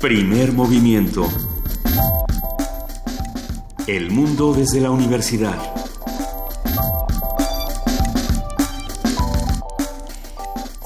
Primer movimiento. El mundo desde la universidad.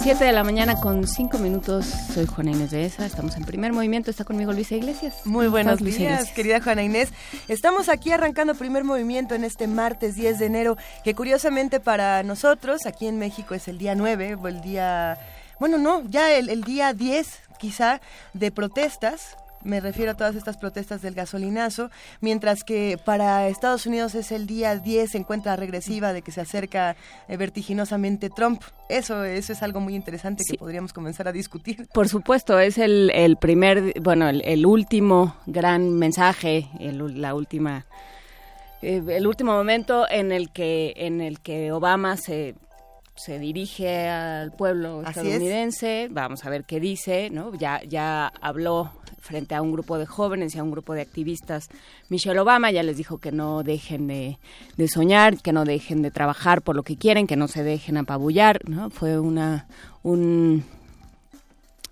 Siete de la mañana con cinco minutos. Soy Juana Inés de ESA. Estamos en primer movimiento. Está conmigo Luisa Iglesias. Muy buenos Luisa días, Iglesias? querida Juana Inés. Estamos aquí arrancando primer movimiento en este martes 10 de enero, que curiosamente para nosotros, aquí en México, es el día 9, o el día. Bueno, no, ya el, el día 10, quizá, de protestas. Me refiero a todas estas protestas del gasolinazo, mientras que para Estados Unidos es el día 10, se encuentra regresiva de que se acerca eh, vertiginosamente Trump. Eso, eso es algo muy interesante Sí. que podríamos comenzar a discutir. Por supuesto, es el, el primer, bueno, el, el último gran mensaje, el, la última, eh, el último momento en el que, en el que Obama se se dirige al pueblo Así es. estadounidense, vamos a ver qué dice, ¿no? Ya, ya habló frente a un grupo de jóvenes y a un grupo de activistas. Michelle Obama ya les dijo que no dejen de, de soñar, que no dejen de trabajar por lo que quieren, que no se dejen apabullar, ¿no? Fue una un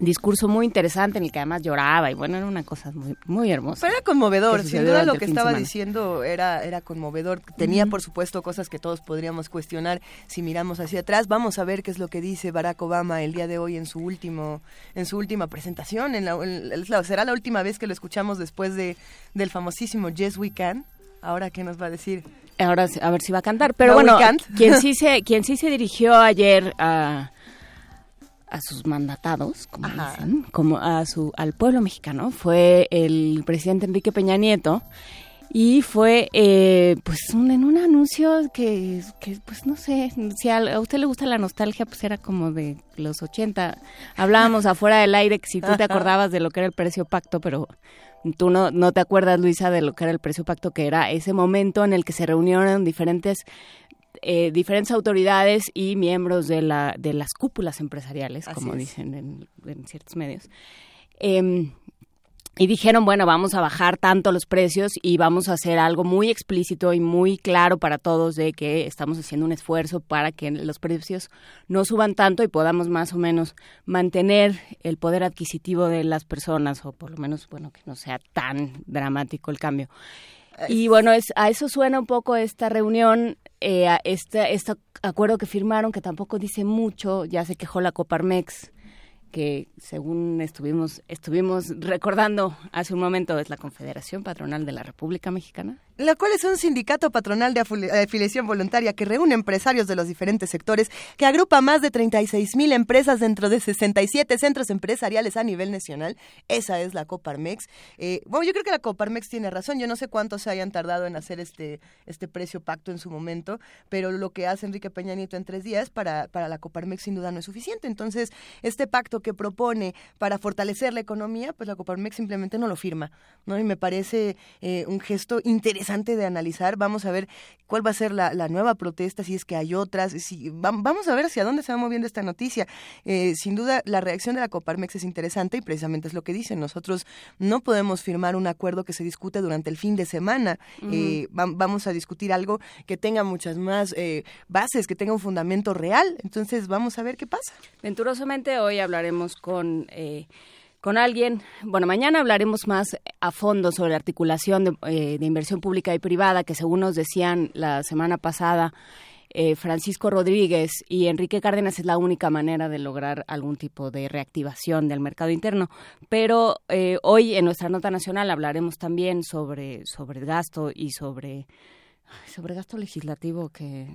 discurso muy interesante en el que además lloraba y bueno, era una cosa muy, muy hermosa. Pero era conmovedor, sin duda lo que estaba diciendo era, era conmovedor. Tenía, por supuesto, cosas que todos podríamos cuestionar si miramos hacia atrás. Vamos a ver qué es lo que dice Barack Obama el día de hoy en su último, en su última presentación. En la- en- es la- será la última vez que lo escuchamos después de, del famosísimo Yes We Can. Ahora, ¿qué nos va a decir? Ahora a ver si va a cantar. Pero No, bueno, quien sí se, quien sí se dirigió ayer a, a sus mandatados, como dicen, como a su, al pueblo mexicano, fue el presidente Enrique Peña Nieto. Y fue, eh, pues, un, en un anuncio que, que, pues, no sé, si a, a usted le gusta la nostalgia, pues era como de los 80. Hablábamos afuera del aire que si tú te acordabas de lo que era el precio pacto, pero tú no, no te acuerdas, Luisa, de lo que era el precio pacto, que era ese momento en el que se reunieron diferentes eh, diferentes autoridades y miembros de, la, de las cúpulas empresariales, Así como es. dicen en, en ciertos medios. Em, y dijeron, bueno, vamos a bajar tanto los precios y vamos a hacer algo muy explícito y muy claro para todos de que estamos haciendo un esfuerzo para que los precios no suban tanto y podamos más o menos mantener el poder adquisitivo de las personas o por lo menos, bueno, que no sea tan dramático el cambio. Y bueno, es, a eso suena un poco esta reunión, eh, este, este acuerdo que firmaron, que tampoco dice mucho, ya se quejó la Coparmex, que según estuvimos, estuvimos recordando hace un momento, es la Confederación Patronal de la República Mexicana. La cual es un sindicato patronal de afili- afiliación voluntaria que reúne empresarios de los diferentes sectores, que agrupa más de 36 mil empresas dentro de 67 centros empresariales a nivel nacional. Esa es la Coparmex. Eh, bueno, yo creo que la Coparmex tiene razón. Yo no sé cuánto se hayan tardado en hacer este, este precio pacto en su momento, pero lo que hace Enrique Peña Nieto en tres días para, para la Coparmex sin duda no es suficiente. Entonces, este pacto que propone para fortalecer la economía, pues la Coparmex simplemente no lo firma. ¿no? Y me parece eh, un gesto interesante de analizar. Vamos a ver cuál va a ser la, la nueva protesta, si es que hay otras. Si, va- vamos a ver hacia dónde se va moviendo esta noticia. Eh, sin duda, la reacción de la Coparmex es interesante y precisamente es lo que dicen. Nosotros no podemos firmar un acuerdo que se discute durante el fin de semana. Eh, va- vamos a discutir algo que tenga muchas más eh, bases, que tenga un fundamento real. Entonces, vamos a ver qué pasa. Venturosamente hoy hablaremos con, eh, con alguien, bueno, mañana hablaremos más a fondo sobre la articulación de, eh, inversión pública y privada, que según nos decían la semana pasada, eh, Francisco Rodríguez y Enrique Cárdenas es la única manera de lograr algún tipo de reactivación del mercado interno. Pero eh, hoy en nuestra nota nacional hablaremos también sobre, sobre el gasto y sobre, sobre gasto legislativo que...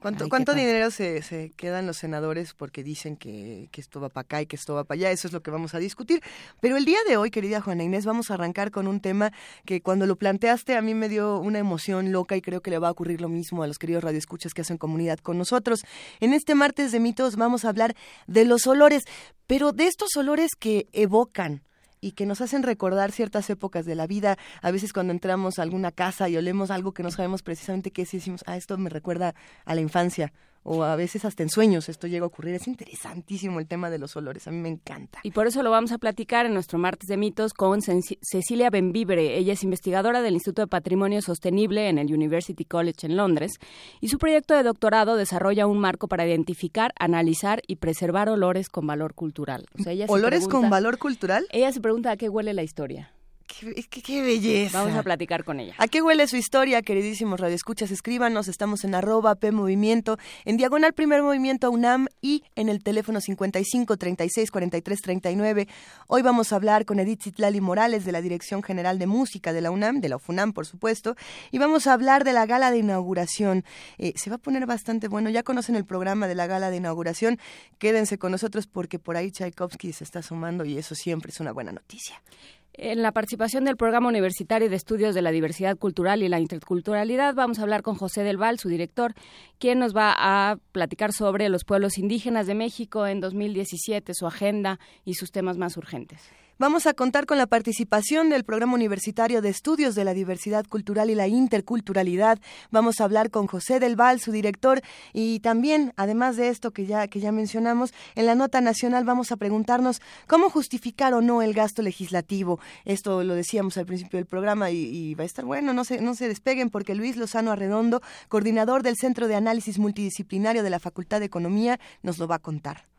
¿Cuánto, ay, cuánto dinero se, se quedan los senadores porque dicen que, que esto va para acá y que esto va para allá? Eso es lo que vamos a discutir. Pero el día de hoy, querida Juana Inés, vamos a arrancar con un tema que cuando lo planteaste a mí me dio una emoción loca y creo que le va a ocurrir lo mismo a los queridos radioescuchas que hacen comunidad con nosotros. En este martes de mitos vamos a hablar de los olores, pero de estos olores que evocan y que nos hacen recordar ciertas épocas de la vida. A veces cuando entramos a alguna casa y olemos algo que no sabemos precisamente qué es decimos, ah, esto me recuerda a la infancia o a veces hasta en sueños esto llega a ocurrir. Es interesantísimo el tema de los olores, a mí me encanta. Y por eso lo vamos a platicar en nuestro martes de mitos con Cecilia Benvibre. Ella es investigadora del Instituto de Patrimonio Sostenible en el University College en Londres y su proyecto de doctorado desarrolla un marco para identificar, analizar y preservar olores con valor cultural. ¿Olores con valor cultural? Ella se pregunta a qué huele la historia. Qué, belleza. Vamos a platicar con ella. ¿A qué huele su historia, queridísimos radioescuchas? Escríbanos, estamos en arroba P Movimiento, en Diagonal Primer Movimiento UNAM y en el teléfono 55 36 43 39. Hoy vamos a hablar con Edith Zitlali Morales de la Dirección General de Música de la UNAM, de la UFUNAM, por supuesto, y vamos a hablar de la gala de inauguración. Eh, se va a poner bastante bueno, ya conocen el programa de la gala de inauguración, quédense con nosotros porque por ahí Tchaikovsky se está sumando y eso siempre es una buena noticia. En la participación del Programa Universitario de Estudios de la Diversidad Cultural y la Interculturalidad vamos a hablar con José del Val, su director, quien nos va a platicar sobre los pueblos indígenas de México en 2017, su agenda y sus temas más urgentes. Vamos a contar con la participación del Programa Universitario de Estudios de la Diversidad Cultural y la Interculturalidad. Vamos a hablar con José del Val, su director, y también, además de esto que ya, que ya mencionamos, en la nota nacional vamos a preguntarnos cómo justificar o no el gasto legislativo. Esto lo decíamos al principio del programa y, y va a estar bueno, no se, no se despeguen porque Luis Lozano Arredondo, coordinador del Centro de Análisis Multidisciplinario de la Facultad de Economía, nos lo va a contar.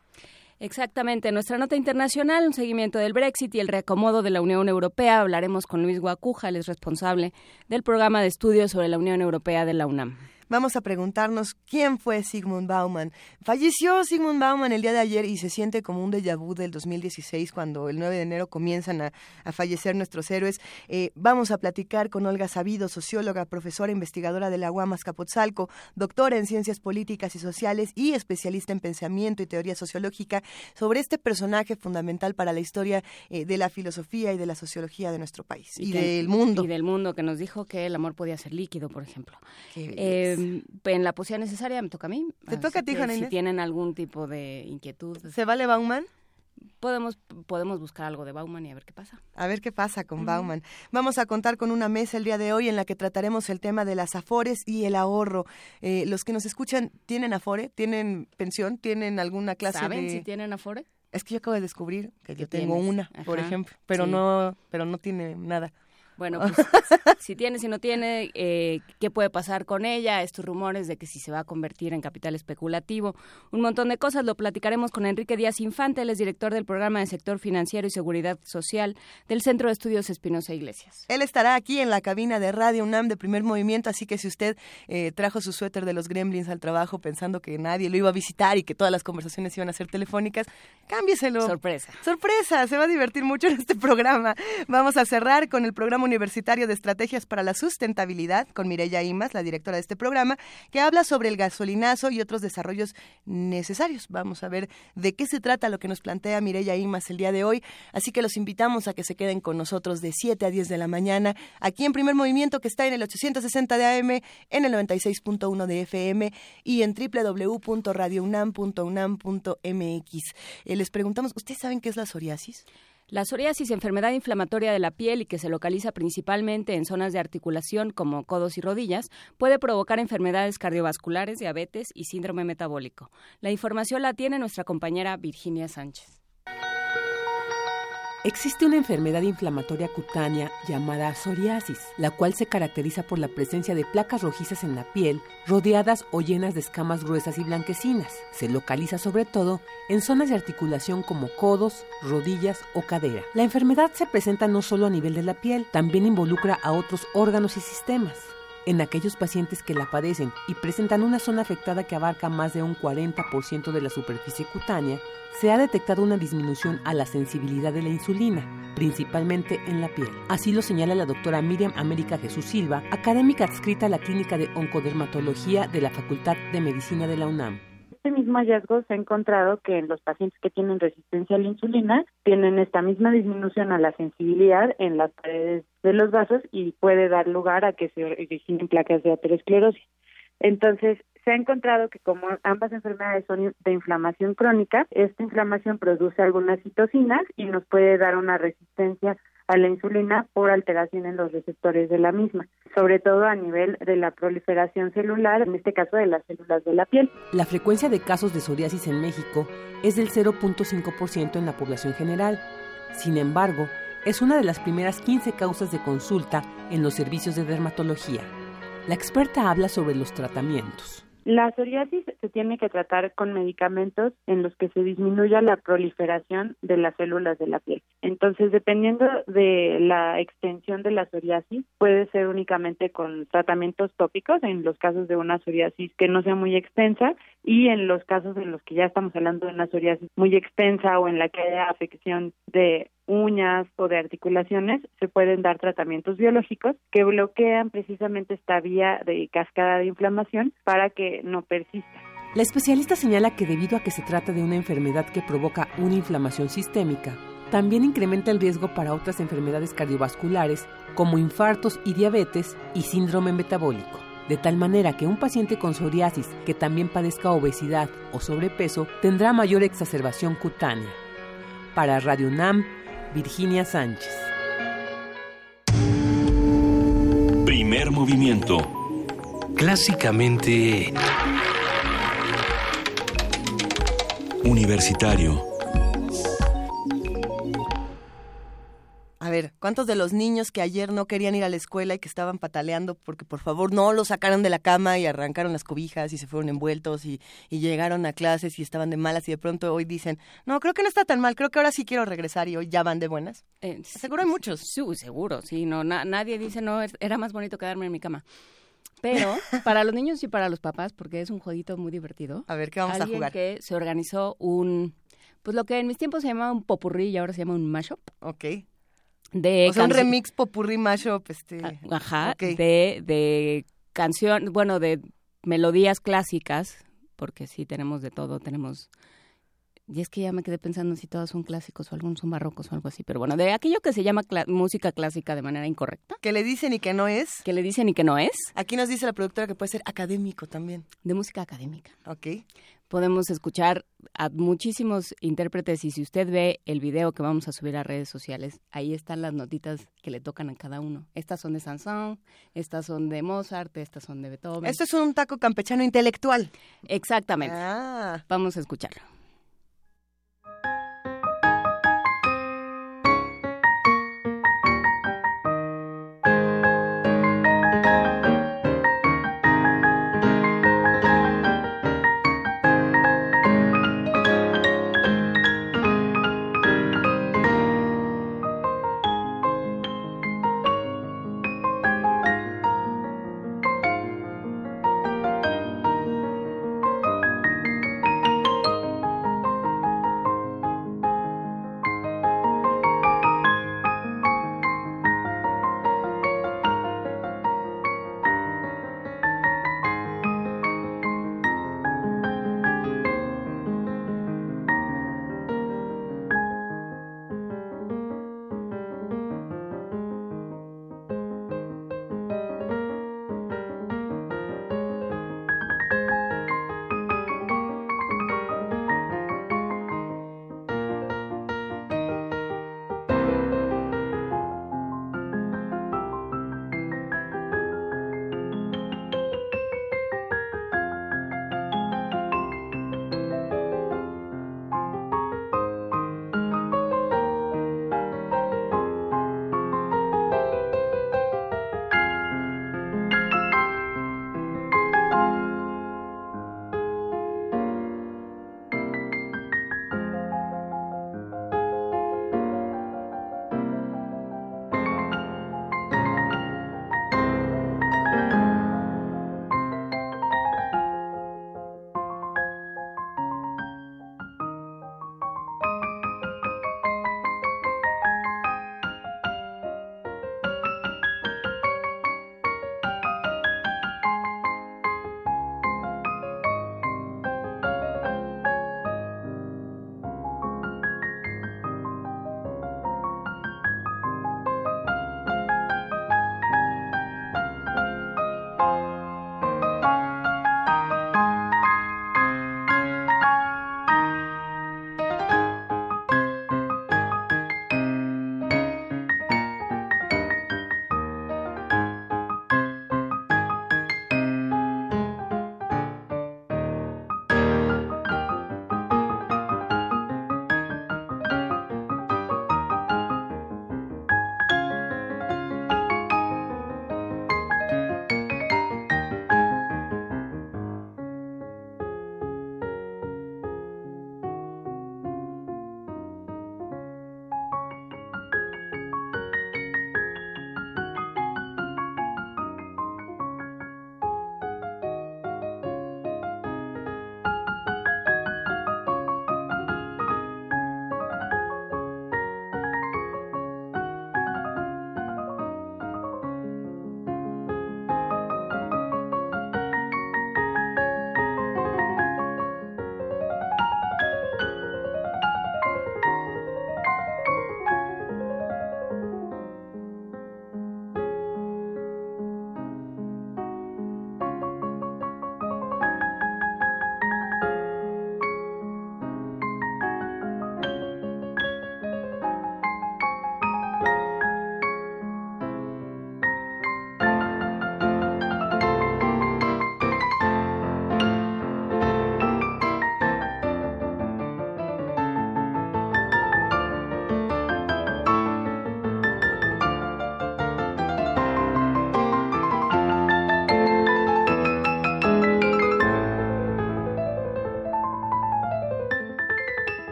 Exactamente. Nuestra nota internacional, un seguimiento del Brexit y el reacomodo de la Unión Europea. Hablaremos con Luis Guacuja, el es responsable del programa de estudios sobre la Unión Europea de la UNAM vamos a preguntarnos quién fue Sigmund Bauman. Falleció Sigmund Bauman el día de ayer y se siente como un déjà vu del 2016 cuando el 9 de enero comienzan a, fallecer nuestros héroes. Eh, vamos a platicar con Olga Sabido, socióloga, profesora investigadora de la UAM Capotzalco, doctora en ciencias políticas y sociales y especialista en pensamiento y teoría sociológica sobre este personaje fundamental para la historia eh, de la filosofía y de la sociología de nuestro país y, del mundo. Y del mundo, que nos dijo que el amor podía ser líquido, por ejemplo. Em, en la poesía necesaria me toca a mí. ¿Te toca a ti, Juana Si tienen algún tipo de inquietud. ¿Se vale Bauman? Podemos, podemos buscar algo de Bauman y a ver qué pasa. A ver qué pasa con Bauman. Vamos a contar con una mesa el día de hoy en la que trataremos el tema de las afores y el ahorro. Eh, los que nos escuchan, ¿tienen afore? ¿Tienen pensión? ¿Tienen alguna clase ¿Saben si tienen afore? Es que yo acabo de descubrir que yo tengo una, por ejemplo, pero no, pero no tiene nada. Bueno, pues si tiene, si no tiene, eh, qué puede pasar con ella, estos rumores de que si se va a convertir en capital especulativo, un montón de cosas. Lo platicaremos con Enrique Díaz Infante, él es director del programa de sector financiero y seguridad social del Centro de Estudios Espinosa Iglesias. Él estará aquí en la cabina de Radio UNAM de primer movimiento, así que si usted eh, trajo su suéter de los gremlins al trabajo pensando que nadie lo iba a visitar y que todas las conversaciones iban a ser telefónicas, cámbieselo. Sorpresa. Sorpresa, se va a divertir mucho en este programa. Vamos a cerrar con el programa Universitario de Estrategias para la Sustentabilidad, con Mireya Imas, la directora de este programa, que habla sobre el gasolinazo y otros desarrollos necesarios. Vamos a ver de qué se trata lo que nos plantea Mireya Imas el día de hoy. Así que los invitamos a que se queden con nosotros de 7 a 10 de la mañana, aquí en Primer Movimiento, que está en el 860 de AM, en el 96.1 de FM y en www.radiounam.unam.mx. Eh, les preguntamos, ¿ustedes saben qué es la psoriasis? La psoriasis, enfermedad inflamatoria de la piel y que se localiza principalmente en zonas de articulación como codos y rodillas, puede provocar enfermedades cardiovasculares, diabetes y síndrome metabólico. La información la tiene nuestra compañera Virginia Sánchez. Existe una enfermedad inflamatoria cutánea llamada psoriasis, la cual se caracteriza por la presencia de placas rojizas en la piel, rodeadas o llenas de escamas gruesas y blanquecinas. Se localiza sobre todo en zonas de articulación como codos, rodillas o cadera. La enfermedad se presenta no solo a nivel de la piel, también involucra a otros órganos y sistemas en aquellos pacientes que la padecen y presentan una zona afectada que abarca más de un 40% de la superficie cutánea, se ha detectado una disminución a la sensibilidad de la insulina, principalmente en la piel. Así lo señala la doctora Miriam América Jesús Silva, académica adscrita a la Clínica de Oncodermatología de la Facultad de Medicina de la UNAM este mismo hallazgo se ha encontrado que en los pacientes que tienen resistencia a la insulina tienen esta misma disminución a la sensibilidad en las paredes de los vasos y puede dar lugar a que se originen placas de aterosclerosis. Entonces, se ha encontrado que como ambas enfermedades son de inflamación crónica, esta inflamación produce algunas citocinas y nos puede dar una resistencia a la insulina por alteración en los receptores de la misma, sobre todo a nivel de la proliferación celular, en este caso de las células de la piel. La frecuencia de casos de psoriasis en México es del 0.5% en la población general. Sin embargo, es una de las primeras 15 causas de consulta en los servicios de dermatología. La experta habla sobre los tratamientos. La psoriasis se tiene que tratar con medicamentos en los que se disminuya la proliferación de las células de la piel. Entonces, dependiendo de la extensión de la psoriasis, puede ser únicamente con tratamientos tópicos en los casos de una psoriasis que no sea muy extensa y en los casos en los que ya estamos hablando de una psoriasis muy extensa o en la que haya afección de uñas o de articulaciones, se pueden dar tratamientos biológicos que bloquean precisamente esta vía de cascada de inflamación para que no persista. La especialista señala que debido a que se trata de una enfermedad que provoca una inflamación sistémica, también incrementa el riesgo para otras enfermedades cardiovasculares como infartos y diabetes y síndrome metabólico. De tal manera que un paciente con psoriasis que también padezca obesidad o sobrepeso tendrá mayor exacerbación cutánea. Para Radio UNAM, Virginia Sánchez. Primer movimiento. Clásicamente... Universitario. Ver, ¿cuántos de los niños que ayer no querían ir a la escuela y que estaban pataleando porque por favor no los sacaron de la cama y arrancaron las cobijas y se fueron envueltos y, llegaron a clases y estaban de malas y de pronto hoy dicen, no, creo que no está tan mal, creo que ahora sí quiero regresar y hoy ya van de buenas? Eh, seguro hay muchos. Sí, seguro, sí, no, nadie dice, no, era más bonito quedarme en mi cama. Pero para los niños y para los papás, porque es un jueguito muy divertido. A ver, ¿qué vamos a jugar? que se organizó un, pues lo que en mis tiempos se llamaba un popurrí y ahora se llama un mashup. Ok de o sea, un remix popurrí mashup este ah, ajá de de canción bueno de melodías clásicas porque sí tenemos de todo tenemos y es que ya me quedé pensando si todos son clásicos o algunos son barrocos o algo así, pero bueno, de aquello que se llama música clásica de manera incorrecta. Que le dicen y que no es. Que le dicen y que no es. Aquí nos dice la productora que puede ser académico también. De música académica. Ok podemos escuchar a muchísimos intérpretes y si usted ve el video que vamos a subir a redes sociales, ahí están las notitas que le tocan a cada uno. Estas son de Sansón, estas son de Mozart, estas son de Beethoven. Esto es un taco campechano intelectual. Exactamente. Ah. Vamos a escucharlo.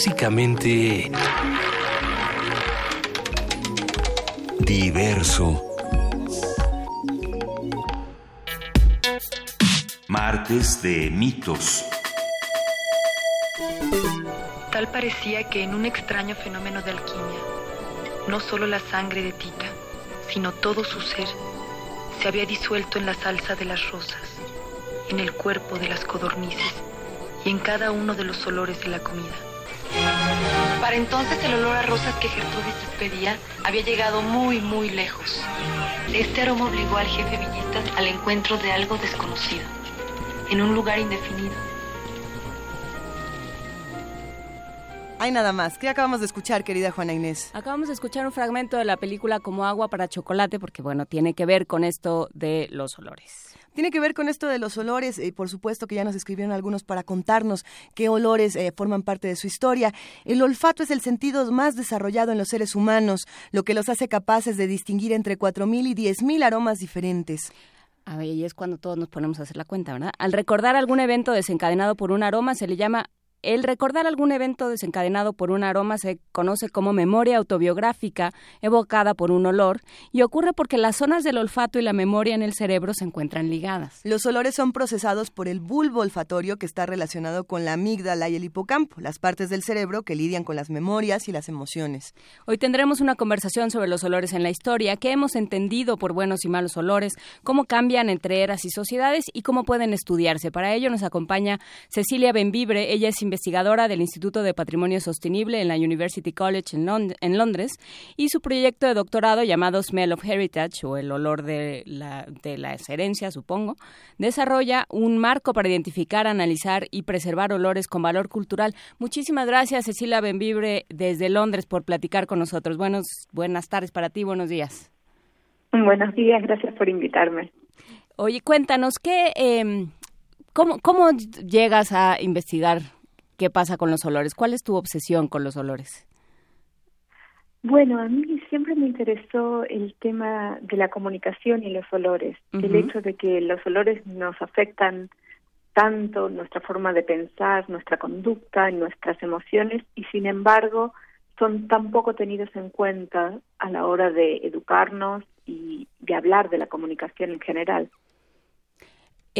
Clásicamente... Diverso. Martes de mitos. Tal parecía que en un extraño fenómeno de alquimia, no solo la sangre de Tita, sino todo su ser, se había disuelto en la salsa de las rosas, en el cuerpo de las codornices y en cada uno de los olores de la comida. Para entonces el olor a rosas que Gertrudis despedía había llegado muy, muy lejos. Este aroma obligó al jefe Villitas al encuentro de algo desconocido, en un lugar indefinido. Hay nada más. ¿Qué acabamos de escuchar, querida Juana Inés? Acabamos de escuchar un fragmento de la película Como agua para chocolate, porque bueno, tiene que ver con esto de los olores. Tiene que ver con esto de los olores, y por supuesto que ya nos escribieron algunos para contarnos qué olores eh, forman parte de su historia. El olfato es el sentido más desarrollado en los seres humanos, lo que los hace capaces de distinguir entre 4.000 y 10.000 aromas diferentes. A ver, y es cuando todos nos ponemos a hacer la cuenta, ¿verdad? Al recordar algún evento desencadenado por un aroma se le llama el recordar algún evento desencadenado por un aroma se conoce como memoria autobiográfica evocada por un olor y ocurre porque las zonas del olfato y la memoria en el cerebro se encuentran ligadas. Los olores son procesados por el bulbo olfatorio que está relacionado con la amígdala y el hipocampo, las partes del cerebro que lidian con las memorias y las emociones. Hoy tendremos una conversación sobre los olores en la historia, qué hemos entendido por buenos y malos olores, cómo cambian entre eras y sociedades y cómo pueden estudiarse. Para ello nos acompaña Cecilia Benvibre, ella es investigadora del Instituto de Patrimonio Sostenible en la University College en, Londres y su proyecto de doctorado llamado Smell of Heritage o el olor de la, de la herencia, supongo, desarrolla un marco para identificar, analizar y preservar olores con valor cultural. Muchísimas gracias Cecilia Benvibre desde Londres por platicar con nosotros. Buenos, buenas tardes para ti, buenos días. Buenos días, gracias por invitarme. Oye, cuéntanos, ¿qué, eh, cómo, ¿cómo llegas a investigar qué pasa con los olores. ¿Cuál es tu obsesión con los olores? Bueno, a mí siempre me interesó el tema de la comunicación y los olores, el hecho de que los olores nos afectan tanto nuestra forma de pensar, nuestra conducta, nuestras emociones y sin embargo son tan poco tenidos en cuenta a la hora de educarnos y de hablar de la comunicación en general.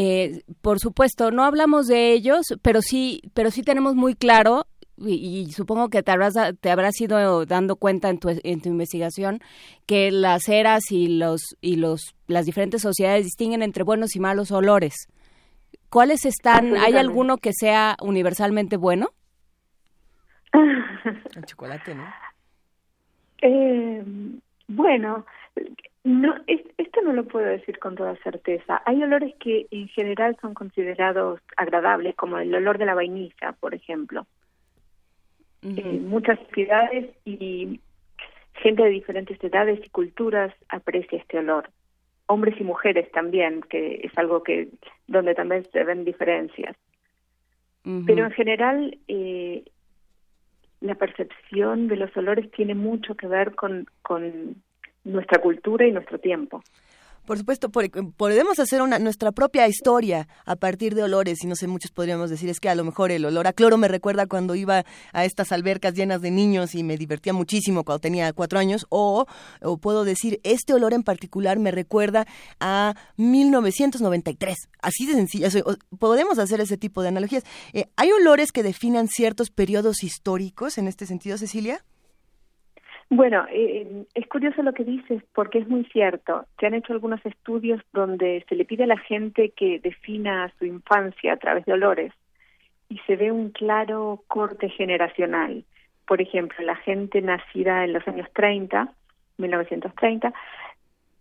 Eh, por supuesto, no hablamos de ellos, pero sí, pero sí tenemos muy claro y, supongo que te habrás, te habrás ido dando cuenta en tu, en tu investigación que las eras y los y los las diferentes sociedades distinguen entre buenos y malos olores. ¿Cuáles están? ¿Hay alguno que sea universalmente bueno? El chocolate, ¿no? Eh, bueno, no, esto no lo puedo decir con toda certeza. Hay olores que en general son considerados agradables, como el olor de la vainilla, por ejemplo. Eh, muchas ciudades y gente de diferentes edades y culturas aprecia este olor. Hombres y mujeres también, que es algo que donde también se ven diferencias. Pero en general eh, la percepción de los olores tiene mucho que ver con, con nuestra cultura y nuestro tiempo. Por supuesto, podemos hacer una, nuestra propia historia a partir de olores, y no sé, muchos podríamos decir, es que a lo mejor el olor a cloro me recuerda cuando iba a estas albercas llenas de niños y me divertía muchísimo cuando tenía cuatro años, o, o puedo decir, este olor en particular me recuerda a 1993, así de sencillo, podemos hacer ese tipo de analogías. Eh, ¿Hay olores que definan ciertos periodos históricos en este sentido, Cecilia? Bueno, eh, es curioso lo que dices porque es muy cierto. Se han hecho algunos estudios donde se le pide a la gente que defina su infancia a través de olores y se ve un claro corte generacional. Por ejemplo, la gente nacida en los años 30, 1930,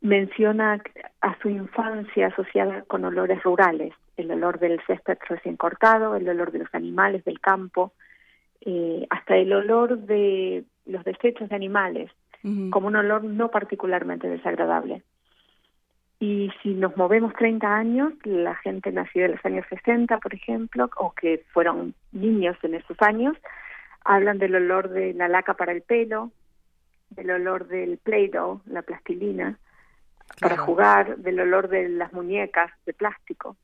menciona a su infancia asociada con olores rurales, el olor del césped recién cortado, el olor de los animales del campo, eh, hasta el olor de los desechos de animales como un olor no particularmente desagradable. Y si nos movemos 30 años, la gente nacida en los años 60, por ejemplo, o que fueron niños en esos años, hablan del olor de la laca para el pelo, del olor del Play-Doh, la plastilina, para jugar, del olor de las muñecas de plástico.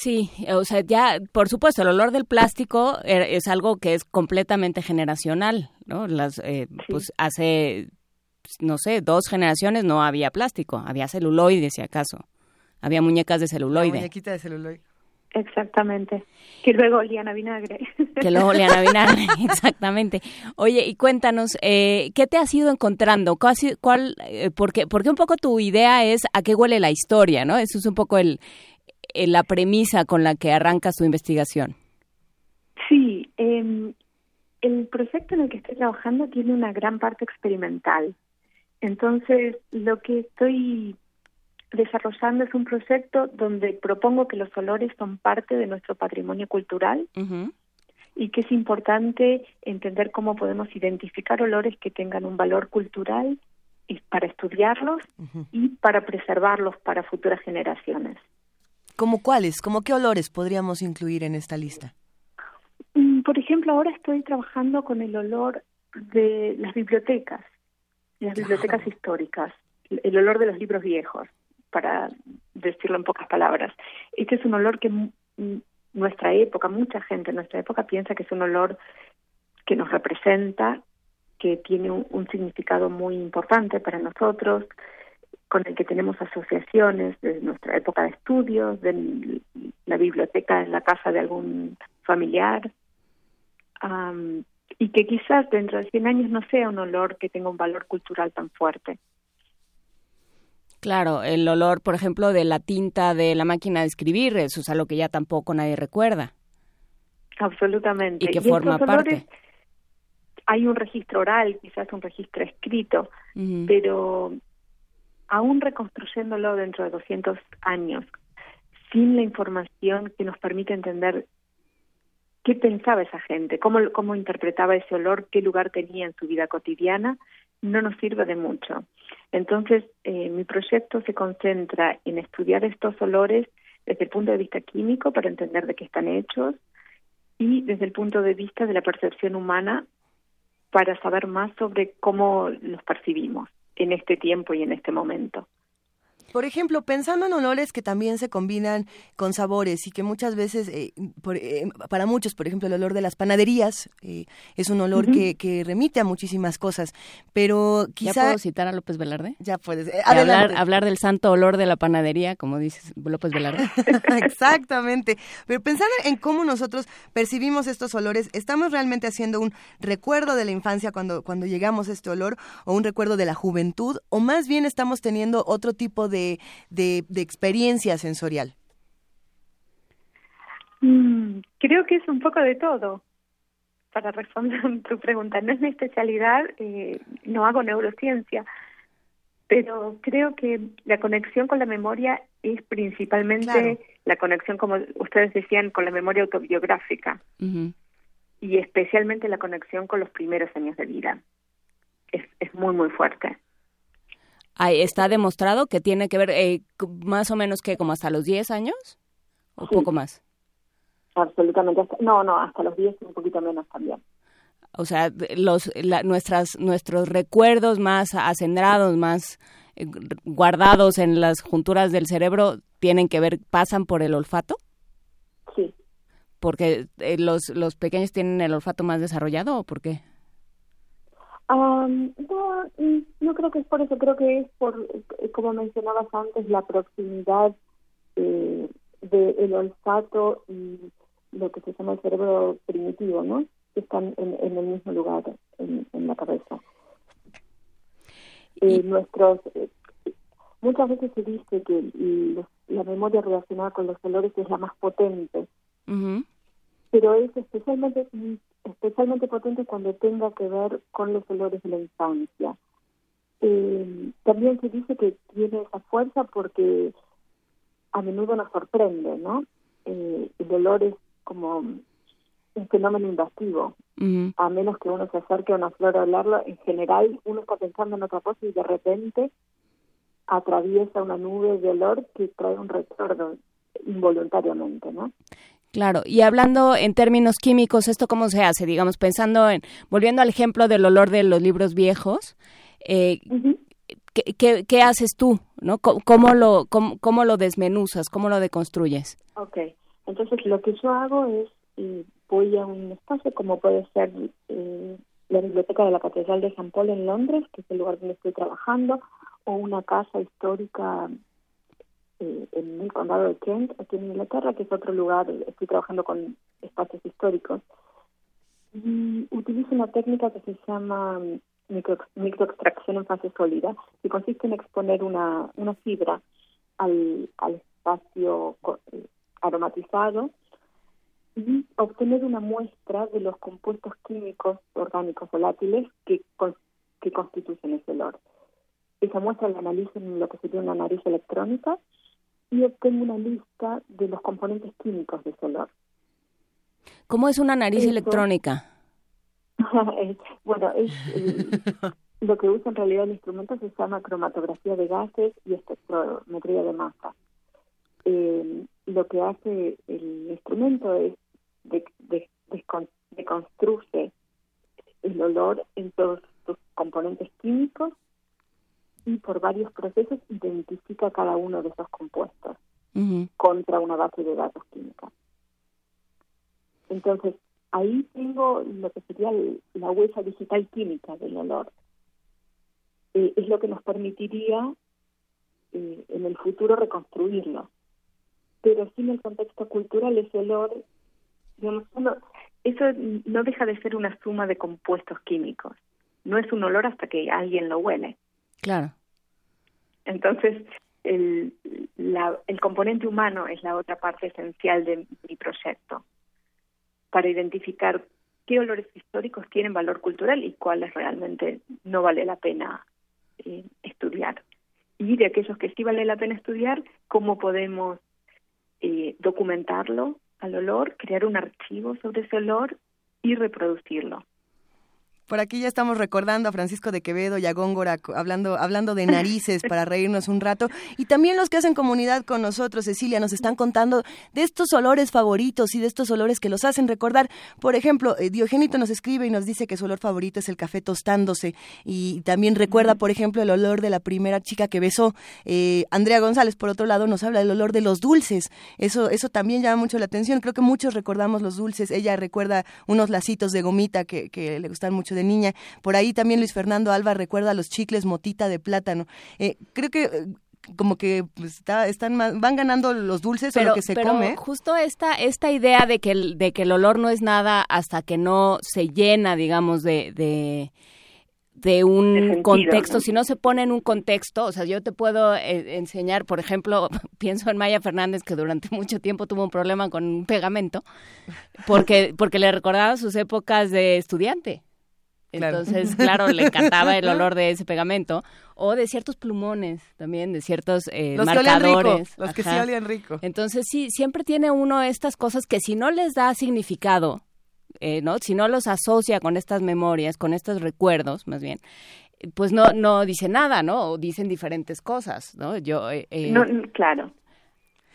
Sí, o sea, ya, por supuesto, el olor del plástico er, es algo que es completamente generacional, ¿no? Las, eh, Pues hace, no sé, dos generaciones no había plástico, había celuloide, si acaso. Había muñecas de celuloide. muñequita de celuloide. Exactamente. Que luego olían a vinagre. Que luego olían a vinagre, exactamente. Oye, y cuéntanos, eh, ¿qué te has ido encontrando? ¿Cuál, cuál eh, porque, porque un poco tu idea es a qué huele la historia, ¿no? Eso es un poco el, eh, la premisa con la que arrancas tu investigación. Sí, eh, el proyecto en el que estoy trabajando tiene una gran parte experimental. Entonces, lo que estoy desarrollando es un proyecto donde propongo que los olores son parte de nuestro patrimonio cultural y que es importante entender cómo podemos identificar olores que tengan un valor cultural y para estudiarlos y para preservarlos para futuras generaciones. ¿Cómo cuáles? ¿Cómo qué olores podríamos incluir en esta lista? Mm, por ejemplo, ahora estoy trabajando con el olor de las bibliotecas, las bibliotecas históricas, el olor de los libros viejos, para decirlo en pocas palabras. Este es un olor que nuestra época, mucha gente en nuestra época piensa que es un olor que nos representa, que tiene un significado muy importante para nosotros, con el que tenemos asociaciones de nuestra época de estudios, de la biblioteca en la casa de algún familiar, y que quizás dentro de 100 años no sea un olor que tenga un valor cultural tan fuerte. Claro, el olor, por ejemplo, de la tinta de la máquina de escribir, eso es algo que ya tampoco nadie recuerda. Absolutamente. Y que forma parte. Hay un registro oral, quizás un registro escrito, pero aún reconstruyéndolo dentro de 200 años, sin la información que nos permite entender qué pensaba esa gente, cómo, cómo interpretaba ese olor, qué lugar tenía en su vida cotidiana, no nos sirve de mucho. Entonces, eh, mi proyecto se concentra en estudiar estos olores desde el punto de vista químico para entender de qué están hechos y desde el punto de vista de la percepción humana para saber más sobre cómo los percibimos en este tiempo y en este momento. Por ejemplo, pensando en olores que también se combinan con sabores y que muchas veces, eh, eh, para muchos, por ejemplo, el olor de las panaderías eh, es un olor que, que, remite a muchísimas cosas, pero quizá... ¿Ya puedo citar a López Velarde? Ya puedes. hablar, hablar del santo olor de la panadería, como dices López Velarde. Exactamente. Pero pensando en cómo nosotros percibimos estos olores, ¿estamos realmente haciendo un recuerdo de la infancia cuando, cuando llegamos a este olor o un recuerdo de la juventud o más bien estamos teniendo otro tipo de de, experiencia sensorial? Mm, creo que es un poco de todo. Para responder tu pregunta, no es mi especialidad, eh, no hago neurociencia, pero creo que la conexión con la memoria es principalmente la conexión, como ustedes decían, con la memoria autobiográfica y especialmente la conexión con los primeros años de vida. Es, es muy, muy fuerte está demostrado que tiene que ver eh, más o menos que como hasta los 10 años o poco más. Absolutamente. no, no, hasta los 10 un poquito menos también. O sea, los, nuestras, nuestros recuerdos más acendrados, más eh, guardados en las junturas del cerebro, tienen que ver, pasan por el olfato. Sí. Porque eh, los, los pequeños tienen el olfato más desarrollado o por qué? No, mm, no creo que es por eso, creo que es por, eh, como mencionabas antes, la proximidad eh, del olfato y lo que se llama el cerebro primitivo, ¿no? Que están en, el mismo lugar, en, la cabeza. Eh, nuestros eh, Muchas veces se dice que la memoria relacionada con los olores es la más potente, pero es especialmente especialmente potente cuando tenga que ver con los olores de la infancia. Eh, también se dice que tiene esa fuerza porque a menudo nos sorprende, ¿no? Eh, el olor es como un fenómeno invasivo. A menos que uno se acerque a una flor a hablarlo, en general uno está pensando en otra cosa y de repente atraviesa una nube de olor que trae un recuerdo involuntariamente, ¿no? Claro, y hablando en términos químicos, ¿esto cómo se hace? Digamos, pensando en, volviendo al ejemplo del olor de los libros viejos, eh, ¿qué, qué, haces tú? ¿no? ¿Cómo, lo, cómo, lo desmenuzas? ¿Cómo lo deconstruyes? Ok, Entonces lo que yo hago es, eh, voy a un espacio como puede ser eh, la Biblioteca de la Catedral de San Paul en Londres, que es el lugar donde estoy trabajando, o una casa histórica eh, en el condado de Kent, aquí en Inglaterra, que es otro lugar, estoy trabajando con espacios históricos. Y utilizo una técnica que se llama micro, microextracción en fase sólida, que consiste en exponer una, una fibra al, al espacio eh, aromatizado y obtener una muestra de los compuestos químicos orgánicos volátiles que, que constituyen ese olor. Esa muestra la analizo en lo que sería una nariz electrónica y obtengo una lista de los componentes químicos de ese olor. ¿Cómo es una nariz electrónica? bueno, es, lo que usa en realidad el instrumento se llama cromatografía de gases y espectrometría de masa. Eh, lo que hace el instrumento es de, de, deconstruye el olor en todos sus componentes químicos y por varios procesos identifica cada uno de esos compuestos contra una base de datos química. Entonces, ahí tengo lo que sería la huella digital química del olor. Eh, es lo que nos permitiría eh, en el futuro reconstruirlo. Pero sin el contexto cultural, ese olor, eso no deja de ser una suma de compuestos químicos. No es un olor hasta que alguien lo huele. Claro. Entonces, el, la, el componente humano es la otra parte esencial de mi proyecto para identificar qué olores históricos tienen valor cultural y cuáles realmente no vale la pena eh, estudiar. Y de aquellos que sí vale la pena estudiar, cómo podemos eh, documentarlo al olor, crear un archivo sobre ese olor y reproducirlo. Por aquí ya estamos recordando a Francisco de Quevedo y a Góngora hablando, hablando de narices para reírnos un rato. Y también los que hacen comunidad con nosotros, Cecilia, nos están contando de estos olores favoritos y de estos olores que los hacen recordar. Por ejemplo, eh, Diogenito nos escribe y nos dice que su olor favorito es el café tostándose. Y también recuerda, por ejemplo, el olor de la primera chica que besó. Eh, Andrea González, por otro lado, nos habla del olor de los dulces. Eso, eso también llama mucho la atención. Creo que muchos recordamos los dulces. Ella recuerda unos lacitos de gomita que, que le gustan mucho de niña. Por ahí también Luis Fernando Alba recuerda los chicles motita de plátano. Eh, creo que eh, como que pues, está, están van ganando los dulces pero, o lo que se pero come. Justo esta esta idea de que el, de que el olor no es nada hasta que no se llena, digamos, de, de de un contexto, si no se pone en un contexto, o sea, yo te puedo eh, enseñar, por ejemplo, pienso en Maya Fernández que durante mucho tiempo tuvo un problema con un pegamento porque porque le recordaba sus épocas de estudiante. Entonces, claro, le encantaba el olor de ese pegamento o de ciertos plumones también, de ciertos eh, los marcadores. los que sí olían rico. Entonces, sí, siempre tiene uno estas cosas que si no les da significado, eh, ¿no? Si no los asocia con estas memorias, con estos recuerdos, más bien, pues no no dice nada, ¿no? O dicen diferentes cosas, ¿no? Yo eh, no, claro.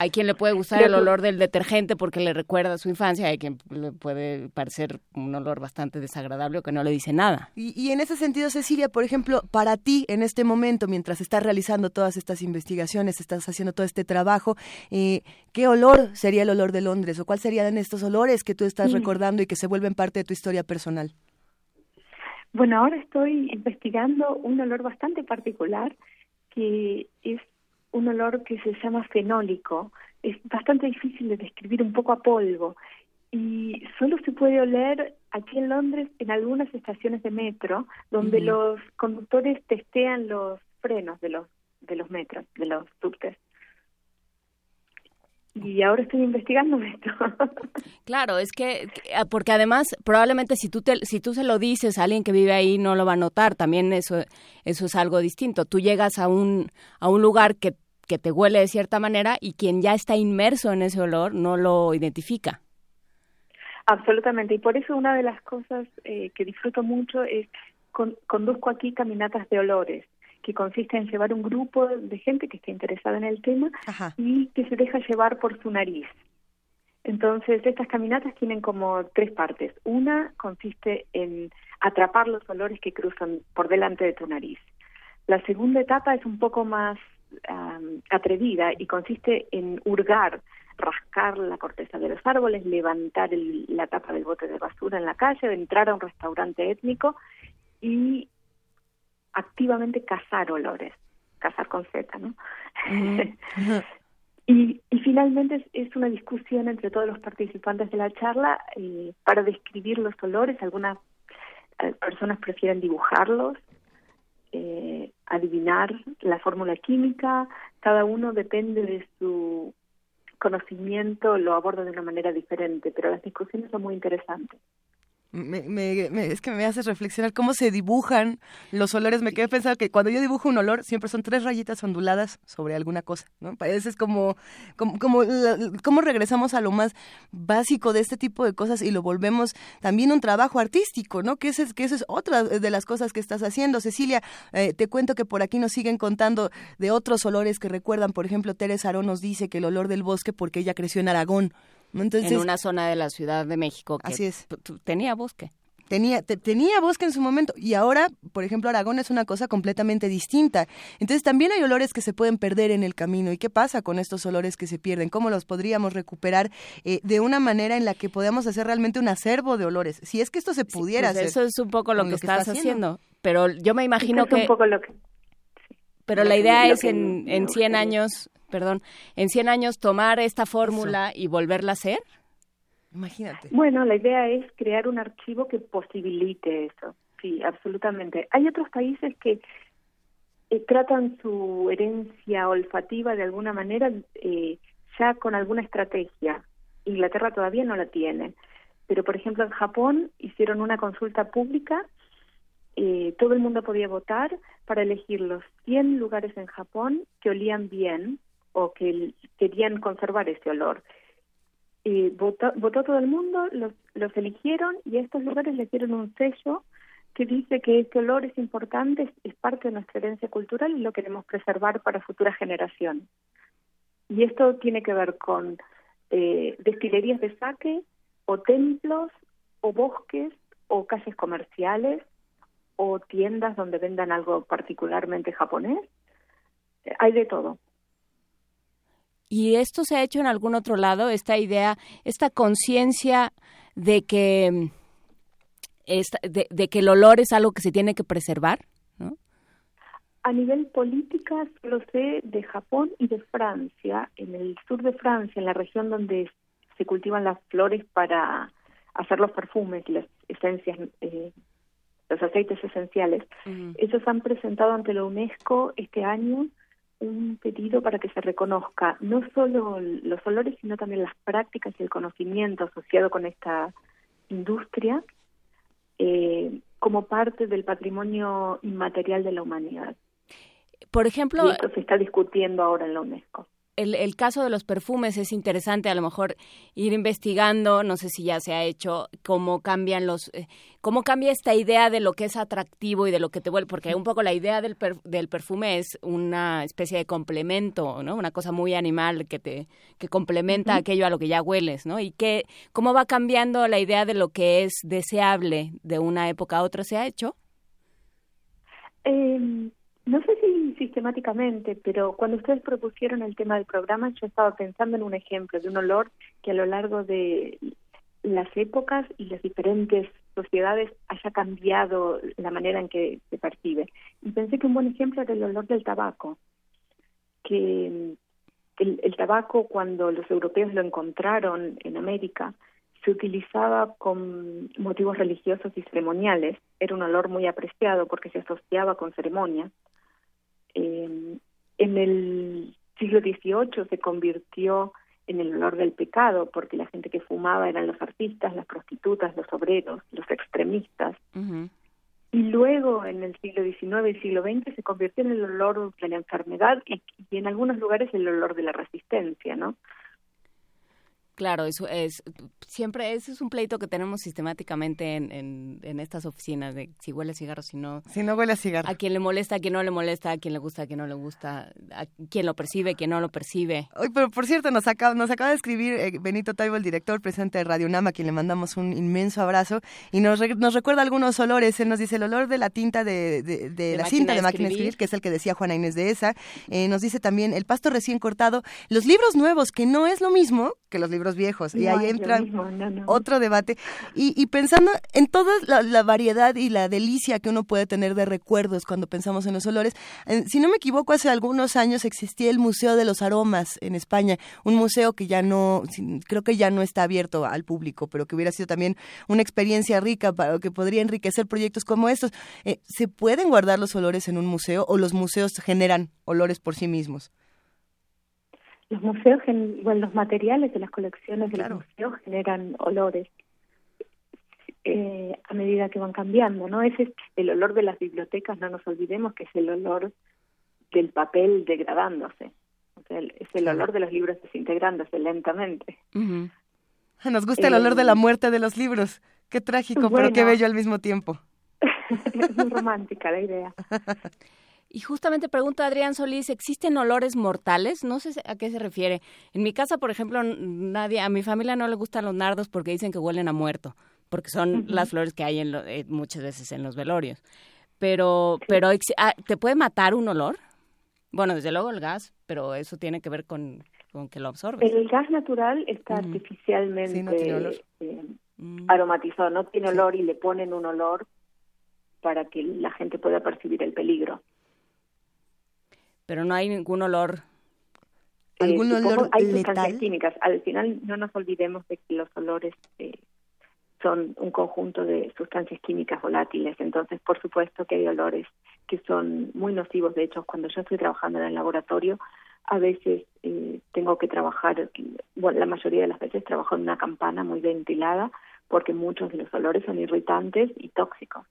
Hay quien le puede gustar el olor del detergente porque le recuerda a su infancia, hay quien le puede parecer un olor bastante desagradable o que no le dice nada. Y, en ese sentido, Cecilia, por ejemplo, para ti en este momento, mientras estás realizando todas estas investigaciones, estás haciendo todo este trabajo, eh, ¿qué olor sería el olor de Londres o cuáles serían estos olores que tú estás mm. recordando y que se vuelven parte de tu historia personal? Bueno, ahora estoy investigando un olor bastante particular que es un olor que se llama fenólico. Es bastante difícil de describir, un poco a polvo. Y solo se puede oler aquí en Londres en algunas estaciones de metro, donde los conductores testean los frenos de los de los metros, de los subtes y ahora estoy investigando esto. claro, es que ah, porque además probablemente si tú te, si tú se lo dices a alguien que vive ahí no lo va a notar, también eso eso es algo distinto. Tú llegas a un a un lugar que que te huele de cierta manera y quien ya está inmerso en ese olor no lo identifica. Absolutamente, y por eso una de las cosas eh, que disfruto mucho es conduzco aquí caminatas de olores que consiste en llevar un grupo de gente que esté interesada en el tema y que se deja llevar por su nariz. Entonces, estas caminatas tienen como tres partes. Una consiste en atrapar los olores que cruzan por delante de tu nariz. La segunda etapa es un poco más atrevida y consiste en hurgar rascar la corteza de los árboles, levantar la tapa del bote de basura en la calle, entrar a un restaurante étnico y activamente cazar olores, cazar con Z, ¿no? y, y finalmente es, una discusión entre todos los participantes de la charla eh, para describir los olores. Algunas eh, personas prefieren dibujarlos, eh, adivinar la fórmula química. Cada uno depende de su conocimiento, lo aborda de una manera diferente, pero las discusiones son muy interesantes me, es que me hace reflexionar cómo se dibujan los olores. Me quedé pensando que cuando yo dibujo un olor siempre son tres rayitas onduladas sobre alguna cosa, ¿no? Parece es como, como, como, regresamos a lo más básico de este tipo de cosas y lo volvemos también un trabajo artístico, ¿no? Que esa es, que eso es otra de las cosas que estás haciendo. Cecilia, eh, te cuento que por aquí nos siguen contando de otros olores que recuerdan. Por ejemplo, Teresa Arón nos dice que el olor del bosque porque ella creció en Aragón en una zona de la Ciudad de México que así es. tenía bosque. Tenía, tenía bosque en su momento y ahora, por ejemplo, Aragón es una cosa completamente distinta. Entonces también hay olores que se pueden perder en el camino. ¿Y qué pasa con estos olores que se pierden? ¿Cómo los podríamos recuperar eh, de una manera en la que podamos hacer realmente un acervo de olores? Si es que esto se pudiera pues hacer. Eso es un poco lo que, estás haciendo. Pero yo me imagino que... Un poco lo que... Pero la idea es en, en 100 años perdón, en 100 años tomar esta fórmula y volverla a hacer? Imagínate. Bueno, la idea es crear un archivo que posibilite eso. Sí, absolutamente. Hay otros países que eh, tratan su herencia olfativa de alguna manera eh, ya con alguna estrategia. Inglaterra todavía no la tiene. Pero, por ejemplo, en Japón hicieron una consulta pública, eh, todo el mundo podía votar para elegir los 100 lugares en Japón que olían bien o que querían conservar ese olor. Y votó, votó todo el mundo, los, los eligieron y a estos lugares le dieron un sello que dice que este olor es importante, es, parte de nuestra herencia cultural y lo queremos preservar para futuras generaciones. Y esto tiene que ver con eh, destilerías de saque, o templos, o bosques, o calles comerciales, o tiendas donde vendan algo particularmente japonés. Hay de todo. ¿Y esto se ha hecho en algún otro lado? Esta idea, esta conciencia de que, de, que el olor es algo que se tiene que preservar, ¿no? A nivel política, lo sé de Japón y de Francia. En el sur de Francia, en la región donde se cultivan las flores para hacer los perfumes, las esencias, eh, los aceites esenciales. Ellos han presentado ante la UNESCO este año un pedido para que se reconozca no solo los olores, sino también las prácticas y el conocimiento asociado con esta industria eh, como parte del patrimonio inmaterial de la humanidad. Por ejemplo, y esto se está discutiendo ahora en la UNESCO el, el, caso de los perfumes es interesante, a lo mejor ir investigando, no sé si ya se ha hecho, cómo cambian los, eh, cómo cambia esta idea de lo que es atractivo y de lo que te vuelve, porque un poco la idea del, del perfume es una especie de complemento, ¿no? Una cosa muy animal que te, que complementa aquello a lo que ya hueles, ¿no? Y que, cómo va cambiando la idea de lo que es deseable de una época a otra, ¿se ha hecho? Eh no sé si sistemáticamente, pero cuando ustedes propusieron el tema del programa, yo estaba pensando en un ejemplo de un olor que a lo largo de las épocas y las diferentes sociedades haya cambiado la manera en que se percibe. Y pensé que un buen ejemplo era el olor del tabaco, que el, el tabaco cuando los europeos lo encontraron en América, se utilizaba con motivos religiosos y ceremoniales. Era un olor muy apreciado porque se asociaba con ceremonias. Eh, en el siglo XVIII se convirtió en el olor del pecado porque la gente que fumaba eran los artistas, las prostitutas, los obreros, los extremistas. Y luego en el siglo XIX y siglo XX se convirtió en el olor de la enfermedad y, y en algunos lugares el olor de la resistencia, ¿no? Claro, eso es siempre ese es un pleito que tenemos sistemáticamente en, en, estas oficinas de si huele a cigarro, si no. Si no huele a cigarro. A quien le molesta, a quien no le molesta, a quien le gusta, a quien no le gusta, a quien lo percibe, a quien no lo percibe. Hoy, pero por cierto, nos acaba, nos acaba de escribir eh, Benito Taibo, el director presente de Radio Nama, a quien le mandamos un inmenso abrazo y nos, nos recuerda algunos olores. Él nos dice el olor de la tinta de, de, la cinta de máquina de escribir, que es el que decía Juana Inés de esa. Eh, nos dice también el pasto recién cortado, los libros nuevos, que no es lo mismo que los libros viejos. y ahí entra otro debate. Y, pensando en toda la, variedad y la delicia que uno puede tener de recuerdos cuando pensamos en los olores, si no me equivoco, hace algunos años existía el Museo de los Aromas en España, un museo que ya no, creo que ya no está abierto al público, pero que hubiera sido también una experiencia rica para que podría enriquecer proyectos como estos. Eh, ¿Se pueden guardar los olores en un museo o los museos generan olores por sí mismos? Los museos, bueno, los materiales de las colecciones de los museos generan olores eh, a medida que van cambiando, ¿no? Ese es el olor de las bibliotecas, no nos olvidemos que es el olor del papel degradándose, o sea, es el olor de los libros desintegrándose lentamente. Nos gusta el olor de la eh, muerte de los libros. Qué trágico, pero qué bello al mismo tiempo. es muy romántica la idea. Y justamente pregunta Adrián Solís, ¿existen olores mortales? No sé a qué se refiere. En mi casa, por ejemplo, nadie, a mi familia no le gustan los nardos porque dicen que huelen a muerto, porque son las flores que hay en eh, muchas veces en los velorios. Pero, pero ah, ¿te puede matar un olor? Bueno, desde luego el gas, pero eso tiene que ver con, con que lo absorbe. El gas natural está artificialmente eh, mm. aromatizado, no tiene olor y le ponen un olor para que la gente pueda percibir el peligro pero no hay ningún olor. Eh, ¿Algún olor hay sustancias químicas. Al final no nos olvidemos de que los olores eh, son un conjunto de sustancias químicas volátiles. Entonces, por supuesto que hay olores que son muy nocivos. De hecho, cuando yo estoy trabajando en el laboratorio, a veces eh, tengo que trabajar, bueno, la mayoría de las veces trabajo en una campana muy ventilada porque muchos de los olores son irritantes y tóxicos.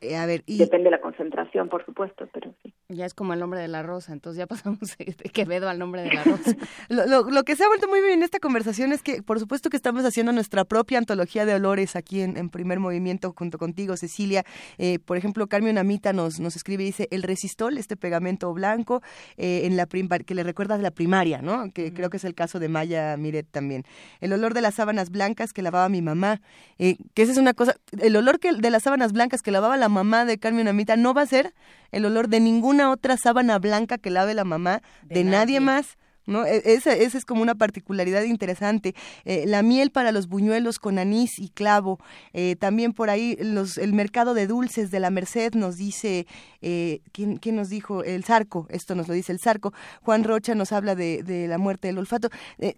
Eh, a ver, Depende de la concentración, por supuesto, pero sí. Ya es como el nombre de la rosa, entonces ya pasamos de Quevedo al nombre de la rosa. lo, lo, que se ha vuelto muy bien en esta conversación es que, por supuesto que estamos haciendo nuestra propia antología de olores aquí en, primer movimiento junto contigo, Cecilia. Eh, por ejemplo, Carmen Amita nos, nos escribe y dice, el resistol, este pegamento blanco, eh, en la que le recuerda de la primaria, ¿no? Que creo que es el caso de Maya Miret también. El olor de las sábanas blancas que lavaba mi mamá, que esa es una cosa, el olor que, de las sábanas blancas que lavaba la mamá de Carmen Amita no va a ser el olor de ninguna otra sábana blanca que lave la mamá de, nadie más. ¿No? E, esa, es como una particularidad interesante. Eh, la miel para los buñuelos con anís y clavo. Eh, también por ahí los, el mercado de dulces de la Merced nos dice, eh, ¿quién, ¿quién, nos dijo? El Zarco, esto nos lo dice el Zarco. Juan Rocha nos habla de, la muerte del olfato.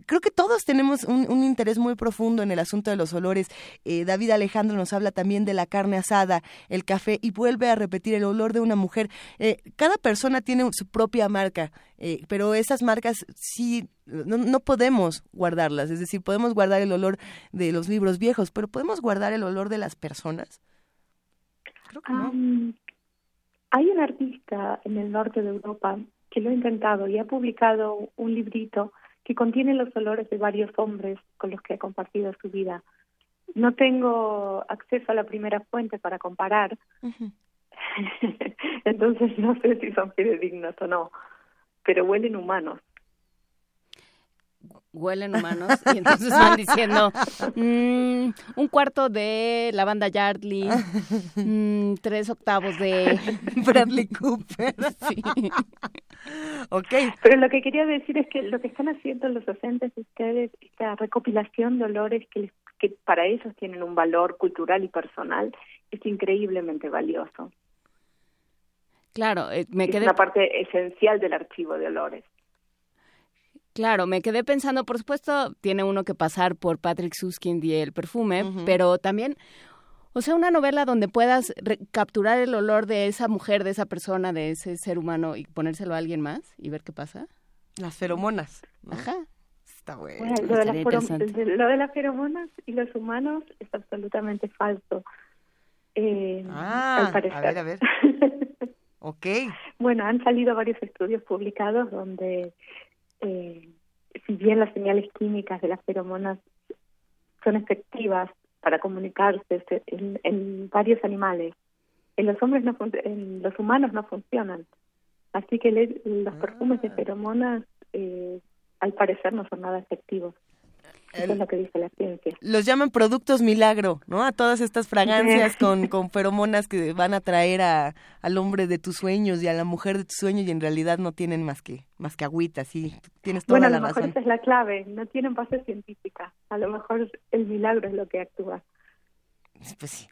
creo que todos tenemos un, interés muy profundo en el asunto de los olores. David Alejandro nos habla también de la carne asada, el café y vuelve a repetir el olor de una mujer. cada persona tiene su propia marca, pero esas marcas sí, no, no, podemos guardarlas, es decir, podemos guardar el olor de los libros viejos, pero ¿podemos guardar el olor de las personas? hay un artista en el norte de Europa que lo ha intentado y ha publicado un librito que contiene los olores de varios hombres con los que ha compartido su vida. No tengo acceso a la primera fuente para comparar, entonces no sé si son fidedignos o no, pero huelen humanos huelen humanos y entonces van diciendo mm, un cuarto de la banda Yardley, mm, tres octavos de Bradley Cooper. Sí. ok. Pero lo que quería decir es que lo que están haciendo los docentes ustedes, esta recopilación de olores que, que para ellos tienen un valor cultural y personal, es increíblemente valioso. Claro, eh, me quedé... Es una parte esencial del archivo de olores. Claro, me quedé pensando, por supuesto, tiene uno que pasar por Patrick Susskind y el perfume, pero también, o sea, una novela donde puedas capturar el olor de esa mujer, de esa persona, de ese ser humano y ponérselo a alguien más y ver qué pasa. Las feromonas. Ajá. Está bueno. lo, de las feromonas y los humanos es absolutamente falso. Eh, ah, a ver, a ver. ok. Bueno, han salido varios estudios publicados donde eh, si bien las señales químicas de las feromonas son efectivas para comunicarse en, varios animales, en los hombres no en los humanos no funcionan. Así que los perfumes de ah. feromonas eh, al parecer no son nada efectivos. Eso es lo que dice la ciencia. Los llaman productos milagro, ¿no? A todas estas fragancias con, con feromonas que van a traer a, al hombre de tus sueños y a la mujer de tus sueños y en realidad no tienen más que más que agüita, sí, tienes toda la razón. Bueno, a lo mejor esa es la clave, no tienen base científica. A lo mejor el milagro es lo que actúa pues sí,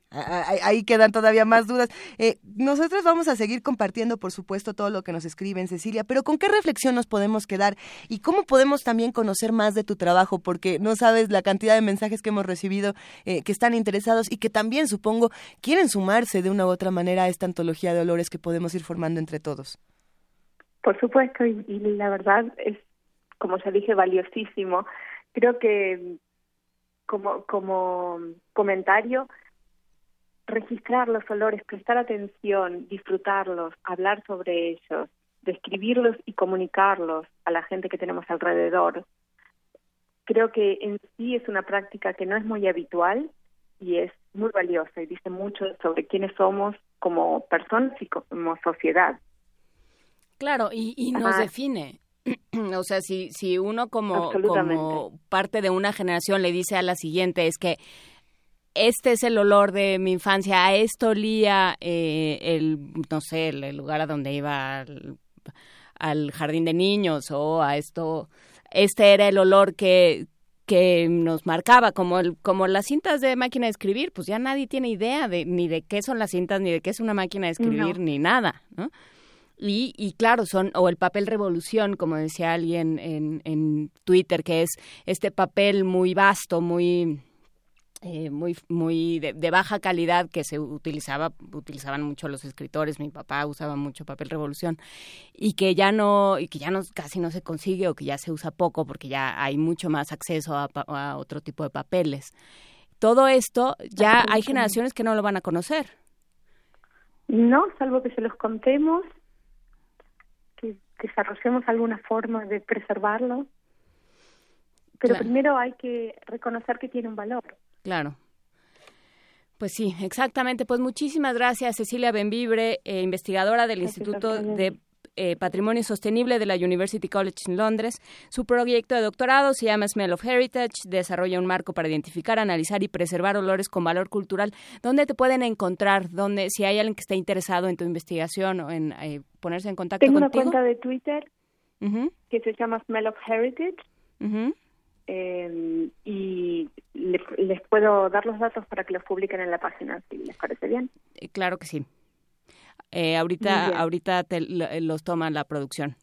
ahí quedan todavía más dudas. Eh, nosotros vamos a seguir compartiendo, por supuesto, todo lo que nos escriben, Cecilia, pero ¿con qué reflexión nos podemos quedar? ¿Y cómo podemos también conocer más de tu trabajo? Porque no sabes la cantidad de mensajes que hemos recibido eh, que están interesados y que también, supongo, quieren sumarse de una u otra manera a esta antología de olores que podemos ir formando entre todos. Por supuesto, y, y la verdad es, como ya dije, valiosísimo. Creo que como, como comentario, registrar los olores, prestar atención, disfrutarlos, hablar sobre ellos, describirlos y comunicarlos a la gente que tenemos alrededor. Creo que en sí es una práctica que no es muy habitual y es muy valiosa y dice mucho sobre quiénes somos como personas y como sociedad. Claro, y, y nos define. o sea, si, si uno como, como parte de una generación le dice a la siguiente, es que este es el olor de mi infancia, a esto olía eh, el, no sé, el, lugar a donde iba al, jardín de niños o a esto, este era el olor que, que nos marcaba, como, el, como las cintas de máquina de escribir, pues ya nadie tiene idea de, ni de qué son las cintas, ni de qué es una máquina de escribir, ni nada, ¿no? Y, y, claro, son, o el papel revolución, como decía alguien en, en Twitter, que es este papel muy vasto, muy, eh, muy muy de, baja calidad que se utilizaba utilizaban mucho los escritores. Mi papá usaba mucho papel revolución y que ya no y que ya no casi no se consigue o que ya se usa poco porque ya hay mucho más acceso a, a otro tipo de papeles. Todo esto ya hay generaciones que no lo van a conocer. No salvo que se los contemos desarrollemos alguna forma de preservarlo. Pero primero hay que reconocer que tiene un valor. Claro. Pues sí, exactamente. Pues muchísimas gracias, Cecilia Benvibre, eh, investigadora del Instituto de eh, Patrimonio Sostenible de la University College en Londres. Su proyecto de doctorado se llama Smell of Heritage, desarrolla un marco para identificar, analizar y preservar olores con valor cultural. ¿Dónde te pueden encontrar? ¿Dónde, si hay alguien que esté interesado en tu investigación o en eh, ponerse en contacto Tengo contigo? Tengo una cuenta de Twitter que se llama Smell of Heritage. Eh, y les, puedo dar los datos para que los publiquen en la página, si les parece bien. claro que sí. Eh, ahorita ahorita te, los toma la producción.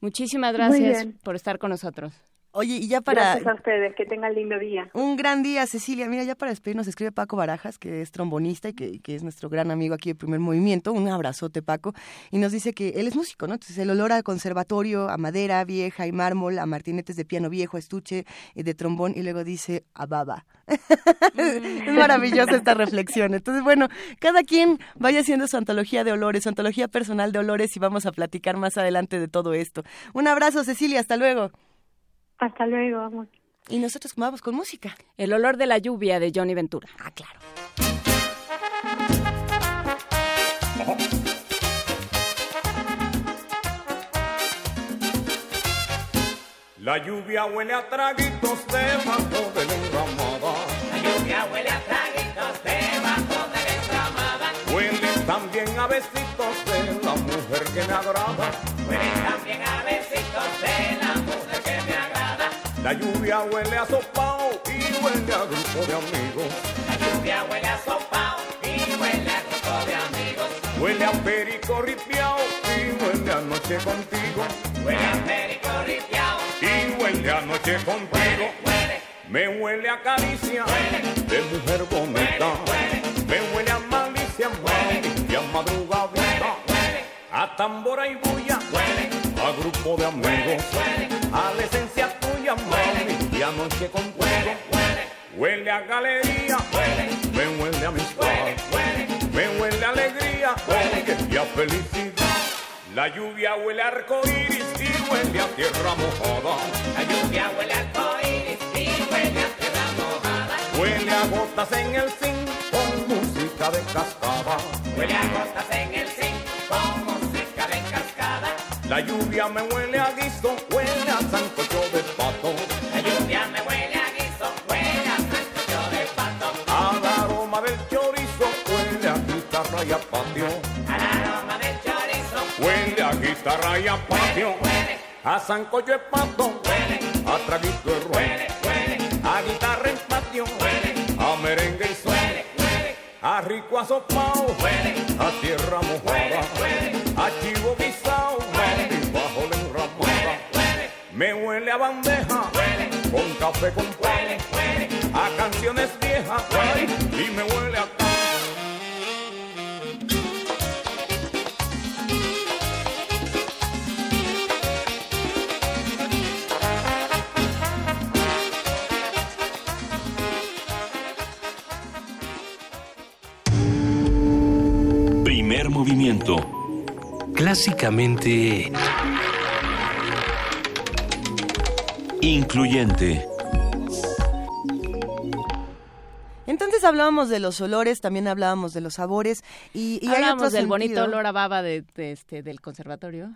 Muchísimas gracias por estar con nosotros. Oye, y ya para... Gracias a ustedes, que tengan lindo día. Un gran día, Cecilia. Mira, ya para despedirnos escribe Paco Barajas, que es trombonista y que, que, es nuestro gran amigo aquí de Primer Movimiento. Un abrazote, Paco. Y nos dice que él es músico, ¿no? Entonces, el olor a conservatorio, a madera vieja y mármol, a martinetes de piano viejo, a estuche y de trombón, y luego dice a baba. es maravillosa esta reflexión. Entonces, bueno, cada quien vaya haciendo su antología de olores, su antología personal de olores y vamos a platicar más adelante de todo esto. Un abrazo, Cecilia. Hasta luego. Hasta luego, amor. Y nosotros vamos con música. El olor de la lluvia de Johnny Ventura. Ah, claro. La lluvia huele a traguitos debajo de la enramada. La lluvia huele a traguitos debajo de la enramada. Huele también a besitos de la mujer que me agrada. Huele también a besitos de la La lluvia huele a sopao y huele a grupo de amigos. La lluvia huele a sopao y huele a grupo de amigos. Huele a perico ripiao y huele a noche contigo. Huele a perico ripiao y huele a noche contigo. Huele, Me huele a caricia de mujer bonita. Me huele a malicia y a madrugadita. A tambora y bulla, a grupo de amigos. A esencia tuya, anoche contigo. Huele a galería, me huele a amistad, me huele a alegría, y a felicidad. La lluvia huele a arcoíris y huele a tierra mojada. La lluvia huele a arcoíris y huele a tierra mojada. Huele a gotas en el zinc con música de cascada. Huele a gotas en el zinc con música de cascada. La lluvia me huele a guiso, huele a sancocho de pato. Guitarra y a patio. Al aroma del chorizo, Huele a guitarra y a patio. huele, A sancocho de pato. huele, A traguito de huele, huele, A guitarra en patio. huele, A merengue y huele, huele, A rico asopao. huele, A tierra mojada. huele, A chivo guisao. Mami, bajo la enramada. huele, Me huele a bandeja. huele, Con café con pan. huele, huele. A canciones viejas. Ay, y me huele movimiento. Clásicamente... Incluyente. Entonces hablábamos de los olores, también hablábamos de los sabores y, y hay del bonito olor a baba de, de este, del conservatorio.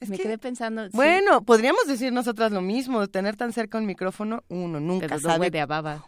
Es Me que- quedé pensando. sí, Bueno, podríamos decir nosotras lo mismo, tener tan cerca un micrófono, uno nunca pero sabe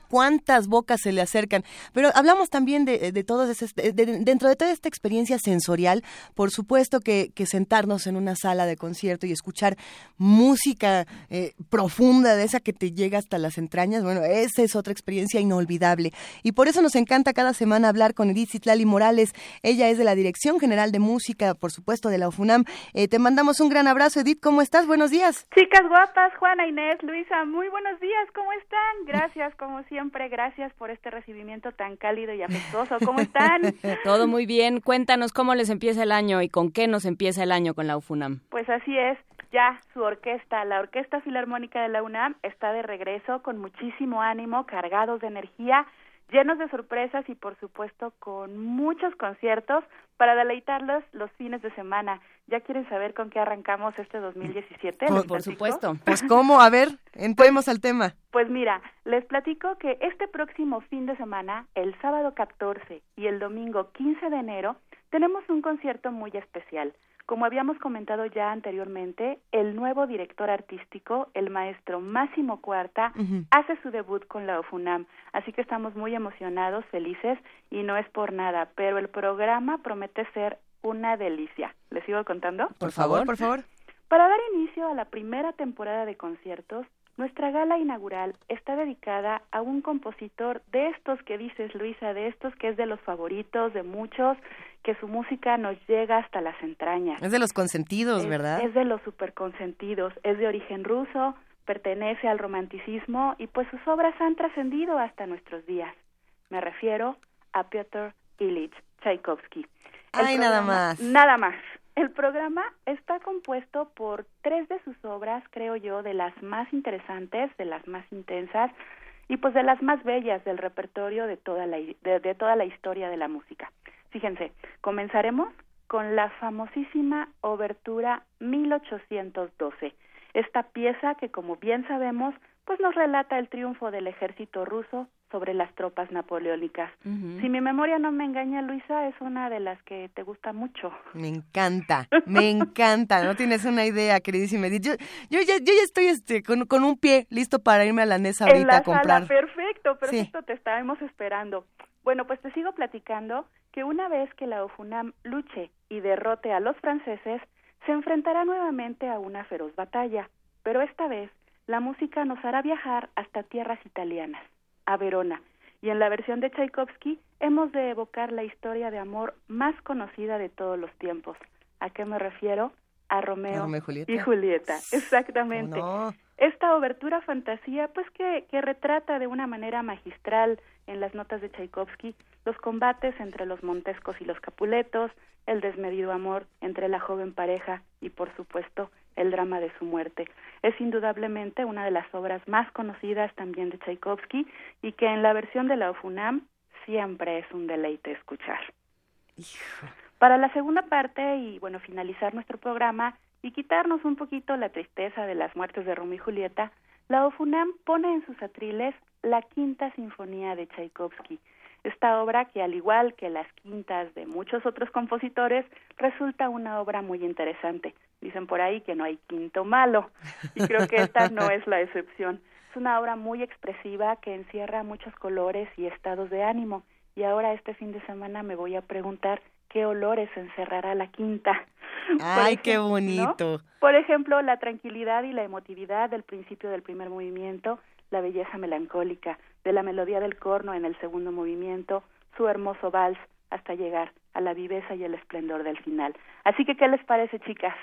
cuántas bocas se le acercan. Pero hablamos también de, de todos esos, de- de- dentro de toda esta experiencia sensorial, por supuesto que, que sentarnos en una sala de concierto y escuchar música eh, profunda de esa que te llega hasta las entrañas, bueno, esa es otra experiencia inolvidable. Y por eso nos encanta cada semana hablar con Edith Citlali Morales. Ella es de la Dirección General de Música, por supuesto, de la UFUNAM. Eh, te mandamos un gran abrazo, Edith. ¿Cómo estás? Buenos días. Chicas guapas, Juana, Inés, Luisa, muy buenos días, ¿cómo están? Gracias, como siempre, gracias por este recibimiento tan cálido y afectuoso, ¿cómo están? Todo muy bien. Cuéntanos cómo les empieza el año y con qué nos empieza el año con la UFUNAM. Pues así es, ya su orquesta, la Orquesta Filarmónica de la UNAM, está de regreso con muchísimo ánimo, cargados de energía, llenos de sorpresas y por supuesto con muchos conciertos para deleitarlos los fines de semana. ¿Ya quieren saber con qué arrancamos este 2017? Por- ¿Les Por platico? supuesto. Pues cómo, a ver, entremos al tema. Pues mira, les platico que este próximo fin de semana, el sábado 14 y el domingo 15 de enero, tenemos un concierto muy especial. Como habíamos comentado ya anteriormente, el nuevo director artístico, el maestro Máximo Cuarta, hace su debut con la OFUNAM, así que estamos muy emocionados, felices y no es por nada, pero el programa promete ser una delicia. ¿Les sigo contando? Por favor, por favor. Para dar inicio a la primera temporada de conciertos, nuestra gala inaugural está dedicada a un compositor de estos que dices, Luisa, de estos que es de los favoritos de muchos, que su música nos llega hasta las entrañas. Es de los consentidos, Es- ¿verdad? Es de los superconsentidos, es de origen ruso, pertenece al romanticismo y pues sus obras han trascendido hasta nuestros días. Me refiero a Piotr Ilich Tchaikovsky. El Ay, nada más. Nada más. El programa está compuesto por tres de sus obras, creo yo, de las más interesantes, de las más intensas y pues de las más bellas del repertorio de toda la, de, de toda la historia de la música. Fíjense, comenzaremos con la famosísima Obertura 1812. Esta pieza que, como bien sabemos, pues nos relata el triunfo del ejército ruso sobre las tropas napoleónicas. Si mi memoria no me engaña, Luisa, es una de las que te gusta mucho. Me encanta, me encanta. No tienes una idea, queridísima Edith. Yo, yo, ya, yo ya estoy este, con, con un pie listo para irme a la NES ahorita en la a comprar. sala, perfecto, perfecto, te estábamos esperando. Bueno, pues te sigo platicando que una vez que la OFUNAM luche y derrote a los franceses, se enfrentará nuevamente a una feroz batalla, pero esta vez la música nos hará viajar hasta tierras italianas, a Verona, y en la versión de Tchaikovsky hemos de evocar la historia de amor más conocida de todos los tiempos. ¿A qué me refiero? A Romeo, Romeo y Julieta. y Julieta, exactamente. Esta obertura fantasía, pues que, que retrata de una manera magistral en las notas de Tchaikovsky los combates entre los montescos y los capuletos, el desmedido amor entre la joven pareja y, por supuesto, el drama de su muerte. Es indudablemente una de las obras más conocidas también de Tchaikovsky y que en la versión de la OFUNAM siempre es un deleite escuchar. Para la segunda parte y bueno, finalizar nuestro programa, y quitarnos un poquito la tristeza de las muertes de Romeo y Julieta, la OFUNAM pone en sus atriles la Quinta Sinfonía de Tchaikovsky, esta obra que al igual que las quintas de muchos otros compositores resulta una obra muy interesante. Dicen por ahí que no hay quinto malo y creo que esta no es la excepción. Es una obra muy expresiva que encierra muchos colores y estados de ánimo y ahora este fin de semana me voy a preguntar qué olores encerrará la quinta. Ay, qué bonito. Por ejemplo, la tranquilidad y la emotividad del principio del primer movimiento, la belleza melancólica de la melodía del corno en el segundo movimiento, su hermoso vals hasta llegar a la viveza y el esplendor del final. Así que, ¿qué les parece, chicas?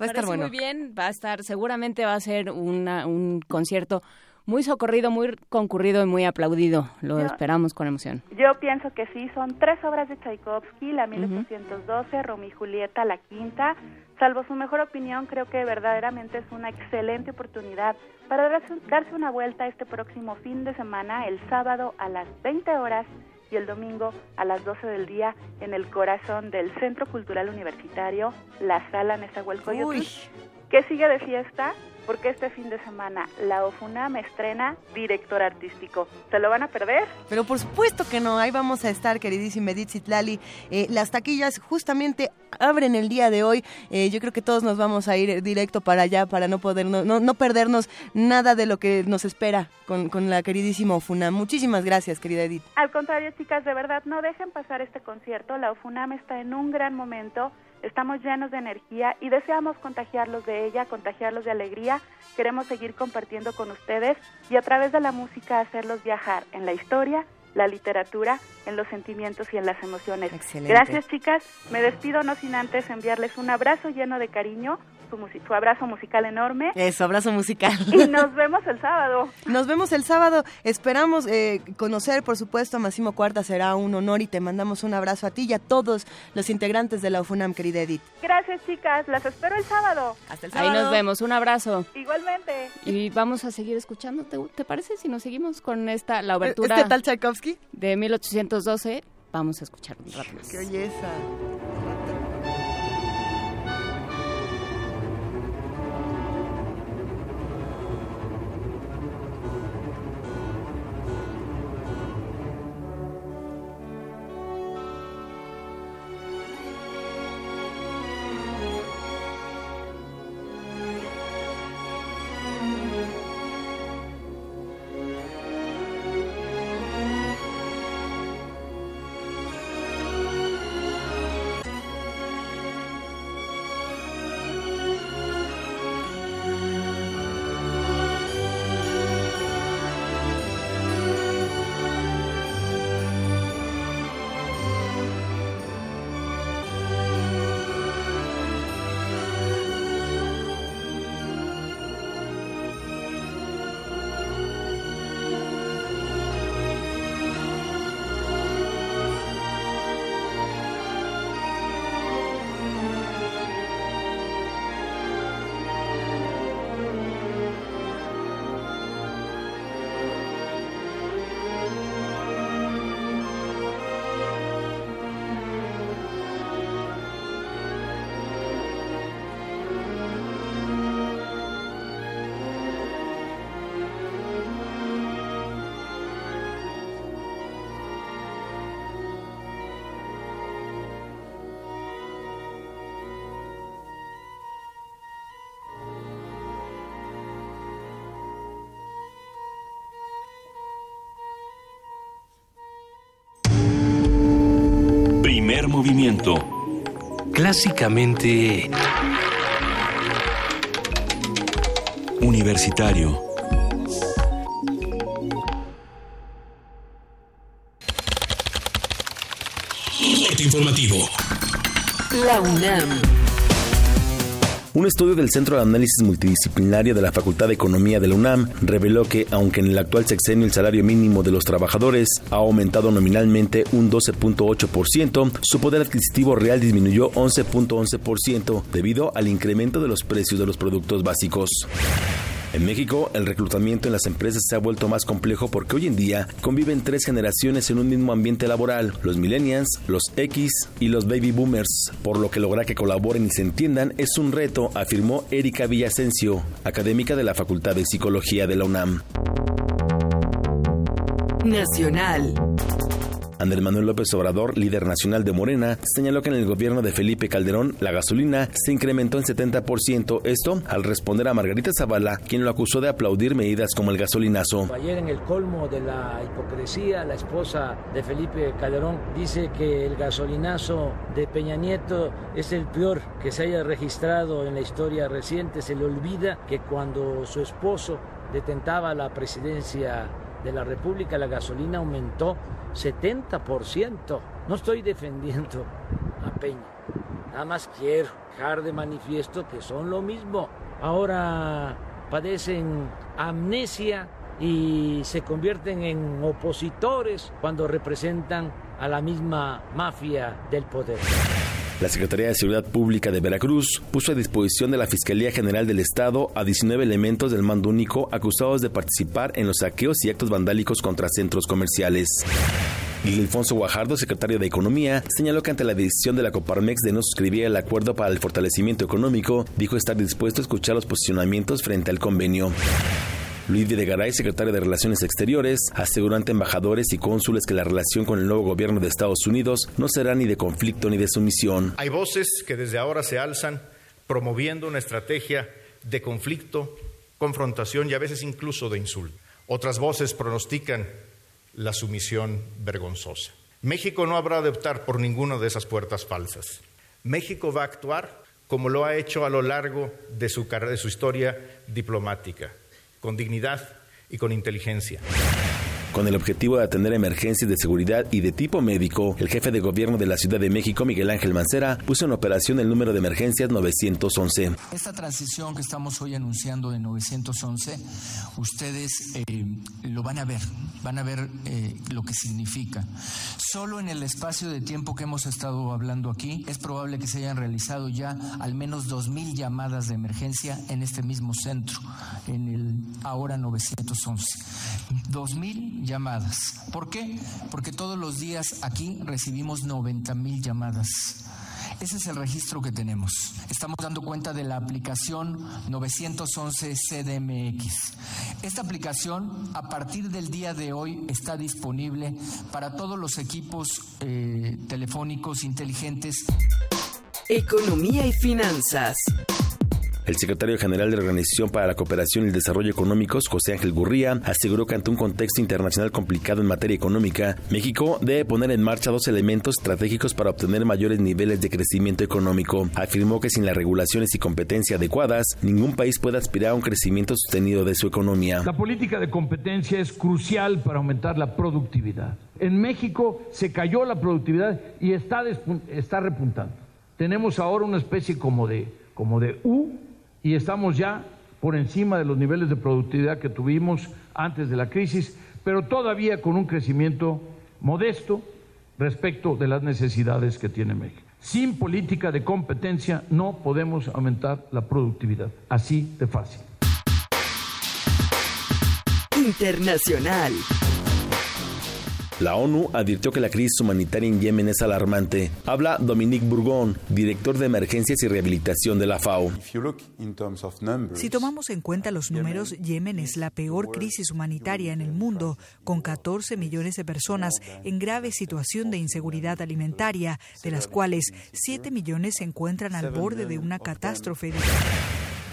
va a estar bueno. Muy bien, va a estar, seguramente va a ser una, un concierto muy socorrido, muy concurrido y muy aplaudido. Lo esperamos con emoción. Yo pienso que sí, son tres obras de Tchaikovsky, la 1812, Romeo y Julieta, la quinta. Salvo su mejor opinión, creo que verdaderamente es una excelente oportunidad para darse, darse una vuelta este próximo fin de semana, el sábado a las 20 horas y el domingo a las 12 del día en el corazón del Centro Cultural Universitario, la Sala Nezahualcóyotl, que sigue de fiesta porque este fin de semana la OFUNAM estrena director artístico. ¿Se lo van a perder? Pero por supuesto que no, ahí vamos a estar, queridísima Edith Zitlali. Eh, las taquillas justamente abren el día de hoy. Eh, yo creo que todos nos vamos a ir directo para allá para no, poder, no, no, perdernos nada de lo que nos espera con, con la queridísima OFUNAM. Muchísimas gracias, querida Edith. Al contrario, chicas, de verdad, no dejen pasar este concierto. La OFUNAM está en un gran momento estamos llenos de energía y deseamos contagiarlos de ella, contagiarlos de alegría. Queremos seguir compartiendo con ustedes y a través de la música hacerlos viajar en la historia, la literatura, en los sentimientos y en las emociones. Gracias chicas, me despido no sin antes enviarles un abrazo lleno de cariño, su, abrazo musical enorme. Eso, abrazo musical. Y nos vemos el sábado. Nos vemos el sábado. Esperamos eh, conocer, por supuesto, a Massimo Cuarta. Será un honor y te mandamos un abrazo a ti y a todos los integrantes de la UFUNAM, querida Edith. Gracias, chicas. Las espero el sábado. Hasta el sábado. Ahí nos vemos. Un abrazo. Igualmente. Y vamos a seguir escuchando. ¿Te, parece si nos seguimos con esta, la obertura? ¿Este tal Tchaikovsky? De 1812. Vamos a escuchar un rato ¡Qué belleza! Movimiento. Clásicamente... Universitario. informativo. La UNAM. Un estudio del Centro de Análisis Multidisciplinario de la Facultad de Economía de la UNAM reveló que, aunque en el actual sexenio el salario mínimo de los trabajadores ha aumentado nominalmente un 12.8%, su poder adquisitivo real disminuyó 11.11% debido al incremento de los precios de los productos básicos. En México, el reclutamiento en las empresas se ha vuelto más complejo porque hoy en día conviven tres generaciones en un mismo ambiente laboral, los millennials, los X y los baby boomers, por lo que lograr que colaboren y se entiendan es un reto, afirmó Erika Villasencio, académica de la Facultad de Psicología de la UNAM. Nacional. Andrés Manuel López Obrador, líder nacional de Morena, señaló que en el gobierno de Felipe Calderón la gasolina se incrementó en 70%, esto al responder a Margarita Zavala, quien lo acusó de aplaudir medidas como el gasolinazo. Ayer en el colmo de la hipocresía, la esposa de Felipe Calderón dice que el gasolinazo de Peña Nieto es el peor que se haya registrado en la historia reciente. Se le olvida que cuando su esposo detentaba la presidencia de la República, la gasolina aumentó 70%. No estoy defendiendo a Peña, nada más quiero dejar de manifiesto que son lo mismo. Ahora padecen amnesia y se convierten en opositores cuando representan a la misma mafia del poder. La Secretaría de Seguridad Pública de Veracruz puso a disposición de la Fiscalía General del Estado a 19 elementos del mando único acusados de participar en los saqueos y actos vandálicos contra centros comerciales. Alfonso Guajardo, secretario de Economía, señaló que ante la decisión de la Coparmex de no suscribir el acuerdo para el fortalecimiento económico, dijo estar dispuesto a escuchar los posicionamientos frente al convenio. Luis Videgaray, secretario de Relaciones Exteriores, aseguró ante embajadores y cónsules que la relación con el nuevo gobierno de Estados Unidos no será ni de conflicto ni de sumisión. Hay voces que desde ahora se alzan promoviendo una estrategia de conflicto, confrontación y a veces incluso de insulto. Otras voces pronostican la sumisión vergonzosa. México no habrá de optar por ninguna de esas puertas falsas. México va a actuar como lo ha hecho a lo largo de su, de su historia diplomática con dignidad y con inteligencia. Con el objetivo de atender emergencias de seguridad y de tipo médico, el jefe de gobierno de la Ciudad de México, Miguel Ángel Mancera, puso en operación el número de emergencias 911. Esta transición que estamos hoy anunciando de 911, ustedes eh, lo van a ver, van a ver eh, lo que significa. Solo en el espacio de tiempo que hemos estado hablando aquí, es probable que se hayan realizado ya al menos 2.000 llamadas de emergencia en este mismo centro, en el ahora 911. 2.000 llamadas. ¿Por qué? Porque todos los días aquí recibimos 90 mil llamadas. Ese es el registro que tenemos. Estamos dando cuenta de la aplicación 911 CDMX. Esta aplicación a partir del día de hoy está disponible para todos los equipos eh, telefónicos inteligentes. Economía y finanzas. El secretario general de la Organización para la Cooperación y el Desarrollo Económicos, José Ángel Gurría, aseguró que ante un contexto internacional complicado en materia económica, México debe poner en marcha dos elementos estratégicos para obtener mayores niveles de crecimiento económico. Afirmó que sin las regulaciones y competencia adecuadas, ningún país puede aspirar a un crecimiento sostenido de su economía. La política de competencia es crucial para aumentar la productividad. En México se cayó la productividad y está, está repuntando. Tenemos ahora una especie como de, como de U y estamos ya por encima de los niveles de productividad que tuvimos antes de la crisis, pero todavía con un crecimiento modesto respecto de las necesidades que tiene México. Sin política de competencia no podemos aumentar la productividad, así de fácil. Internacional. La ONU advirtió que la crisis humanitaria en Yemen es alarmante. Habla Dominique Bourgon, director de emergencias y rehabilitación de la FAO. Si tomamos en cuenta los números, Yemen es la peor crisis humanitaria en el mundo, con 14 millones de personas en grave situación de inseguridad alimentaria, de las cuales 7 millones se encuentran al borde de una catástrofe.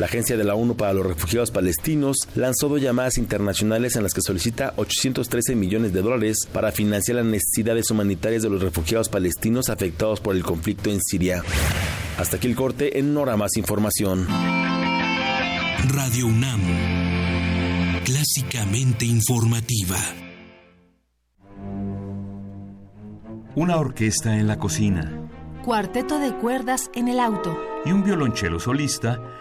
La Agencia de la ONU para los Refugiados Palestinos lanzó dos llamadas internacionales en las que solicita 813 millones de dólares para financiar las necesidades humanitarias de los refugiados palestinos afectados por el conflicto en Siria. Hasta aquí el corte, en Nora más información. Radio UNAM, clásicamente informativa. Una orquesta en la cocina. Cuarteto de cuerdas en el auto. Y un violonchelo solista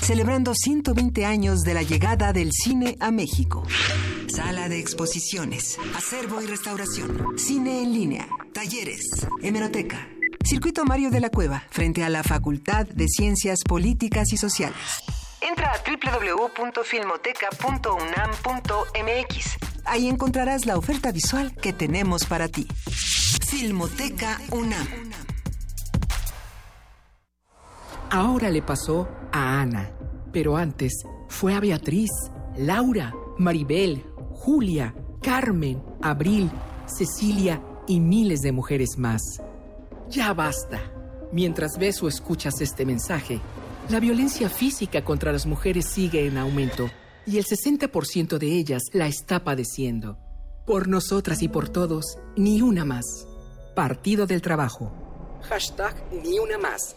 celebrando 120 años de la llegada del cine a México. Sala de exposiciones, acervo y restauración, cine en línea, talleres, hemeroteca. Circuito Mario de la Cueva, frente a la Facultad de Ciencias Políticas y Sociales. Entra a www.filmoteca.unam.mx. Ahí encontrarás la oferta visual que tenemos para ti. Filmoteca UNAM. Ahora le pasó a Ana, pero antes fue a Beatriz, Laura, Maribel, Julia, Carmen, Abril, Cecilia y miles de mujeres más. Ya basta. Mientras ves o escuchas este mensaje, la violencia física contra las mujeres sigue en aumento y el 60% de ellas la está padeciendo. Por nosotras y por todos, ni una más. Partido del Trabajo. Hashtag ni una más.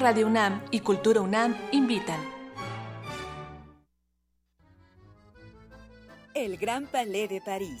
Radio UNAM y Cultura UNAM invitan. El Gran Palais de París,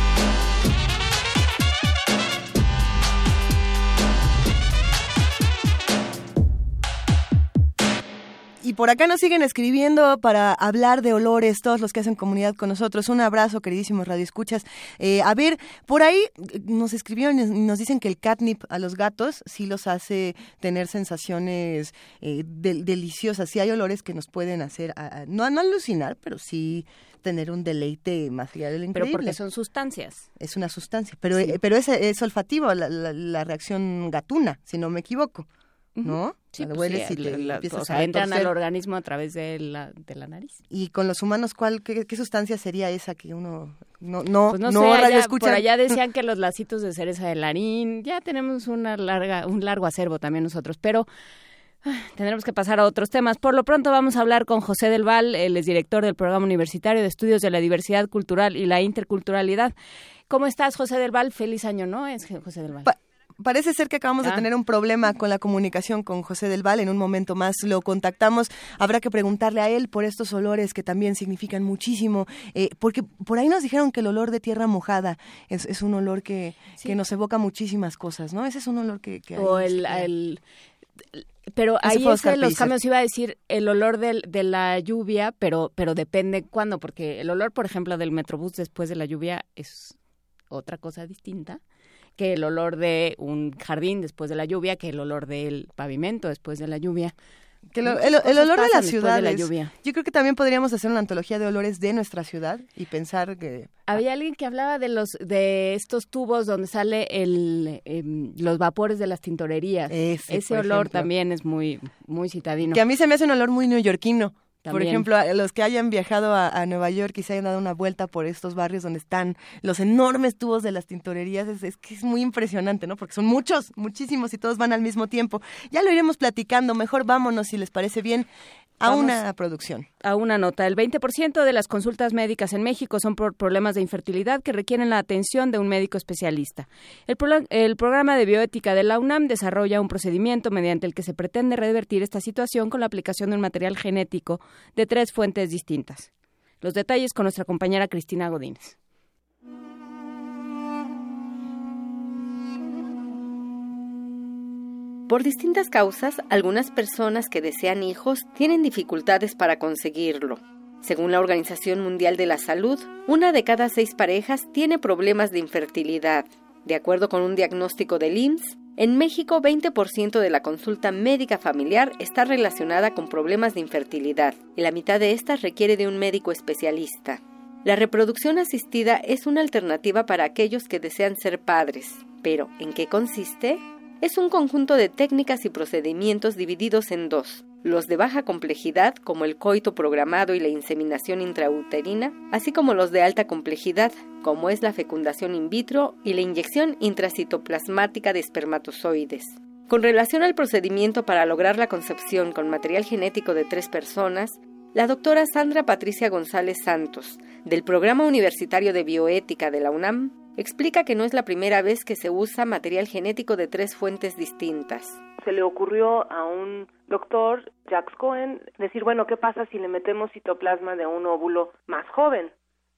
Y por acá nos siguen escribiendo para hablar de olores, todos los que hacen comunidad con nosotros. Un abrazo, queridísimos radioescuchas. Eh, a ver, por ahí nos escribieron y nos dicen que el catnip a los gatos sí los hace tener sensaciones eh, del- deliciosas. Sí hay olores que nos pueden hacer, a- a- no, no alucinar, pero sí tener un deleite más allá de lo Pero increíble. porque son sustancias. Es una sustancia, pero, Sí. eh, pero es, es olfativo, la, la- la reacción gatuna, si no me equivoco, ¿no? Sí, pues hueles sí, y la- empiezas o sea, a entran al organismo a través de la, de la nariz. Y con los humanos, ¿cuál, qué, qué sustancia sería esa que uno no no Pues no, no, sé, radio allá- escucha? por allá decían que los lacitos de cereza de larín, ya tenemos una larga, un largo acervo también nosotros, pero ah, tendremos que pasar a otros temas. Por lo pronto vamos a hablar con José del Val, él es director del Programa Universitario de Estudios de la Diversidad Cultural y la Interculturalidad. ¿Cómo estás, José del Val? Feliz año, ¿no? Es José del Val. Parece ser que acabamos de tener un problema con la comunicación con José del Val. En un momento más lo contactamos. Habrá que preguntarle a él por estos olores que también significan muchísimo. eh, porque por ahí nos dijeron que el olor de tierra mojada es, es un olor que, que nos evoca muchísimas cosas, ¿no? Ese es un olor que... que o el, el- pero ahí es de los cambios iba a decir el olor del, de la lluvia pero pero depende cuándo porque el olor por ejemplo del metrobús después de la lluvia es otra cosa distinta que el olor de un jardín después de la lluvia que el olor del pavimento después de la lluvia Que lo- Muchas el, olor de la ciudad. de la lluvia. Yo creo que también podríamos hacer una antología de olores de nuestra ciudad y pensar que Había alguien que hablaba de los de estos tubos donde sale el em, los vapores de las tintorerías. Ese, olor ejemplo. también es muy muy citadino. que a mí se me hace un olor muy neoyorquino. Por ejemplo, los que hayan viajado a, Nueva York y se hayan dado una vuelta por estos barrios donde están los enormes tubos de las tintorerías, es, es, que es muy impresionante, ¿no? Porque son muchos, muchísimos y todos van al mismo tiempo. Ya lo iremos platicando, mejor vámonos si les parece bien a una producción. A una nota. El 20% de las consultas médicas en México son por problemas de infertilidad que requieren la atención de un médico especialista. El, el, programa de bioética de la UNAM desarrolla un procedimiento mediante el que se pretende revertir esta situación con la aplicación de un material genético de tres fuentes distintas. Los detalles con nuestra compañera Cristina Godínez. Por distintas causas, algunas personas que desean hijos tienen dificultades para conseguirlo. Según la Organización Mundial de la Salud, una de cada seis parejas tiene problemas de infertilidad. De acuerdo con un diagnóstico del IMSS, en México 20% de la consulta médica familiar está relacionada con problemas de infertilidad y la mitad de estas requiere de un médico especialista. La reproducción asistida es una alternativa para aquellos que desean ser padres, pero ¿en qué consiste? Es un conjunto de técnicas y procedimientos divididos en dos, los de baja complejidad, como el coito programado y la inseminación intrauterina, así como los de alta complejidad, como es la fecundación in vitro y la inyección intracitoplasmática de espermatozoides. Con relación al procedimiento para lograr la concepción con material genético de tres personas, la doctora Sandra Patricia González Santos, del Programa Universitario de Bioética de la UNAM, explica que no es la primera vez que se usa material genético de tres fuentes distintas. Se le ocurrió a un doctor, Jacques Cohen, decir, bueno, ¿qué pasa si le metemos citoplasma de un óvulo más joven?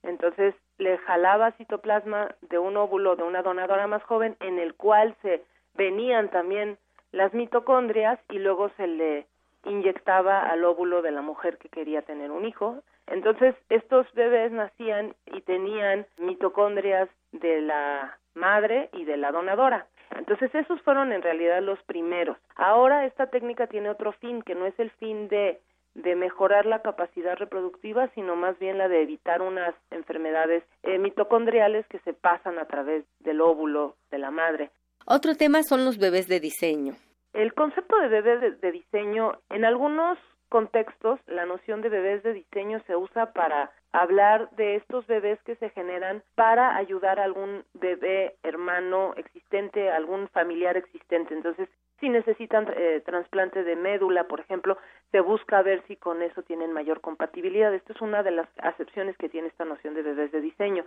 Entonces le jalaba citoplasma de un óvulo de una donadora más joven en el cual se venían también las mitocondrias y luego se le inyectaba al óvulo de la mujer que quería tener un hijo. Entonces, estos bebés nacían y tenían mitocondrias de la madre y de la donadora. Entonces, esos fueron en realidad los primeros. Ahora esta técnica tiene otro fin, que no es el fin de de mejorar la capacidad reproductiva, sino más bien la de evitar unas enfermedades eh, mitocondriales que se pasan a través del óvulo de la madre. Otro tema son los bebés de diseño. El concepto de bebé de, diseño, en algunos contextos, la noción de bebés de diseño se usa para hablar de estos bebés que se generan para ayudar a algún bebé hermano existente, algún familiar existente. Entonces, si necesitan eh, trasplante de médula, por ejemplo, se busca ver si con eso tienen mayor compatibilidad. Esto es una de las acepciones que tiene esta noción de bebés de diseño.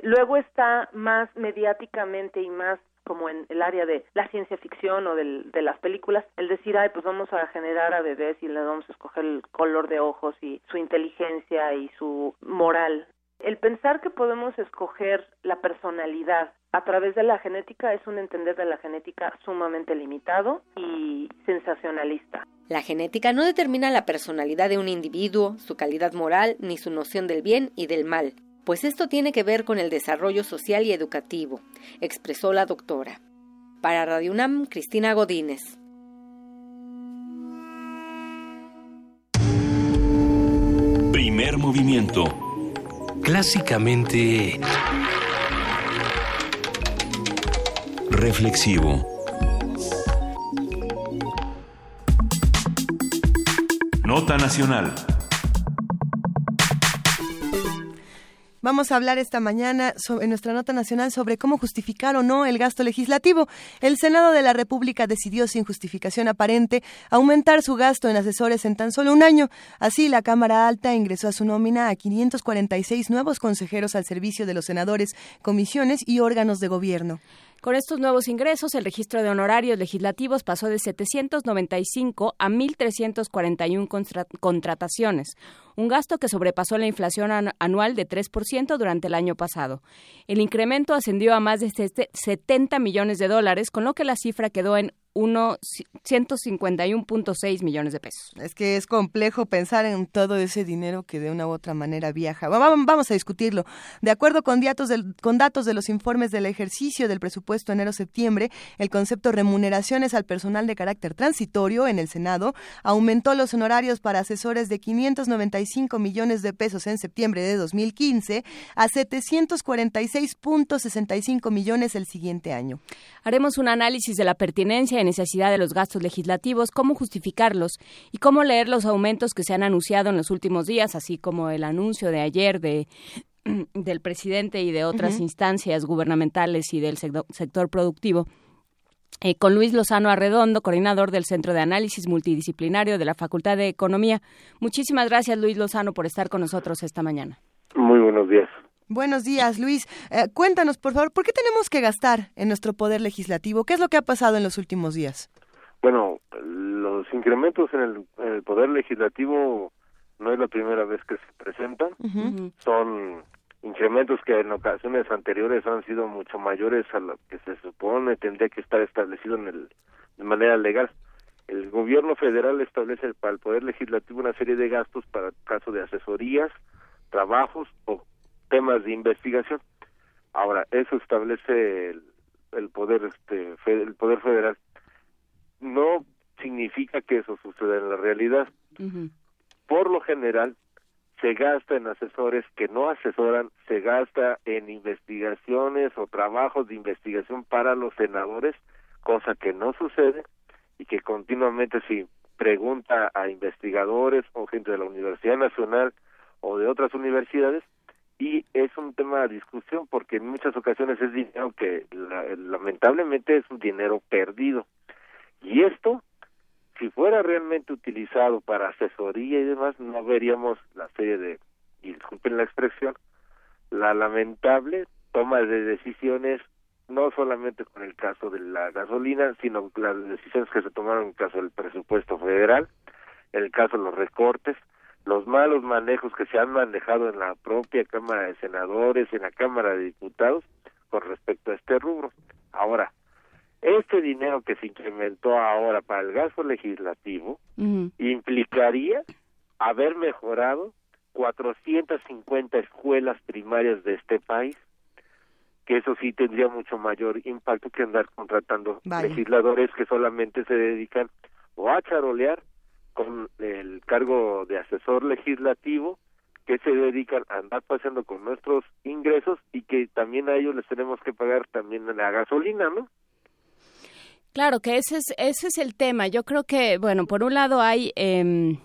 Luego está más mediáticamente y más como en el área de la ciencia ficción o del, de las películas, el decir, ay, pues vamos a generar a bebés y le vamos a escoger el color de ojos y su inteligencia y su moral. El pensar que podemos escoger la personalidad a través de la genética es un entender de la genética sumamente limitado y sensacionalista. La genética no determina la personalidad de un individuo, su calidad moral, ni su noción del bien y del mal pues esto tiene que ver con el desarrollo social y educativo, expresó la doctora. Para Radio UNAM, Cristina Godínez. Primer movimiento. Clásicamente... Reflexivo. Nota Nacional. Vamos a hablar esta mañana en nuestra nota nacional sobre cómo justificar o no el gasto legislativo. El Senado de la República decidió sin justificación aparente aumentar su gasto en asesores en tan solo un año. Así, la Cámara Alta ingresó a su nómina a 546 nuevos consejeros al servicio de los senadores, comisiones y órganos de gobierno. Con estos nuevos ingresos, el registro de honorarios legislativos pasó de 795 a 1.341 contrataciones, un gasto que sobrepasó la inflación anual de 3% durante el año pasado. El incremento ascendió a más de 70 millones de dólares, con lo que la cifra quedó en 151.6 millones de pesos. Es que es complejo pensar en todo ese dinero que de una u otra manera viaja. Vamos a discutirlo. De acuerdo con datos, con datos de los informes del ejercicio del presupuesto enero-septiembre, el concepto remuneraciones al personal de carácter transitorio en el Senado aumentó los honorarios para asesores de 595 millones de pesos en septiembre de 2015 a 746.65 millones el siguiente año. Haremos un análisis de la pertinencia en necesidad de los gastos legislativos, cómo justificarlos y cómo leer los aumentos que se han anunciado en los últimos días, así como el anuncio de ayer de del presidente y de otras instancias gubernamentales y del sector productivo. Eh, con Luis Lozano Arredondo, coordinador del Centro de Análisis Multidisciplinario de la Facultad de Economía. Muchísimas gracias, Luis Lozano, por estar con nosotros esta mañana. Muy buenos días. Buenos días, Luis. Eh, cuéntanos, por favor, ¿por qué tenemos que gastar en nuestro poder legislativo? ¿Qué es lo que ha pasado en los últimos días? Bueno, los incrementos en el, poder legislativo no es la primera vez que se presentan. Son incrementos que en ocasiones anteriores han sido mucho mayores a lo que se supone tendría que estar establecido en el, de manera legal. El gobierno federal establece para el Poder Legislativo una serie de gastos para caso de asesorías, trabajos o temas de investigación. Ahora, eso establece el, poder este el poder federal. No significa que eso suceda en la realidad. Por lo general, se gasta en asesores que no asesoran, se gasta en investigaciones o trabajos de investigación para los senadores, cosa que no sucede y que continuamente si pregunta a investigadores o gente de la Universidad Nacional o de otras universidades y es un tema de discusión porque en muchas ocasiones es dinero que lamentablemente es un dinero perdido. Y esto si fuera realmente utilizado para asesoría y demás, no veríamos la serie de, y disculpen la expresión, la lamentable toma de decisiones, no solamente con el caso de la gasolina, sino las decisiones que se tomaron en el caso del presupuesto federal, en el caso de los recortes, los malos manejos que se han manejado en la propia Cámara de Senadores, en la Cámara de Diputados, con respecto a este rubro. Ahora, este dinero que se incrementó ahora para el gasto legislativo implicaría haber mejorado 450 escuelas primarias de este país, que eso sí tendría mucho mayor impacto que andar contratando legisladores que solamente se dedican o a charolear con el cargo de asesor legislativo que se dedican a andar paseando con nuestros ingresos y que también a ellos les tenemos que pagar también la gasolina, ¿no? Claro, que ese es, ese es el tema. Yo creo que, bueno, por un lado hay em,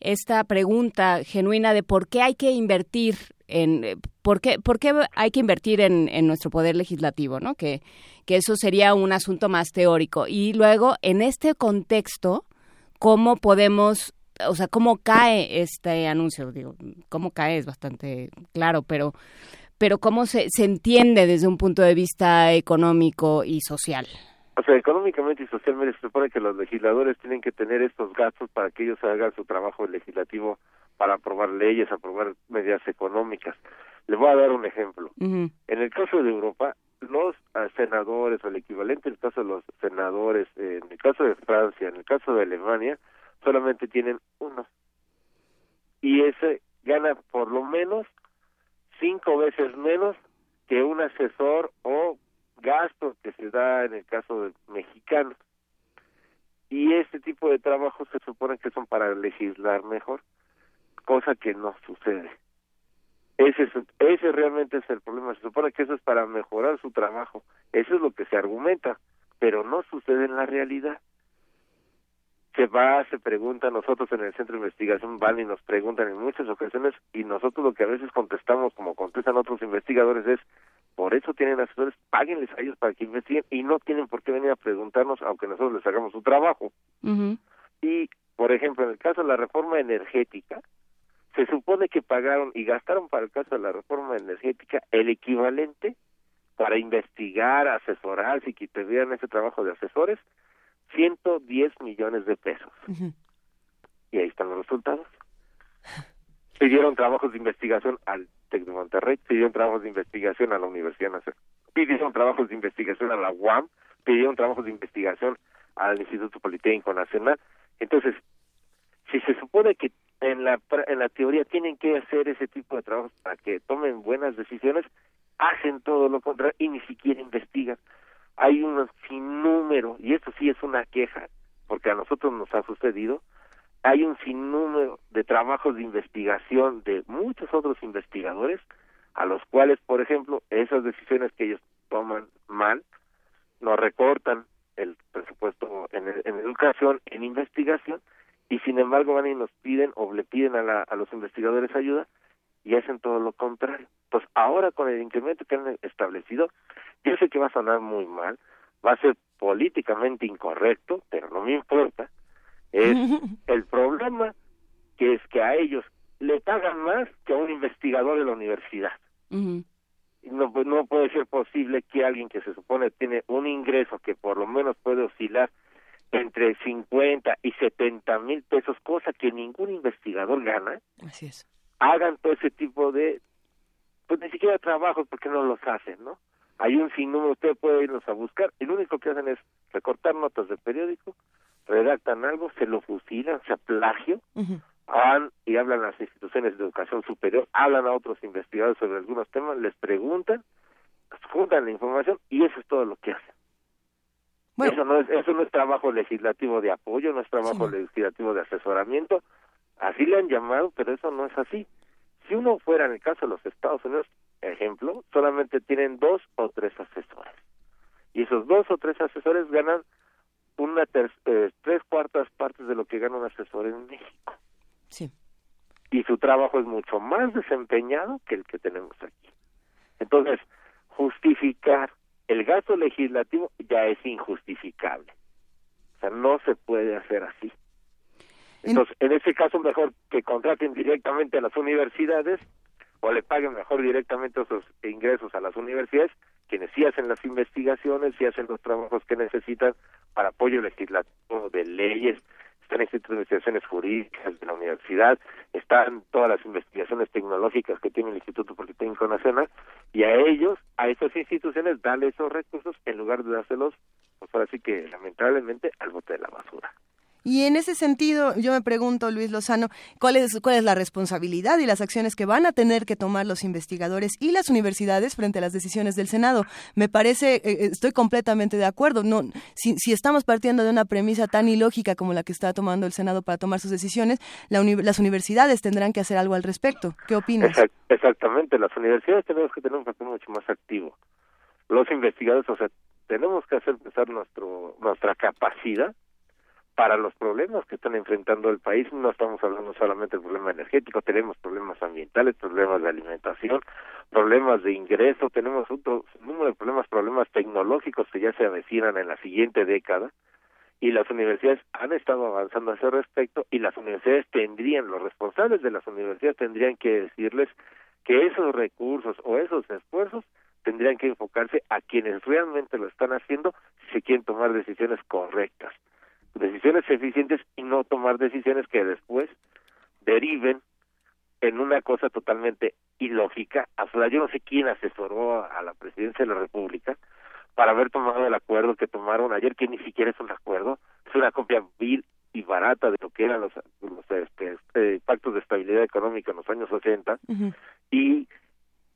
esta pregunta genuina de por qué hay que invertir en, eh, por qué, por qué hay que invertir en, en nuestro poder legislativo, ¿no? Que, que eso sería un asunto más teórico. Y luego, en este contexto, ¿cómo podemos o sea, cómo cae este anuncio, digo, cómo cae es bastante claro, pero pero cómo se, se entiende desde un punto de vista económico y social. O sea, económicamente y socialmente se supone que los legisladores tienen que tener estos gastos para que ellos hagan su trabajo legislativo para aprobar leyes, aprobar medidas económicas. Les voy a dar un ejemplo. En el caso de Europa, los ah, senadores, o el equivalente en el caso de los senadores, en el caso de Francia, en el caso de Alemania, solamente tienen uno. Y ese gana por lo menos cinco veces menos que un asesor o gasto que se da en el caso de mexicanos. Y este tipo de trabajos se supone que son para legislar mejor, cosa que no sucede. Ese, es, ese realmente es el problema. Se supone que eso es para mejorar su trabajo. Eso es lo que se argumenta, pero no sucede en la realidad. Se va, se pregunta, nosotros en el centro de investigación van y nos preguntan en muchas ocasiones y nosotros lo que a veces contestamos, como contestan otros investigadores, es por eso tienen asesores, páguenles a ellos para que investiguen y no tienen por qué venir a preguntarnos aunque nosotros les hagamos su trabajo. Y, por ejemplo, en el caso de la reforma energética, se supone que pagaron y gastaron para el caso de la reforma energética el equivalente para investigar, asesorar, si tuvieran ese trabajo de asesores, 110 millones de pesos. Y ahí están los resultados. Pidieron trabajos de investigación al TEC de Monterrey, pidieron trabajos de investigación a la Universidad Nacional, pidieron trabajos de investigación a la UAM, pidieron trabajos de investigación al Instituto Politécnico Nacional. Entonces, si se supone que en la, en la teoría tienen que hacer ese tipo de trabajos para que tomen buenas decisiones, hacen todo lo contrario y ni siquiera investigan. Hay un sinnúmero, y esto sí es una queja, porque a nosotros nos ha sucedido, hay un sinnúmero de trabajos de investigación de muchos otros investigadores a los cuales, por ejemplo, esas decisiones que ellos toman mal, nos recortan el presupuesto en, educación, en investigación, y sin embargo van y nos piden o le piden a, a los investigadores ayuda y hacen todo lo contrario. Pues ahora con el incremento que han establecido, yo sé que va a sonar muy mal, va a ser políticamente incorrecto, pero no me importa, es el problema que es que a ellos le pagan más que a un investigador de la universidad. no, pues, no puede ser posible que alguien que se supone tiene un ingreso que por lo menos puede oscilar entre 50 y 70 mil pesos, cosa que ningún investigador gana, Así es. hagan todo ese tipo de, pues ni siquiera trabajos porque no los hacen, ¿no? Hay un sinnúmero, usted puede irnos a buscar, y lo único que hacen es recortar notas de periódico, redactan algo, se lo fusilan, se plagio, van y hablan a las instituciones de educación superior, hablan a otros investigadores sobre algunos temas, les preguntan, juntan la información y eso es todo lo que hacen. Eso no es eso no es trabajo legislativo de apoyo, no es trabajo legislativo de asesoramiento, así le han llamado, pero eso no es así. Si uno fuera en el caso de los Estados Unidos, ejemplo, solamente tienen dos o tres asesores. Y esos dos o tres asesores ganan una eh, tres cuartas partes de lo que gana un asesor en México. Sí. Y su trabajo es mucho más desempeñado que el que tenemos aquí. Entonces, justificar el gasto legislativo ya es injustificable. O sea, no se puede hacer así. Entonces, en ese caso, mejor que contraten directamente a las universidades o le paguen mejor directamente esos ingresos a las universidades, quienes sí hacen las investigaciones, sí hacen los trabajos que necesitan para apoyo legislativo de leyes, están institutos de investigaciones jurídicas de la universidad, están todas las investigaciones tecnológicas que tiene el Instituto Politécnico Nacional, y a ellos, a esas instituciones, darle esos recursos en lugar de dárselos, pues ahora sí que lamentablemente, al bote de la basura. Y en ese sentido, yo me pregunto, Luis Lozano, ¿cuál es, cuál es la responsabilidad y las acciones que van a tener que tomar los investigadores y las universidades frente a las decisiones del Senado? Me parece, eh, eh, estoy completamente de acuerdo. No, si, si, estamos partiendo de una premisa tan ilógica como la que está tomando el Senado para tomar sus decisiones, las universidades tendrán que hacer algo al respecto. ¿Qué opinas? exactamente, las universidades tenemos que tener un papel mucho más activo. Los investigadores, o sea, tenemos que hacer pensar nuestro, nuestra capacidad para los problemas que están enfrentando el país. No estamos hablando solamente del problema energético, tenemos problemas ambientales, problemas de alimentación, problemas de ingreso, tenemos otro número de problemas, problemas tecnológicos que ya se avecinan en la siguiente década y las universidades han estado avanzando a ese respecto y las universidades tendrían, los responsables de las universidades tendrían que decirles que esos recursos o esos esfuerzos tendrían que enfocarse a quienes realmente lo están haciendo si se quieren tomar decisiones correctas decisiones eficientes y no tomar decisiones que después deriven en una cosa totalmente ilógica. O yo no sé quién asesoró a la presidencia de la República para haber tomado el acuerdo que tomaron ayer, que ni siquiera es un acuerdo, es una copia vil y barata de lo que eran los, este, este, pactos de estabilidad económica en los años 80. Y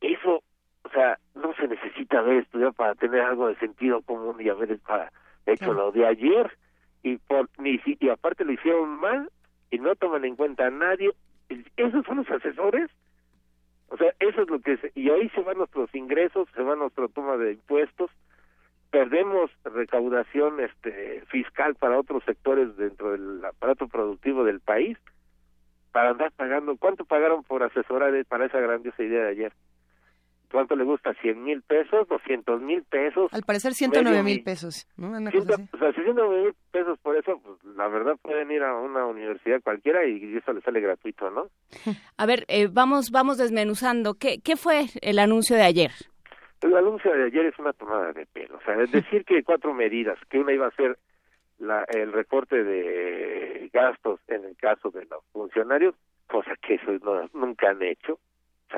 eso, o sea, no se necesita haber estudiado para tener algo de sentido común y haber hecho lo de ayer y por ni y aparte lo hicieron mal y no toman en cuenta a nadie. Esos son los asesores. O sea eso es lo que y ahí se van nuestros ingresos se va nuestra toma de impuestos. Perdemos recaudación este fiscal para otros sectores dentro del aparato productivo del país para andar pagando. Cuánto pagaron por asesorar para esa grandiosa idea de ayer ¿Cuánto le gusta? ¿100 mil pesos? ¿200 mil pesos? Al parecer 109 mil pesos. ¿no? o sea, 109 mil pesos por eso, pues, la verdad pueden ir a una universidad cualquiera y eso le sale gratuito, ¿no? A ver, eh, vamos, vamos desmenuzando. ¿Qué, ¿Qué fue el anuncio de ayer? El anuncio de ayer es una tomada de pelo. O sea, es decir que cuatro medidas, que una iba a ser la, el recorte de gastos en el caso de los funcionarios, cosa que eso nunca han hecho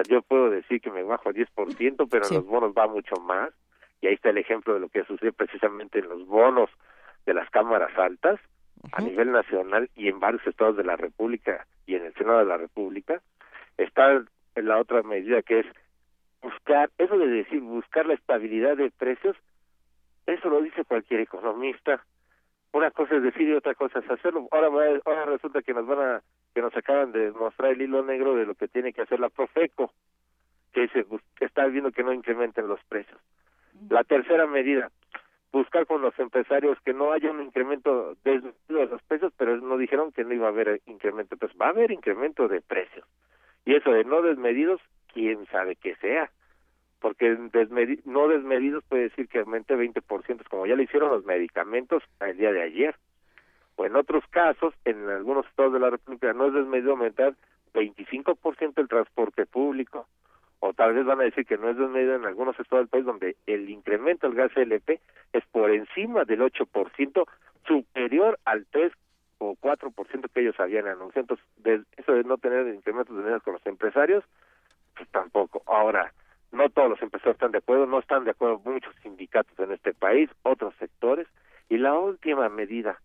yo puedo decir que me bajo a 10%, pero en los bonos va mucho más. Y ahí está el ejemplo de lo que sucede precisamente en los bonos de las cámaras altas a nivel nacional y en varios estados de la República y en el Senado de la República. Está en la otra medida que es buscar, eso de decir buscar la estabilidad de precios, eso lo dice cualquier economista. Una cosa es decir y otra cosa es hacerlo. Ahora, ahora resulta que nos van a que nos acaban de mostrar el hilo negro de lo que tiene que hacer la Profeco, que, se, está viendo que no incrementen los precios. La tercera medida, buscar con los empresarios que no haya un incremento de los precios, pero no dijeron que no iba a haber incremento. Entonces va a haber incremento de precios. Y eso de no desmedidos, quién sabe qué sea. Porque no desmedidos puede decir que aumente 20%, como ya le hicieron los medicamentos el día de ayer. O en otros casos, en algunos estados de la República, no es desmedido aumentar 25% el transporte público o tal vez van a decir que no es desmedido en algunos estados del país donde el incremento del gas LP es por encima del 8% superior al 3 o 4% que ellos habían anunciado. Entonces, eso de no tener incrementos de medidas con los empresarios, pues tampoco. Ahora, no todos los empresarios están de acuerdo, no están de acuerdo muchos sindicatos en este país, otros sectores. Y la última medida,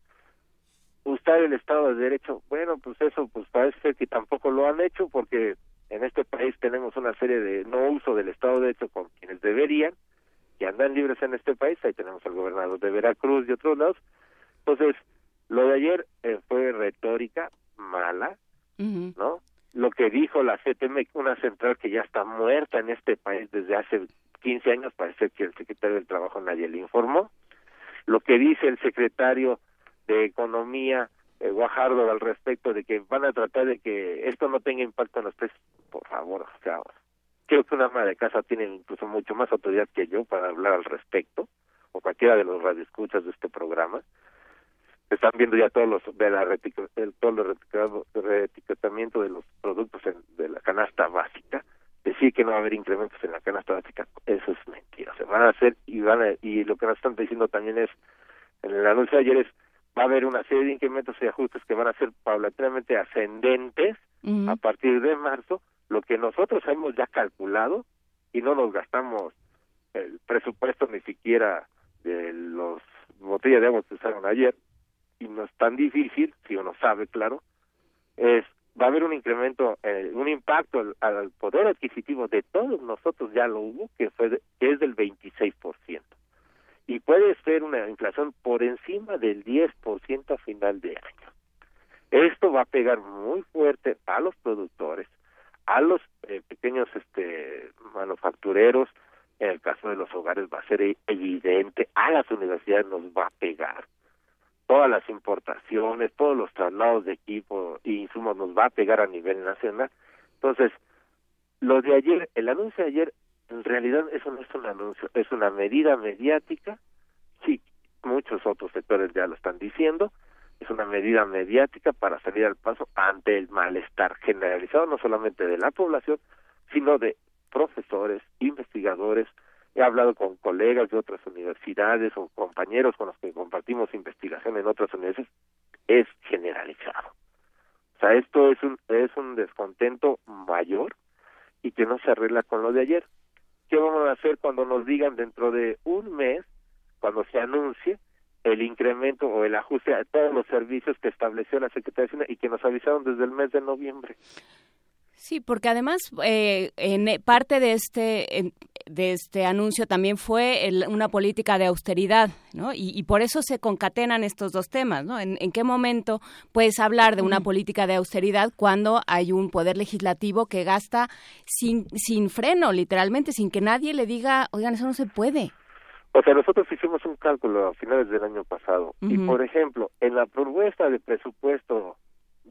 usar el Estado de Derecho, bueno, pues eso pues parece que tampoco lo han hecho porque en este país tenemos una serie de no uso del Estado de Derecho con quienes deberían, que andan libres en este país, ahí tenemos al gobernador de Veracruz y otros lados. Entonces, lo de ayer eh, fue retórica mala, ¿no? Lo que dijo la CTM, una central que ya está muerta en este país desde hace 15 años, parece que el secretario del Trabajo nadie le informó. Lo que dice el secretario de Economía eh, Guajardo al respecto de que van a tratar de que esto no tenga impacto en los precios, por favor, o sea, creo que una ama de casa tiene incluso mucho más autoridad que yo para hablar al respecto, o cualquiera de los radioescuchas de este programa. Están viendo ya todos los de la todo el reetiquetamiento de los productos de la canasta básica. Decir que no va a haber incrementos en la canasta básica, eso es mentira. Se van a hacer y van a, y lo que nos están diciendo también es, en el anuncio de ayer es va a haber una serie de incrementos y ajustes que van a ser paulatinamente ascendentes a partir de marzo, lo que nosotros hemos ya calculado y no nos gastamos el presupuesto ni siquiera de los botellas de agua que usaron ayer y no es tan difícil, si uno sabe, claro, es va a haber un incremento, eh, un impacto al, poder adquisitivo de todos nosotros ya lo hubo, que fue que es del 26% y puede ser una inflación por encima del 10% a final de año. Esto va a pegar muy fuerte a los productores, a los eh, pequeños este manufactureros, en el caso de los hogares va a ser e-, evidente, a las universidades nos va a pegar. Todas las importaciones, todos los traslados de equipo y insumos nos va a pegar a nivel nacional. Entonces, lo de ayer, el anuncio de ayer en realidad eso no es un anuncio, es una medida mediática, sí, muchos otros sectores ya lo están diciendo, es una medida mediática para salir al paso ante el malestar generalizado no solamente de la población, sino de profesores, investigadores, he hablado con colegas de otras universidades o compañeros con los que compartimos investigación en otras universidades, es generalizado. O sea, esto es un, es un descontento mayor y que no se arregla con lo de ayer. ¿Qué vamos a hacer cuando nos digan dentro de un mes, cuando se anuncie el incremento o el ajuste a todos los servicios que estableció la Secretaría de Hacienda y que nos avisaron desde el mes de noviembre? Sí, porque además eh, en parte de este de este anuncio también fue una política de austeridad, ¿no? Y, por eso se concatenan estos dos temas, ¿no? ¿En, qué momento puedes hablar de una política de austeridad cuando hay un poder legislativo que gasta sin sin freno, literalmente, sin que nadie le diga, oigan, eso no se puede? O sea, nosotros hicimos un cálculo a finales del año pasado y, por ejemplo, en la propuesta de presupuesto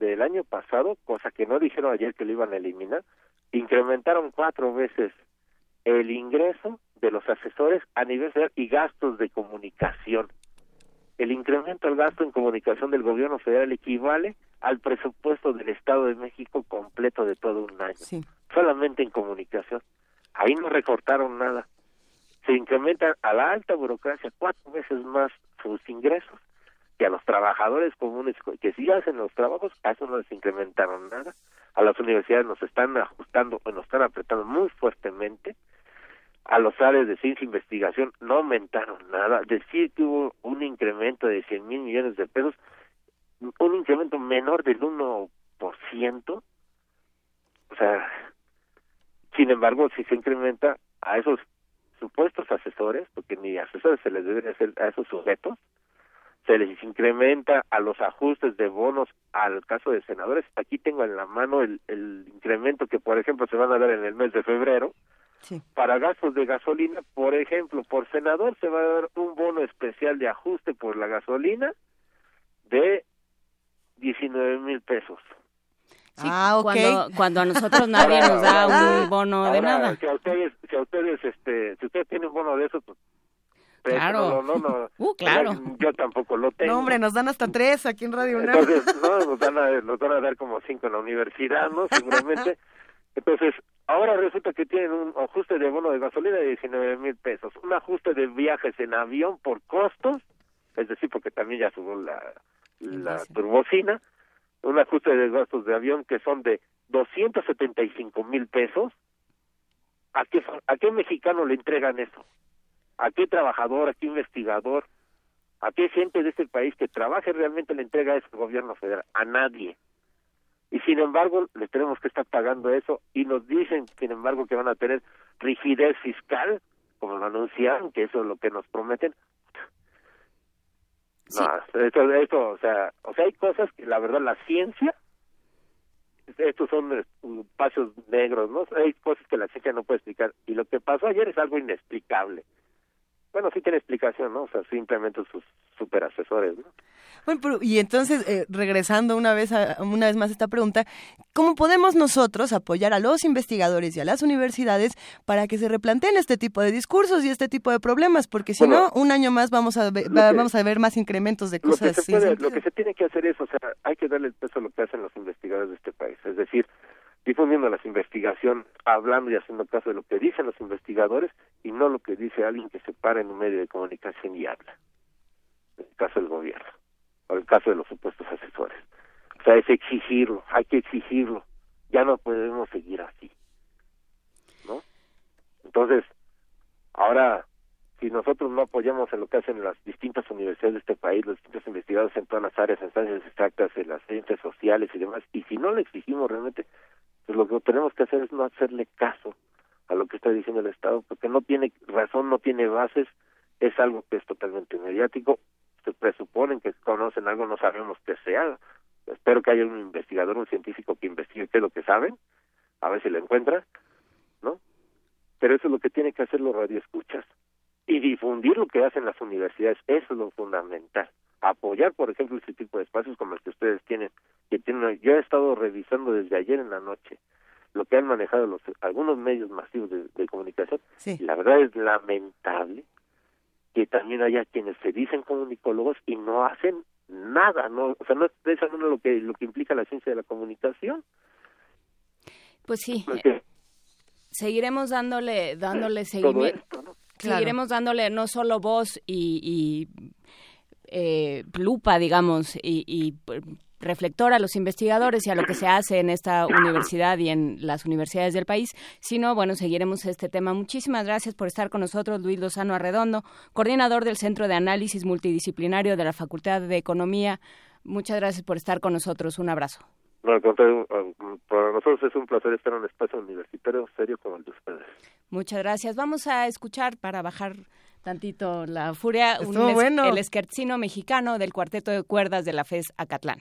del año pasado, cosa que no dijeron ayer que lo iban a eliminar, incrementaron cuatro veces el ingreso de los asesores a nivel federal y gastos de comunicación. El incremento del gasto en comunicación del gobierno federal equivale al presupuesto del Estado de México completo de todo un año. Solamente en comunicación. Ahí no recortaron nada. Se incrementan a la alta burocracia cuatro veces más sus ingresos que a los trabajadores comunes que sí hacen los trabajos, a eso no les incrementaron nada. A las universidades nos están ajustando o nos están apretando muy fuertemente. A los áreas de ciencia e investigación no aumentaron nada. Decir que hubo un incremento de 100 mil millones de pesos, un incremento menor del 1%. O sea, sin embargo, si se incrementa a esos supuestos asesores, porque ni asesores se les debe hacer a esos sujetos, se les incrementa a los ajustes de bonos al caso de senadores. Aquí tengo en la mano el, el incremento que, por ejemplo, se van a dar en el mes de febrero para gastos de gasolina. Por ejemplo, por senador se va a dar un bono especial de ajuste por la gasolina de 19 mil pesos. ah, ok. Cuando, cuando, a nosotros nadie nos da un bono de nada. Si a ustedes, si a ustedes, este, si ustedes tienen un bono de eso, pues Claro. No, no, uh, claro. Yo, tampoco lo tengo. No, hombre, nos dan hasta tres aquí en Radio UNAM. Entonces, no, nos van, a, nos van a dar como cinco en la universidad, ¿no? Seguramente. Entonces, ahora resulta que tienen un ajuste de bono de gasolina de 19 mil pesos, un ajuste de viajes en avión por costos, es decir, porque también ya subió la, la turbocina, un ajuste de gastos de avión que son de 275 mil pesos. ¿A qué, ¿A qué mexicano le entregan eso? ¿A qué trabajador, a qué investigador, a qué gente de este país que trabaje realmente le entrega eso al gobierno federal? A nadie. Y sin embargo, le tenemos que estar pagando eso y nos dicen, sin embargo, que van a tener rigidez fiscal, como lo anunciaron, que eso es lo que nos prometen. No, esto, esto, o sea, o sea, hay cosas que la verdad la ciencia, estos son espacios negros, ¿no? Hay cosas que la ciencia no puede explicar. Y lo que pasó ayer es algo inexplicable bueno, sí tiene explicación, ¿no? O sea, simplemente sus super asesores, ¿no? Bueno, pero, y entonces, eh, regresando una vez, a, una vez más a esta pregunta, ¿cómo podemos nosotros apoyar a los investigadores y a las universidades para que se replanteen este tipo de discursos y este tipo de problemas? Porque si no, un año más vamos a, ver, vamos a ver más incrementos de cosas lo que, se lo que se tiene que hacer es, o sea, hay que darle el peso a lo que hacen los investigadores de este país. Es decir, difundiendo las investigaciones, hablando y haciendo caso de lo que dicen los investigadores y no lo que dice alguien que se para en un medio de comunicación y habla. En el caso del gobierno, o el caso de los supuestos asesores. O sea, es exigirlo, hay que exigirlo. Ya no podemos seguir así. ¿No? Entonces, ahora, si nosotros no apoyamos en lo que hacen las distintas universidades de este país, los distintos investigadores en todas las áreas, en ciencias exactas, en las ciencias sociales y demás, y si no le exigimos realmente, pues lo que tenemos que hacer es no hacerle caso a lo que está diciendo el Estado, porque no tiene razón, no tiene bases, es algo que es totalmente mediático, se presuponen que conocen algo, no sabemos que sea, espero que haya un investigador, un científico que investigue qué es lo que saben, a ver si lo encuentra, ¿no? Pero eso es lo que tiene que hacer los radioescuchas y difundir lo que hacen las universidades, eso es lo fundamental apoyar, por ejemplo, ese tipo de espacios como el que ustedes tienen. Que tienen yo he estado revisando desde ayer en la noche lo que han manejado los algunos medios masivos de, comunicación. Y la verdad es lamentable que también haya quienes se dicen comunicólogos y no hacen nada, no, o sea, no expresan lo que lo que implica la ciencia de la comunicación. Pues sí. Seguiremos dándole dándole seguimiento. Seguiremos dándole no solo voz y, y eh, lupa, digamos, y, reflector a los investigadores y a lo que se hace en esta universidad y en las universidades del país, sino, bueno, seguiremos este tema. Muchísimas gracias por estar con nosotros, Luis Lozano Arredondo, coordinador del Centro de Análisis Multidisciplinario de la Facultad de Economía. Muchas gracias por estar con nosotros. Un abrazo. para nosotros es un placer estar en un espacio universitario serio como el de ustedes. Muchas gracias. Vamos a escuchar para bajar tantito la furia, un, bueno. el esquercino mexicano del cuarteto de cuerdas de la FES Acatlán.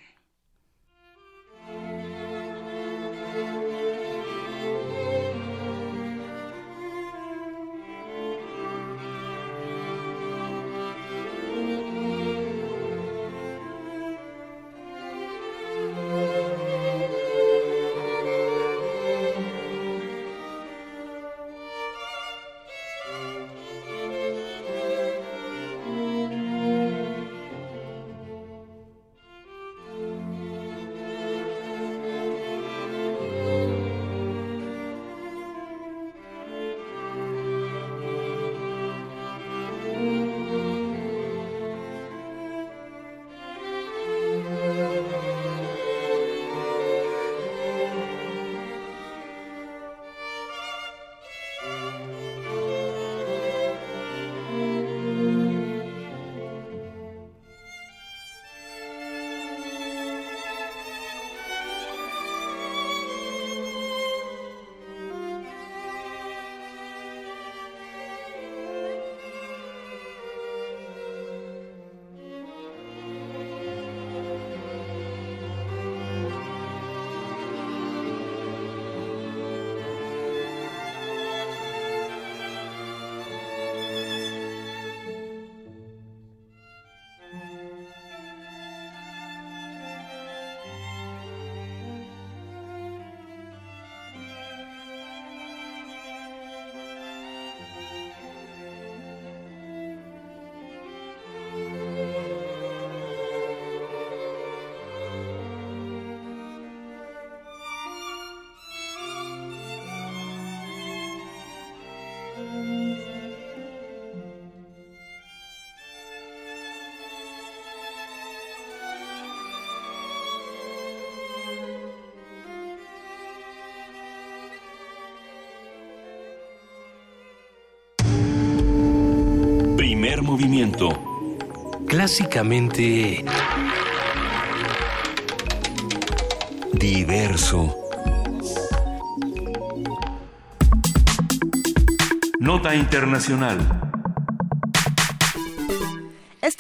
Movimiento. Clásicamente... Diverso. Nota Internacional.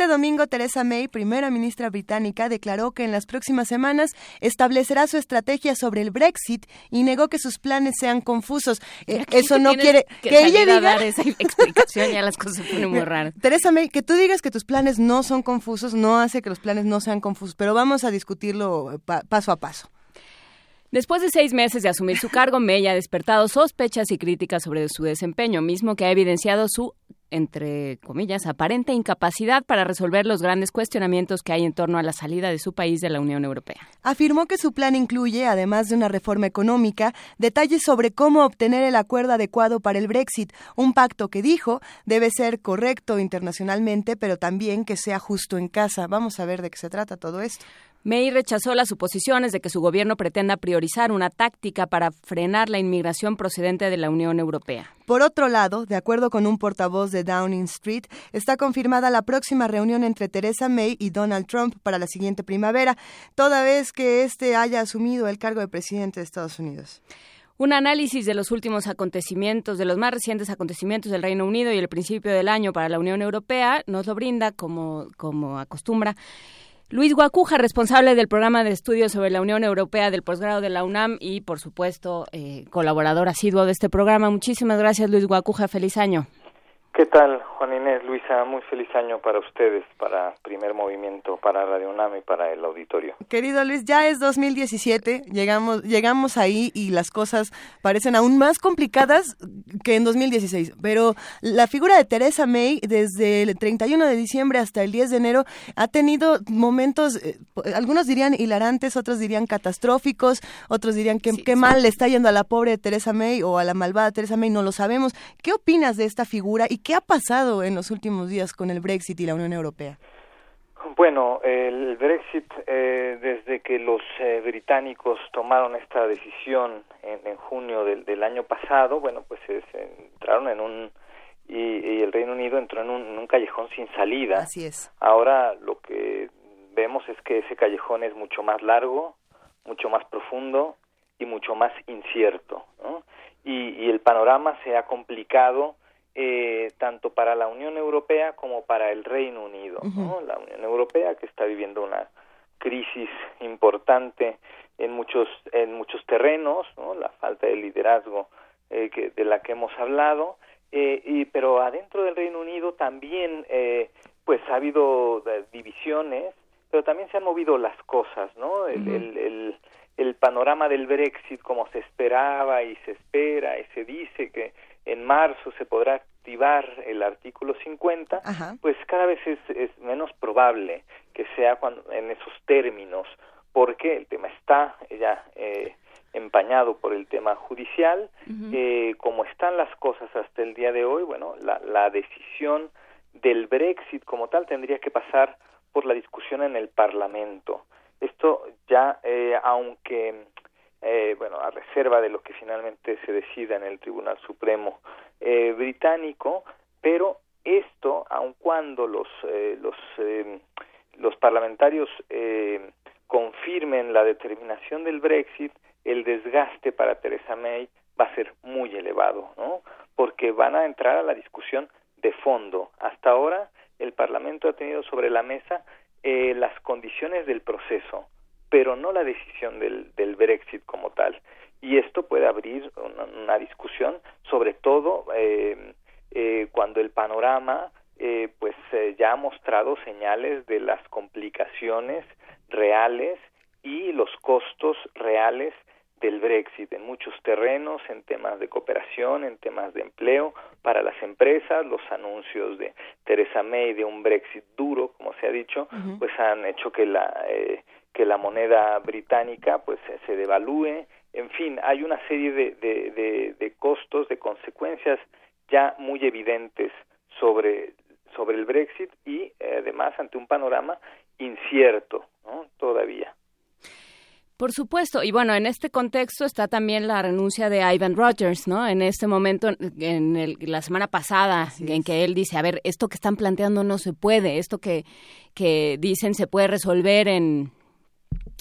Domingo, Theresa May, primera ministra británica, declaró que en las próximas semanas establecerá su estrategia sobre el Brexit y negó que sus planes sean confusos. Eh, eso no quiere que, ella diga dar esa explicación, ya las cosas se ponen muy raras. Teresa May, que tú digas que tus planes no son confusos no hace que los planes no sean confusos, pero vamos a discutirlo paso a paso. Después de seis meses de asumir su cargo, May ha despertado sospechas y críticas sobre su desempeño, mismo que ha evidenciado su entre comillas, aparente incapacidad para resolver los grandes cuestionamientos que hay en torno a la salida de su país de la Unión Europea. Afirmó que su plan incluye, además de una reforma económica, detalles sobre cómo obtener el acuerdo adecuado para el Brexit, un pacto que dijo debe ser correcto internacionalmente, pero también que sea justo en casa. Vamos a ver de qué se trata todo esto. May rechazó las suposiciones de que su gobierno pretenda priorizar una táctica para frenar la inmigración procedente de la Unión Europea. Por otro lado, de acuerdo con un portavoz de Downing Street, está confirmada la próxima reunión entre Theresa May y Donald Trump para la siguiente primavera, toda vez que éste haya asumido el cargo de presidente de Estados Unidos. Un análisis de los últimos acontecimientos, de los más recientes acontecimientos del Reino Unido y el principio del año para la Unión Europea, nos lo brinda, como, como acostumbra, Luis Guacuja, responsable del programa de estudios sobre la Unión Europea del posgrado de la UNAM y, por supuesto, eh, colaborador asiduo de este programa. Muchísimas gracias, Luis Guacuja. Feliz año. ¿Qué tal, Juan Inés, Luisa? Muy feliz año para ustedes, para Primer Movimiento, para Radio UNAM y para el auditorio. Querido Luis, ya es 2017, llegamos, llegamos ahí y las cosas parecen aún más complicadas que en 2016. Pero la figura de Teresa May, desde el 31 de diciembre hasta el 10 de enero, ha tenido momentos, eh, algunos dirían hilarantes, otros dirían catastróficos, otros dirían que qué mal le está yendo a la pobre Teresa May o a la malvada Teresa May, no lo sabemos. ¿Qué opinas de esta figura y qué ha pasado en los últimos días con el Brexit y la Unión Europea? Bueno, el Brexit, eh, desde que los eh, británicos tomaron esta decisión en, junio del, año pasado, bueno, pues se, entraron en un y, el Reino Unido entró en un, callejón sin salida. Así es. Ahora lo que vemos es que ese callejón es mucho más largo, mucho más profundo y mucho más incierto. ¿no? Y, y el panorama se ha complicado eh, tanto para la Unión Europea como para el Reino Unido. La Unión Europea que está viviendo una crisis importante en muchos en muchos terrenos, la falta de liderazgo eh, que, de la que hemos hablado, eh, y pero adentro del Reino Unido también eh, pues ha habido divisiones, pero también se han movido las cosas, ¿no? el, el, el panorama del Brexit como se esperaba y se espera y se dice que en marzo se podrá activar el artículo 50, pues cada vez es, menos probable que sea cuando, en esos términos, porque el tema está ya eh, empañado por el tema judicial. eh, como están las cosas hasta el día de hoy, bueno, la, la decisión del Brexit como tal tendría que pasar por la discusión en el Parlamento. Esto ya, eh, aunque eh, bueno, a reserva de lo que finalmente se decida en el Tribunal Supremo eh, británico, pero esto, aun cuando los eh, los eh, los parlamentarios eh, confirmen la determinación del Brexit, el desgaste para Theresa May va a ser muy elevado, ¿no? Porque van a entrar a la discusión de fondo. Hasta ahora el Parlamento ha tenido sobre la mesa eh, las condiciones del proceso, pero no la decisión del, del Brexit como tal. Y esto puede abrir una, discusión, sobre todo eh, eh, cuando el panorama eh, pues eh, ya ha mostrado señales de las complicaciones reales y los costos reales del Brexit en muchos terrenos, en temas de cooperación, en temas de empleo para las empresas, los anuncios de Theresa May de un Brexit duro, como se ha dicho, pues han hecho que la eh, que la moneda británica pues se devalúe, en fin, hay una serie de, de, de, costos, de consecuencias ya muy evidentes sobre, sobre el Brexit y eh, además ante un panorama incierto ¿no? todavía. Por supuesto, y bueno, en este contexto está también la renuncia de Ivan Rogers, ¿no? En este momento, en el, la semana pasada, en que él dice, a ver, esto que están planteando no se puede, esto que, que dicen se puede resolver en,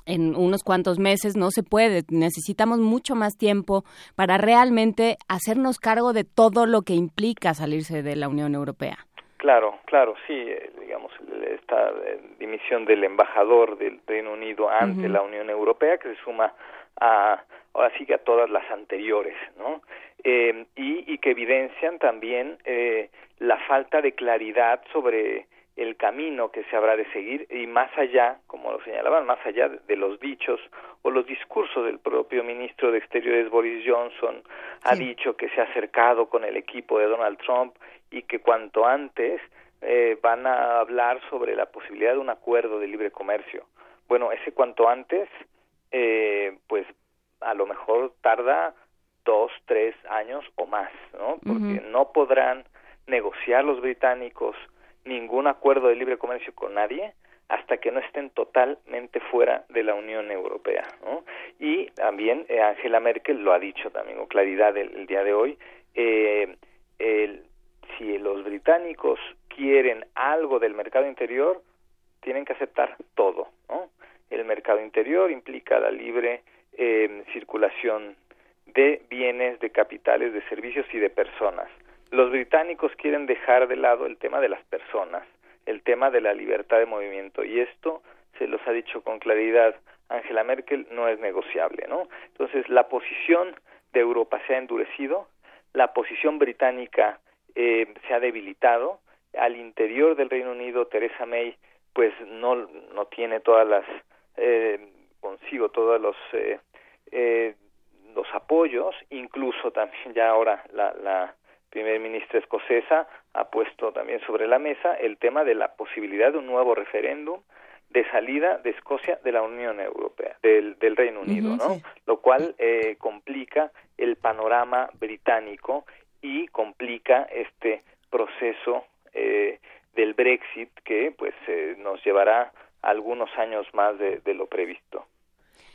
en unos cuantos meses, no se puede. Necesitamos mucho más tiempo para realmente hacernos cargo de todo lo que implica salirse de la Unión Europea. Claro, claro, sí, eh, digamos, esta eh, dimisión del embajador del Reino Unido ante la Unión Europea, que se suma a, ahora sí que a todas las anteriores, ¿no? Eh, y, y, que evidencian también eh, la falta de claridad sobre el camino que se habrá de seguir y más allá, como lo señalaban, más allá de los dichos o los discursos del propio ministro de Exteriores Boris Johnson, ha dicho que se ha acercado con el equipo de Donald Trump y que cuanto antes eh, van a hablar sobre la posibilidad de un acuerdo de libre comercio. Bueno, ese cuanto antes, eh, pues a lo mejor tarda dos, tres años o más, ¿no? Porque no podrán negociar los británicos ningún acuerdo de libre comercio con nadie hasta que no estén totalmente fuera de la Unión Europea. Y también eh, Angela Merkel lo ha dicho también con claridad el, día de hoy, eh, el, si los británicos quieren algo del mercado interior, tienen que aceptar todo. El mercado interior implica la libre eh, circulación de bienes, de capitales, de servicios y de personas. Los británicos quieren dejar de lado el tema de las personas, el tema de la libertad de movimiento y esto se los ha dicho con claridad. Angela Merkel no es negociable, ¿no? Entonces la posición de Europa se ha endurecido, la posición británica eh, se ha debilitado, al interior del Reino Unido Theresa May pues no no tiene todas las eh, consigo todos los eh, eh, los apoyos, incluso también ya ahora la, la primer ministra escocesa ha puesto también sobre la mesa el tema de la posibilidad de un nuevo referéndum de salida de Escocia de la Unión Europea, del, del Reino Unido, ¿no? Lo cual eh, complica el panorama británico y complica este proceso eh, del Brexit que pues eh, nos llevará algunos años más de lo previsto.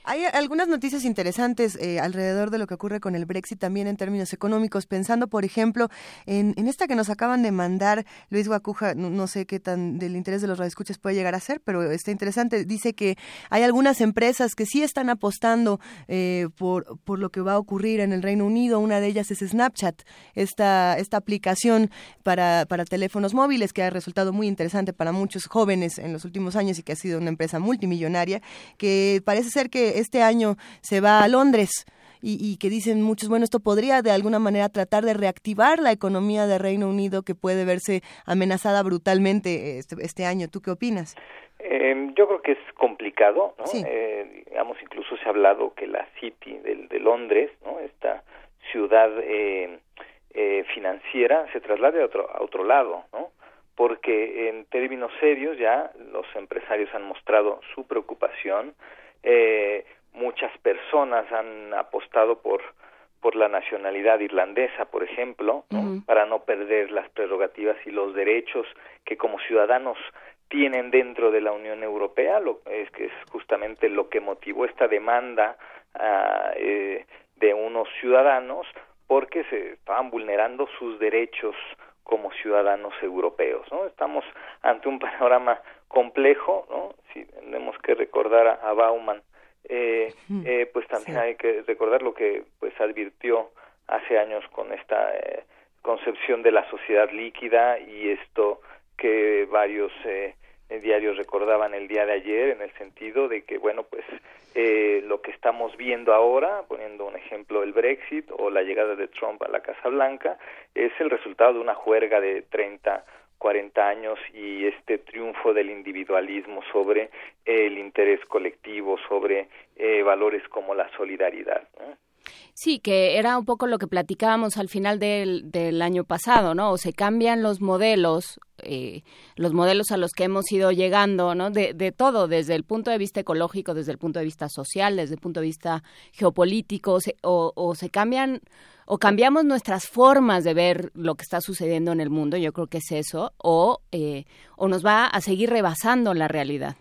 Hay algunas noticias interesantes eh, alrededor de lo que ocurre con el Brexit también en términos económicos, pensando, por ejemplo, en, esta que nos acaban de mandar Luis Guacuja, no, sé qué tan del interés de los radioescuchas puede llegar a ser, pero está interesante. Dice que hay algunas empresas que sí están apostando eh, por, por lo que va a ocurrir en el Reino Unido. Una de ellas es Snapchat, esta, esta aplicación para, para teléfonos móviles que ha resultado muy interesante para muchos jóvenes en los últimos años y que ha sido una empresa multimillonaria, que parece ser que este año se va a Londres. Y, que dicen muchos, bueno, esto podría de alguna manera tratar de reactivar la economía de Reino Unido que puede verse amenazada brutalmente este, este año. ¿Tú qué opinas? Em, yo creo que es complicado, ¿no? Eh, digamos, incluso se ha hablado que la City de, de Londres, ¿no? Esta ciudad eh, eh, financiera se traslade a otro, a otro lado, ¿no? Porque en términos serios ya los empresarios han mostrado su preocupación eh, muchas personas han apostado por por la nacionalidad irlandesa, por ejemplo, para no perder las prerrogativas y los derechos que como ciudadanos tienen dentro de la Unión Europea, lo, es que es justamente lo que motivó esta demanda ah, eh, de unos ciudadanos porque se estaban vulnerando sus derechos como ciudadanos europeos, ¿no? Estamos ante un panorama complejo, ¿no? Si tenemos que recordar a, Bauman, eh, eh, pues también hay que recordar lo que pues advirtió hace años con esta eh, concepción de la sociedad líquida y esto que varios eh, diarios recordaban el día de ayer en el sentido de que bueno pues eh, lo que estamos viendo ahora poniendo un ejemplo el Brexit o la llegada de Trump a la Casa Blanca es el resultado de una juerga de 30 40 años y este triunfo del individualismo sobre el interés colectivo, sobre eh, valores como la solidaridad. Sí, que era un poco lo que platicábamos al final del, del año pasado, ¿no? O se cambian los modelos, eh, los modelos a los que hemos ido llegando, ¿no? De, todo, desde el punto de vista ecológico, desde el punto de vista social, desde el punto de vista geopolítico, o, o se cambian o cambiamos nuestras formas de ver lo que está sucediendo en el mundo, yo creo que es eso, o, eh, o nos va a seguir rebasando la realidad.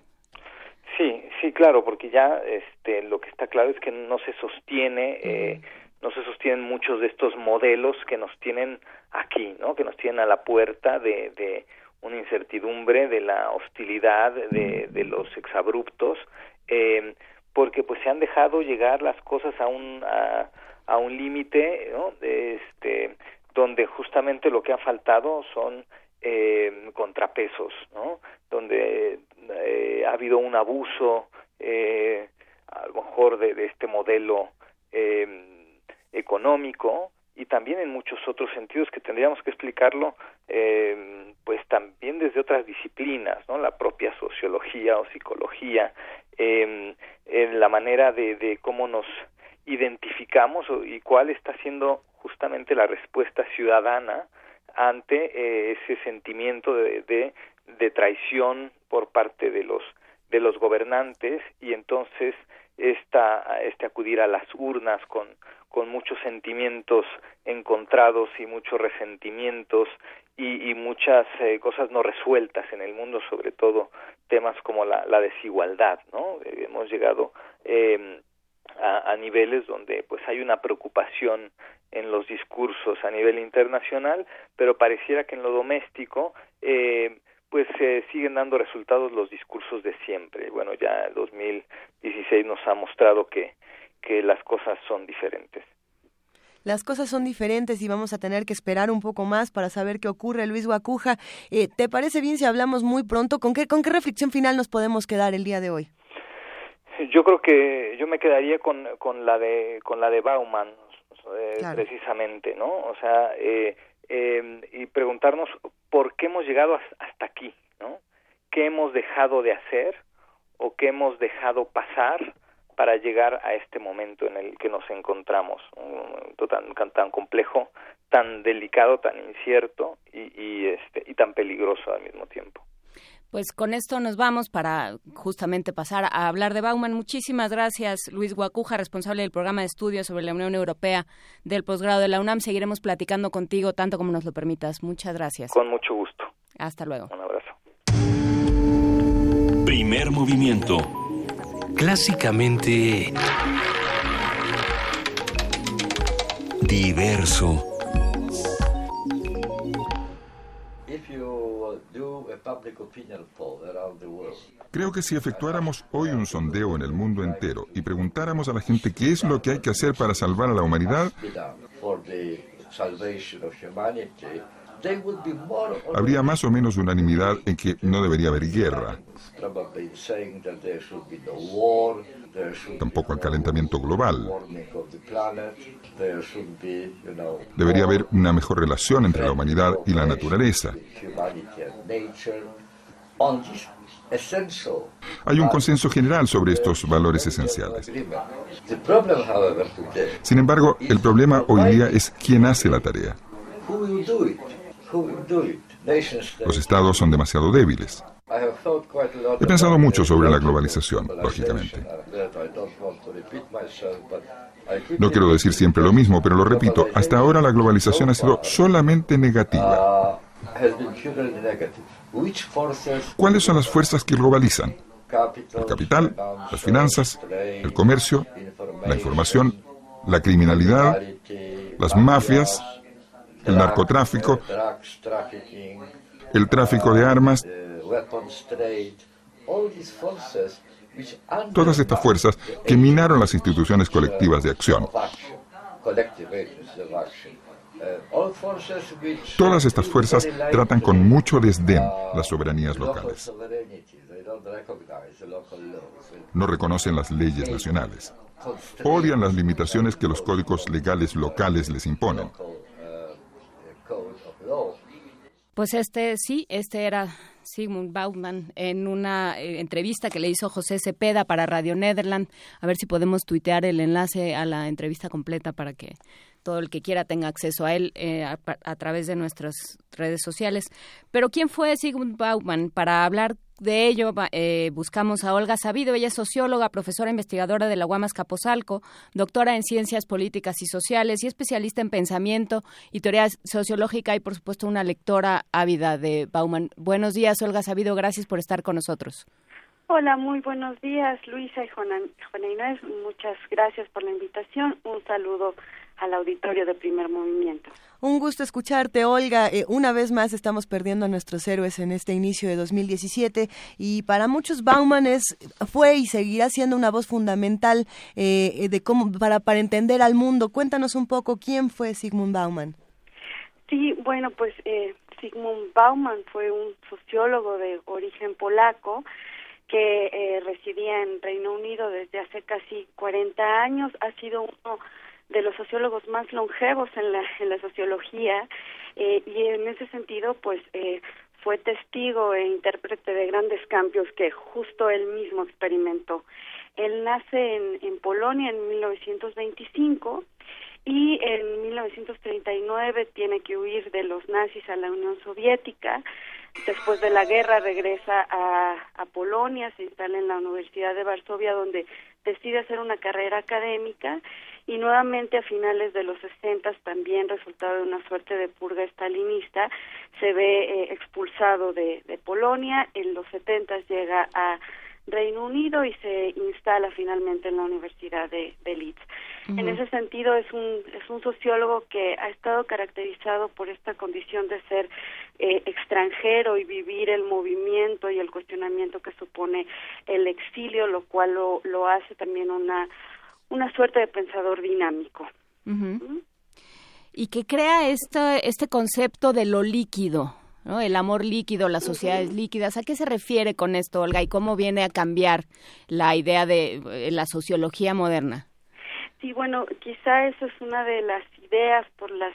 Sí, claro, porque ya este, lo que está claro es que no se sostiene, eh, no se sostienen muchos de estos modelos que nos tienen aquí, ¿no? Que nos tienen a la puerta de, de una incertidumbre, de la hostilidad, de, de los exabruptos, eh, porque pues se han dejado llegar las cosas a un a, a un límite, ¿no? Este, donde justamente lo que ha faltado son eh, contrapesos, ¿no? Donde eh, ha habido un abuso, eh, a lo mejor de, este modelo eh, económico y también en muchos otros sentidos que tendríamos que explicarlo, eh, pues también desde otras disciplinas, ¿no? La propia sociología o psicología, en la manera de, de cómo nos identificamos y cuál está siendo justamente la respuesta ciudadana ante eh, ese sentimiento de, de, traición por parte de los de los gobernantes y entonces esta este acudir a las urnas con con muchos sentimientos encontrados y muchos resentimientos y, y muchas eh, cosas no resueltas en el mundo, sobre todo temas como la, la desigualdad, ¿no? Eh, hemos llegado eh, a, a, niveles donde pues hay una preocupación en los discursos a nivel internacional, pero pareciera que en lo doméstico eh, pues eh, siguen dando resultados los discursos de siempre. Bueno, ya el 2016 nos ha mostrado que, que las cosas son diferentes. Las cosas son diferentes y vamos a tener que esperar un poco más para saber qué ocurre. Luis Guacuja, eh, ¿te parece bien si hablamos muy pronto? ¿Con qué, ¿Con qué reflexión final nos podemos quedar el día de hoy? Yo creo que yo me quedaría con, con la de con la de Bauman, eh, claro. precisamente, ¿no? O sea, eh, eh, y preguntarnos por qué hemos llegado hasta aquí, ¿no? ¿Qué hemos dejado de hacer o qué hemos dejado pasar para llegar a este momento en el que nos encontramos, un momento tan, tan complejo, tan delicado, tan incierto y, y, este, y tan peligroso al mismo tiempo. Pues con esto nos vamos para justamente pasar a hablar de Bauman. Muchísimas gracias, Luis Guacuja, responsable del programa de estudios sobre la Unión Europea del posgrado de la UNAM. Seguiremos platicando contigo tanto como nos lo permitas. Muchas gracias. Con mucho gusto. Hasta luego. Un abrazo. Primer movimiento. Clásicamente diverso. Creo que si efectuáramos hoy un sondeo en el mundo entero y preguntáramos a la gente qué es lo que hay que hacer para salvar a la humanidad, habría más o menos unanimidad en que no debería haber guerra. Tampoco el calentamiento global. Debería haber una mejor relación entre la humanidad y la naturaleza. Hay un consenso general sobre estos valores esenciales. Sin embargo, el problema hoy día es quién hace la tarea. Los estados son demasiado débiles. He pensado mucho sobre la globalización, lógicamente. No quiero decir siempre lo mismo, pero lo repito, hasta ahora la globalización ha sido solamente negativa. ¿Cuáles son las fuerzas que globalizan? El capital, las finanzas, el comercio, la información, la criminalidad, las mafias, el narcotráfico, el tráfico de armas. Todas estas fuerzas que minaron las instituciones colectivas de acción. Todas estas fuerzas tratan con mucho desdén las soberanías locales. No reconocen las leyes nacionales. Odian las limitaciones que los códigos legales locales les imponen. Pues este, sí, este era Sigmund Bauman en una eh, entrevista que le hizo José Cepeda para Radio Nederland. A ver si podemos tuitear el enlace a la entrevista completa para que todo el que quiera tenga acceso a él eh, a, a, través de nuestras redes sociales. Pero ¿quién fue Sigmund Bauman? Para hablar de ello eh, buscamos a Olga Sabido, ella es socióloga, profesora investigadora de la Guamas Capozalco, doctora en ciencias políticas y sociales y especialista en pensamiento y teoría sociológica y por supuesto una lectora ávida de Bauman. Buenos días, Olga Sabido, gracias por estar con nosotros. Hola, muy buenos días, Luisa y Juana, Inés. Muchas gracias por la invitación. Un saludo al auditorio de Primer Movimiento. Un gusto escucharte, Olga. Eh, una vez más estamos perdiendo a nuestros héroes en este inicio de 2017 y para muchos Bauman es, fue y seguirá siendo una voz fundamental eh, de cómo para para entender al mundo. Cuéntanos un poco quién fue Sigmund Bauman. Sí, bueno, pues eh, Sigmund Bauman fue un sociólogo de origen polaco que eh, residía en Reino Unido desde hace casi 40 años. Ha sido uno de los sociólogos más longevos en la, en la sociología eh, y en ese sentido, pues, eh, fue testigo e intérprete de grandes cambios que justo él mismo experimentó. Él nace en, en Polonia en 1925 y en 1939 tiene que huir de los nazis a la Unión Soviética Después de la guerra regresa a, a Polonia, se instala en la Universidad de Varsovia, donde decide hacer una carrera académica y nuevamente a finales de los 60 también resultado de una suerte de purga estalinista se ve eh, expulsado de, de, Polonia en los 70 llega a Reino Unido y se instala finalmente en la Universidad de, de Leeds. En ese sentido es un es un sociólogo que ha estado caracterizado por esta condición de ser eh, extranjero y vivir el movimiento y el cuestionamiento que supone el exilio, lo cual lo, lo hace también una una suerte de pensador dinámico. Y que crea este, este concepto de lo líquido, ¿no? El amor líquido, las sociedades líquidas. ¿A qué se refiere con esto, Olga? ¿Y cómo viene a cambiar la idea de eh, la sociología moderna? Sí, bueno, quizá esa es una de las ideas por las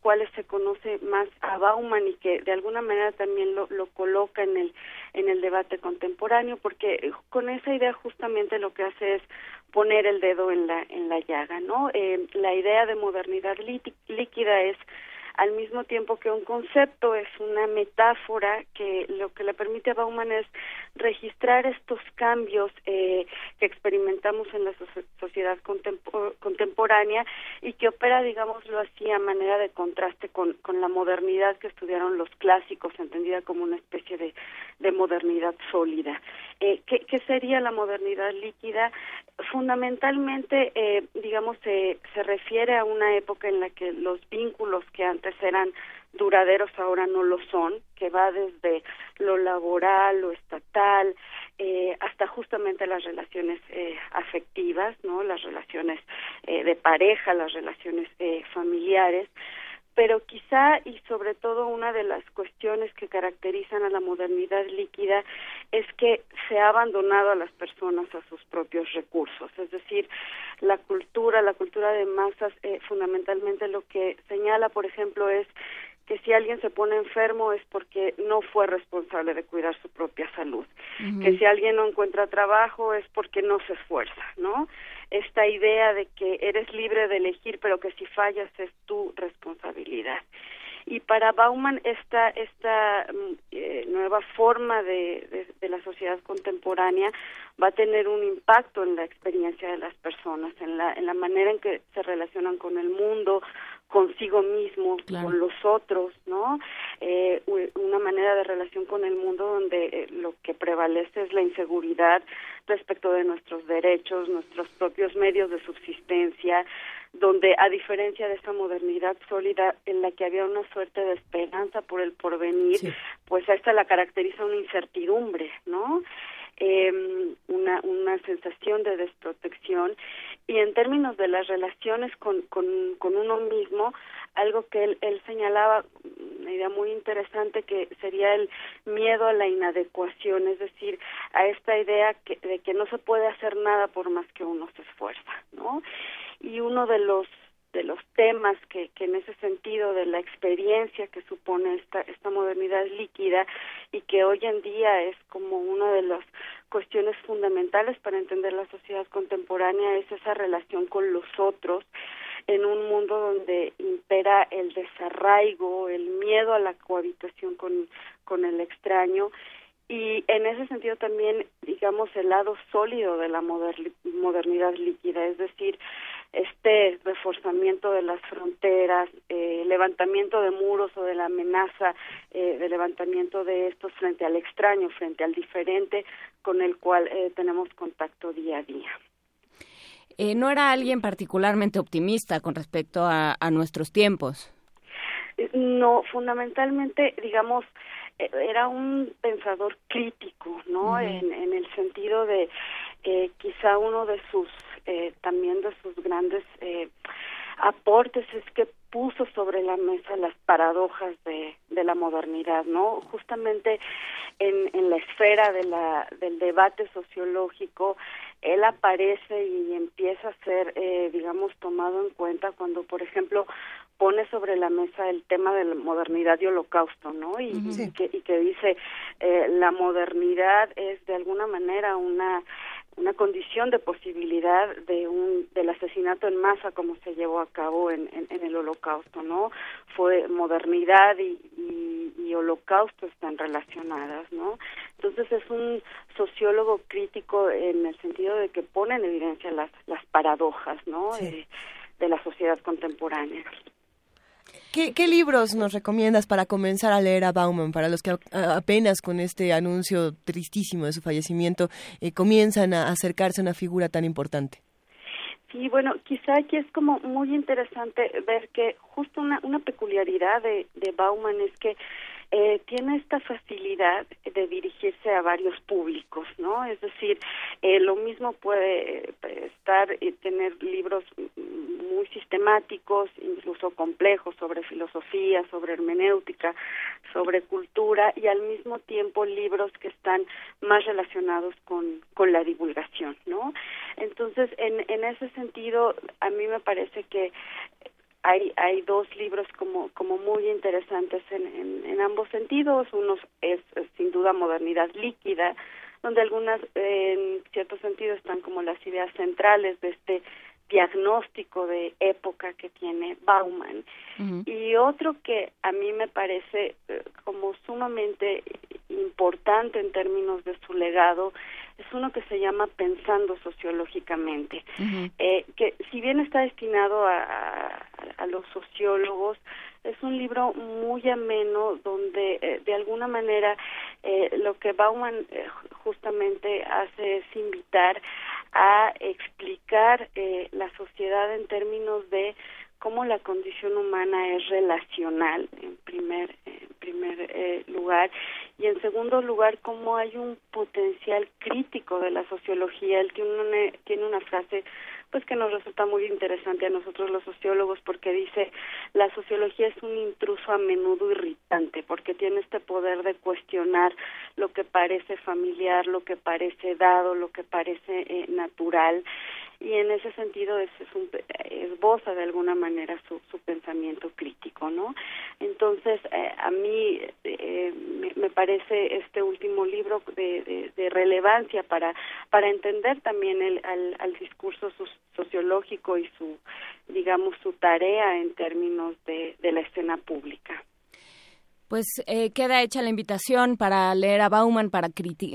cuales se conoce más a Bauman y que de alguna manera también lo, lo coloca en el en el debate contemporáneo porque con esa idea justamente lo que hace es poner el dedo en la en la llaga no eh, la idea de modernidad líquida es al mismo tiempo que un concepto es una metáfora que lo que le permite a Bauman es registrar estos cambios eh, que experimentamos en la sociedad contemporánea y que opera, digámoslo así, a manera de contraste con, con la modernidad que estudiaron los clásicos, entendida como una especie de, de modernidad sólida. Eh, ¿qué, ¿Qué sería la modernidad líquida? Fundamentalmente, eh, digamos, se, se refiere a una época en la que los vínculos que antes eran duraderos ahora no lo son, que va desde lo laboral, lo estatal, eh, hasta justamente las relaciones eh, afectivas, ¿no? Las relaciones eh, de pareja, las relaciones eh, familiares pero quizá y sobre todo una de las cuestiones que caracterizan a la modernidad líquida es que se ha abandonado a las personas a sus propios recursos, es decir, la cultura, la cultura de masas, eh, fundamentalmente lo que señala, por ejemplo, es que si alguien se pone enfermo es porque no fue responsable de cuidar su propia salud, que si alguien no encuentra trabajo es porque no se esfuerza, ¿no? esta idea de que eres libre de elegir, pero que si fallas es tu responsabilidad. Y para Bauman esta, esta mm, eh, nueva forma de, de, la sociedad contemporánea va a tener un impacto en la experiencia de las personas, en la, en la manera en que se relacionan con el mundo, consigo mismo, con los otros, ¿no? Eh, una manera de relación con el mundo donde eh, lo que prevalece es la inseguridad respecto de nuestros derechos, nuestros propios medios de subsistencia, donde a diferencia de esa modernidad sólida en la que había una suerte de esperanza por el porvenir, pues a esta la caracteriza una incertidumbre, ¿no? Eh, una, una sensación de desprotección y en términos de las relaciones con, con, con uno mismo, algo que él, él señalaba, una idea muy interesante que sería el miedo a la inadecuación, es decir, a esta idea que, de que no se puede hacer nada por más que uno se esfuerza, ¿no? Y uno de los de los temas que, que en ese sentido de la experiencia que supone esta, esta modernidad líquida y que hoy en día es como una de las cuestiones fundamentales para entender la sociedad contemporánea es esa relación con los otros en un mundo donde impera el desarraigo, el miedo a la cohabitación con, con el extraño y en ese sentido también digamos el lado sólido de la modernidad líquida, es decir, este reforzamiento de las fronteras, eh, levantamiento de muros o de la amenaza eh, de levantamiento de estos frente al extraño, frente al diferente, con el cual eh, tenemos contacto día a día. Eh, ¿No era alguien particularmente optimista con respecto a, nuestros tiempos? No, fundamentalmente, digamos, era un pensador crítico, ¿no? en, en, el sentido de eh, quizá uno de sus, eh, también de sus grandes eh, aportes es que puso sobre la mesa las paradojas de, de la modernidad, ¿no? Justamente en, en la esfera de la, del debate sociológico, él aparece y empieza a ser, eh, digamos, tomado en cuenta cuando, por ejemplo, pone sobre la mesa el tema de la modernidad y holocausto, ¿no? Y, y, que, y que dice, eh, la modernidad es de alguna manera una una condición de posibilidad de un del asesinato en masa como se llevó a cabo en, en, el holocausto no fue modernidad y, y, holocausto están relacionadas no entonces es un sociólogo crítico en el sentido de que pone en evidencia las las paradojas no de, de la sociedad contemporánea ¿Qué, libros nos recomiendas para comenzar a leer a Bauman, para los que apenas con este anuncio tristísimo de su fallecimiento eh, comienzan a acercarse a una figura tan importante? Sí, bueno, quizá aquí es como muy interesante ver que justo una, una peculiaridad de, de Bauman es que eh, tiene esta facilidad de dirigirse a varios públicos, ¿no? Es decir, eh, lo mismo puede eh, estar y tener libros muy sistemáticos, incluso complejos sobre filosofía, sobre hermenéutica, sobre cultura y al mismo tiempo libros que están más relacionados con, con la divulgación, ¿no? Entonces, en, en ese sentido, a mí me parece que hay, hay dos libros como, como muy interesantes en, en, ambos sentidos. Uno es, sin duda Modernidad Líquida, donde algunas en cierto sentido están como las ideas centrales de este diagnóstico de época que tiene Bauman. Y otro que a mí me parece eh, como sumamente importante en términos de su legado es uno que se llama Pensando Sociológicamente, eh, que si bien está destinado a, a, los sociólogos, es un libro muy ameno donde eh, de alguna manera eh, lo que Bauman justamente hace es invitar a explicar la sociedad en términos de cómo la condición humana es relacional en primer en primer eh, lugar y en segundo lugar cómo hay un potencial crítico de la sociología. Él tiene una, tiene una frase pues que nos resulta muy interesante a nosotros los sociólogos porque dice la sociología es un intruso a menudo irritante porque tiene este poder de cuestionar lo que parece familiar, lo que parece dado, lo que parece eh, natural y en ese sentido es, es un, esboza de alguna manera su, su pensamiento crítico, ¿no? Entonces, eh, a mí eh, me, parece este último libro de, de, relevancia para, para entender también el, al, al discurso sociológico y su, digamos, su tarea en términos de, de la escena pública. Pues eh, queda hecha la invitación para leer a Bauman, para,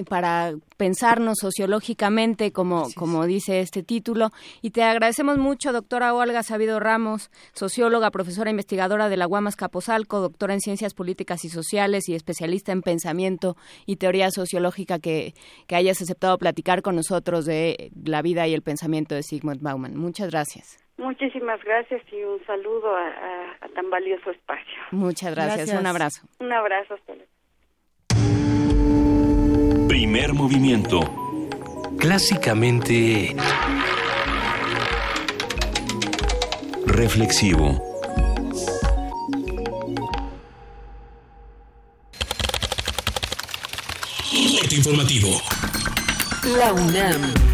para pensarnos sociológicamente, como, como dice este título. Y te agradecemos mucho, doctora Olga Sabido Ramos, socióloga, profesora investigadora de la Guamas Capozalco, doctora en Ciencias Políticas y Sociales y especialista en pensamiento y teoría sociológica, que, que hayas aceptado platicar con nosotros de la vida y el pensamiento de Sigmund Bauman. Muchas gracias. Muchísimas gracias y un saludo a, tan valioso espacio. Muchas gracias. un abrazo. Un abrazo. Hasta Primer movimiento. Clásicamente... Reflexivo. informativo. La UNAM.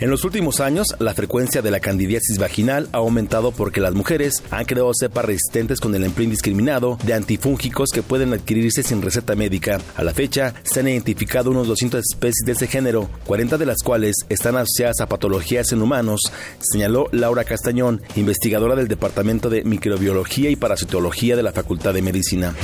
En los últimos años, la frecuencia de la candidiasis vaginal ha aumentado porque las mujeres han creado cepas resistentes con el empleo indiscriminado de antifúngicos que pueden adquirirse sin receta médica. A la fecha, se han identificado unos 200 especies de ese género, 40 de las cuales están asociadas a patologías en humanos, señaló Laura Castañón, investigadora del Departamento de Microbiología y Parasitología de la Facultad de Medicina.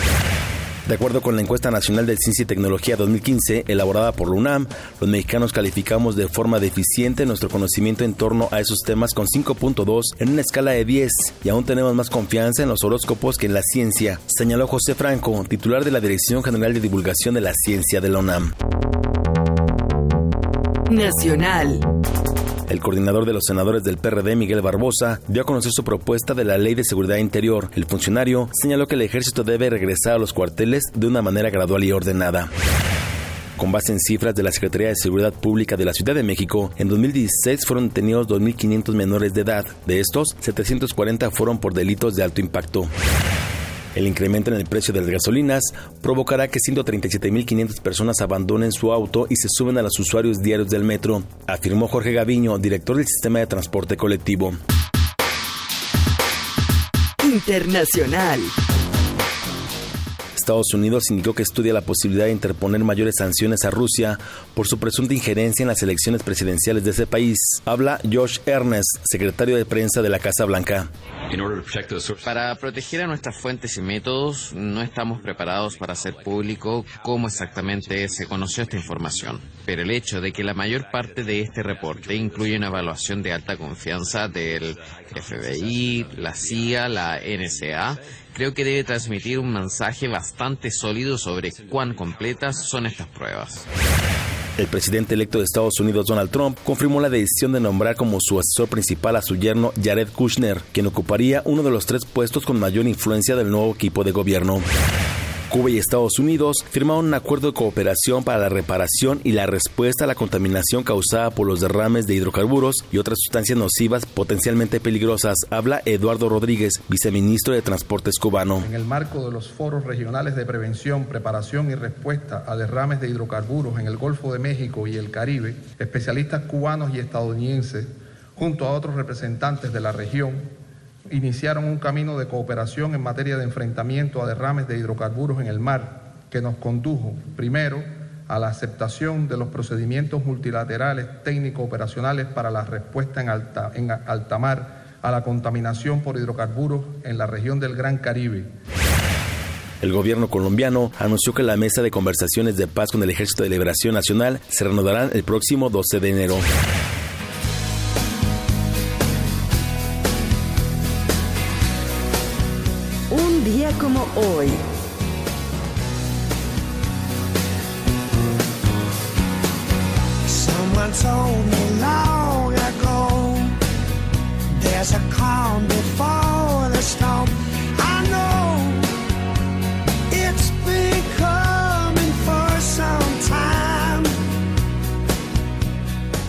De acuerdo con la encuesta nacional de Ciencia y Tecnología 2015, elaborada por la UNAM, los mexicanos calificamos de forma deficiente nuestro conocimiento en torno a esos temas con 5.2 en una escala de 10 y aún tenemos más confianza en los horóscopos que en la ciencia, señaló José Franco, titular de la Dirección General de Divulgación de la Ciencia de la UNAM. Nacional. El coordinador de los senadores del PRD, Miguel Barbosa, dio a conocer su propuesta de la Ley de Seguridad Interior. El funcionario señaló que el ejército debe regresar a los cuarteles de una manera gradual y ordenada. Con base en cifras de la Secretaría de Seguridad Pública de la Ciudad de México, en 2016 fueron detenidos 2.500 menores de edad. De estos, 740 fueron por delitos de alto impacto. El incremento en el precio de las gasolinas provocará que 137.500 personas abandonen su auto y se suben a los usuarios diarios del metro, afirmó Jorge Gaviño, director del sistema de transporte colectivo. Internacional. Estados Unidos indicó que estudia la posibilidad de interponer mayores sanciones a Rusia por su presunta injerencia en las elecciones presidenciales de ese país. Habla Josh Ernest, secretario de prensa de la Casa Blanca. Para proteger a nuestras fuentes y métodos, no estamos preparados para hacer público cómo exactamente se conoció esta información. Pero el hecho de que la mayor parte de este reporte incluye una evaluación de alta confianza del FBI, la CIA, la NSA, creo que debe transmitir un mensaje bastante sólido sobre cuán completas son estas pruebas. El presidente electo de Estados Unidos, Donald Trump, confirmó la decisión de nombrar como su asesor principal a su yerno Jared Kushner, quien ocuparía uno de los tres puestos con mayor influencia del nuevo equipo de gobierno. Cuba y Estados Unidos firmaron un acuerdo de cooperación para la reparación y la respuesta a la contaminación causada por los derrames de hidrocarburos y otras sustancias nocivas potencialmente peligrosas. Habla Eduardo Rodríguez, viceministro de Transportes cubano. En el marco de los foros regionales de prevención, preparación y respuesta a derrames de hidrocarburos en el Golfo de México y el Caribe, especialistas cubanos y estadounidenses, junto a otros representantes de la región, iniciaron un camino de cooperación en materia de enfrentamiento a derrames de hidrocarburos en el mar, que nos condujo, primero, a la aceptación de los procedimientos multilaterales técnico-operacionales para la respuesta en alta, en alta mar a la contaminación por hidrocarburos en la región del Gran Caribe. El gobierno colombiano anunció que la mesa de conversaciones de paz con el Ejército de Liberación Nacional se reanudarán el próximo 12 de enero. Como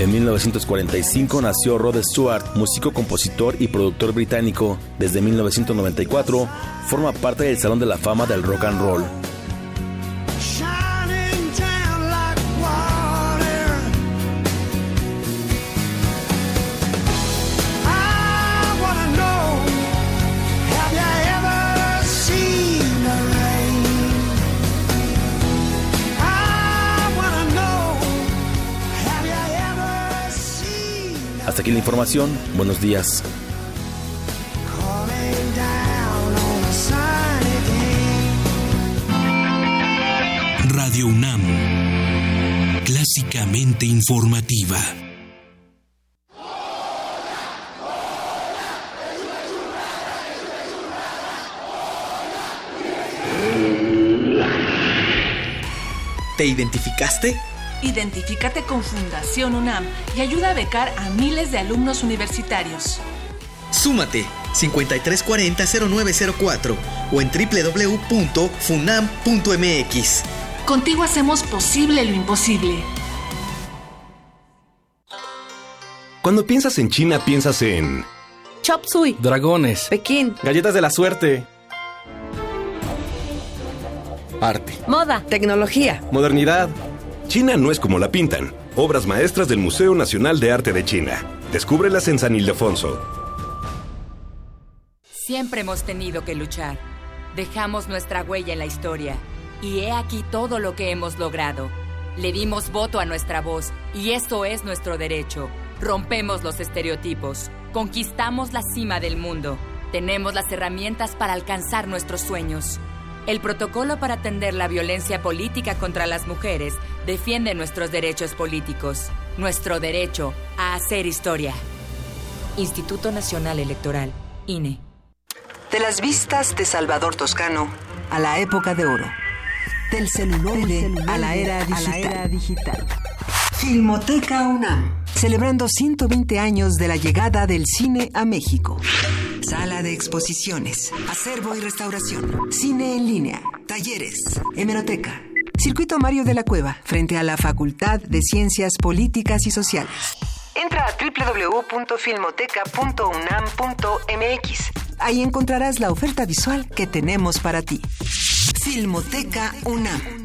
En 1945 nació Rod Stewart, músico, compositor y productor británico. Desde 1994 forma parte del Salón de la Fama del Rock and Roll. Hasta aquí la información. Buenos días. Radio UNAM, clásicamente informativa. ¿Te identificaste? Identifícate con Fundación UNAM y ayuda a becar a miles de alumnos universitarios. Súmate 5340-0904 o en www.funam.mx. Contigo hacemos posible lo imposible. Cuando piensas en China, piensas en... Chop Suey. Dragones. Pekín. Galletas de la suerte. Arte. Moda. Tecnología. Modernidad. China no es como la pintan. Obras maestras del Museo Nacional de Arte de China. Descúbrelas en San Ildefonso. Siempre hemos tenido que luchar. Dejamos nuestra huella en la historia. Y he aquí todo lo que hemos logrado. Le dimos voto a nuestra voz y esto es nuestro derecho. Rompemos los estereotipos. Conquistamos la cima del mundo. Tenemos las herramientas para alcanzar nuestros sueños. El protocolo para atender la violencia política contra las mujeres defiende nuestros derechos políticos, nuestro derecho a hacer historia. Instituto Nacional Electoral, INE. De las vistas de Salvador Toscano a la época de oro. Del celular a, la era digital. Filmoteca UNAM, celebrando 120 años de la llegada del cine a México. Sala de exposiciones, acervo y restauración, cine en línea, talleres, hemeroteca. Circuito Mario de la Cueva, frente a la Facultad de Ciencias Políticas y Sociales. Entra a www.filmoteca.unam.mx. Ahí encontrarás la oferta visual que tenemos para ti. Filmoteca UNAM.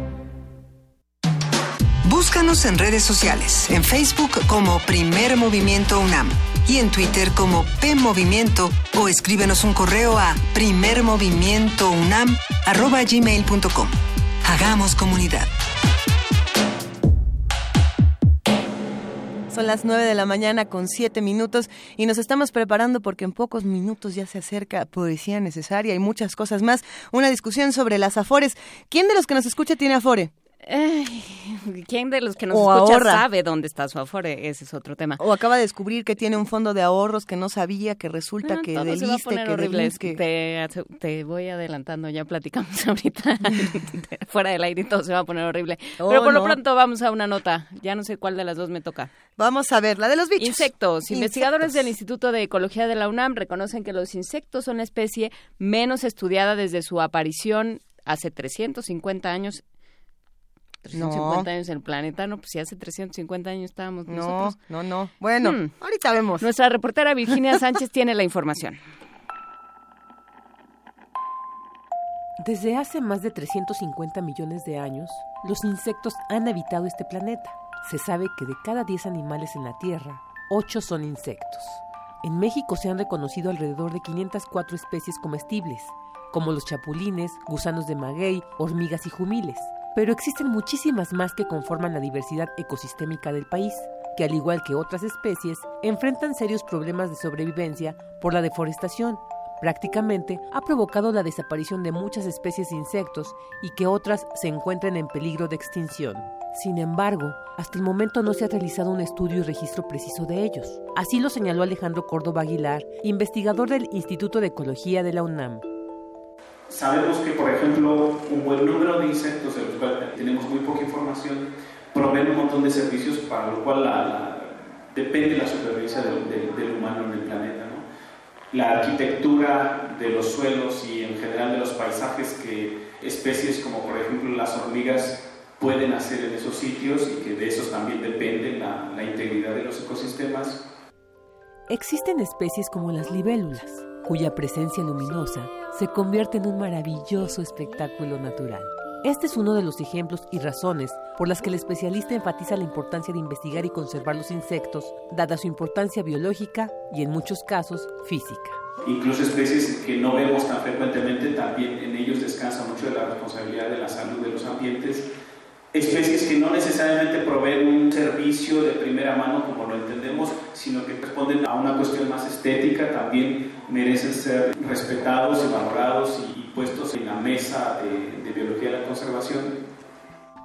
En redes sociales, en Facebook como Primer Movimiento UNAM y en Twitter como P Movimiento o escríbenos un correo a primermovimientounam@gmail.com. Hagamos comunidad. Son las 9 de la mañana con 7 minutos y nos estamos preparando porque en pocos minutos ya se acerca poesía necesaria y muchas cosas más. Una discusión sobre las afores. ¿Quién de los que nos escucha tiene afore? ¿Quién de los que nos escucha sabe dónde está su afore? Ese es otro tema. O acaba de descubrir que tiene un fondo de ahorros que no sabía, que resulta que deliste, que horrible. Que... Te, te, voy adelantando, ya platicamos ahorita fuera del aire y todo se va a poner horrible. Oh, Pero por lo pronto vamos a una nota. Ya no sé cuál de las dos me toca. Vamos a ver, la de los bichos. Insectos. Investigadores del Instituto de Ecología de la UNAM reconocen que los insectos son la especie menos estudiada desde su aparición hace 350 años 350 años en el planeta, no, pues si hace 350 años estábamos no, nosotros. No, no, Bueno, hmm. ahorita vemos. Nuestra reportera Virginia Sánchez tiene la información. Desde hace más de 350 millones de años, los insectos han habitado este planeta. Se sabe que de cada 10 animales en la Tierra, 8 son insectos. En México se han reconocido alrededor de 504 especies comestibles, como los chapulines, gusanos de maguey, hormigas y jumiles, pero existen muchísimas más que conforman la diversidad ecosistémica del país, que al igual que otras especies, enfrentan serios problemas de sobrevivencia por la deforestación. Prácticamente ha provocado la desaparición de muchas especies de insectos y que otras se encuentren en peligro de extinción. Sin embargo, hasta el momento no se ha realizado un estudio y registro preciso de ellos. Así lo señaló Alejandro Córdoba Aguilar, investigador del Instituto de Ecología de la UNAM. Sabemos que, por ejemplo, un buen número de insectos, de los cuales tenemos muy poca información, proveen un montón de servicios para lo cual depende la supervivencia del, humano en el planeta. La arquitectura de los suelos y en general de los paisajes que especies como por ejemplo las hormigas pueden hacer en esos sitios y que de esos también depende la, la integridad de los ecosistemas. Existen especies como las libélulas, cuya presencia luminosa se convierte en un maravilloso espectáculo natural. Este es uno de los ejemplos y razones por las que el especialista enfatiza la importancia de investigar y conservar los insectos, dada su importancia biológica y en muchos casos física. Incluso especies que no vemos tan frecuentemente, también en ellos descansa mucho de la responsabilidad de la salud de los ambientes especies que no necesariamente proveen un servicio de primera mano como lo entendemos, sino que responden a una cuestión más estética, también merecen ser respetados y valorados y, puestos en la mesa de, de biología de la conservación.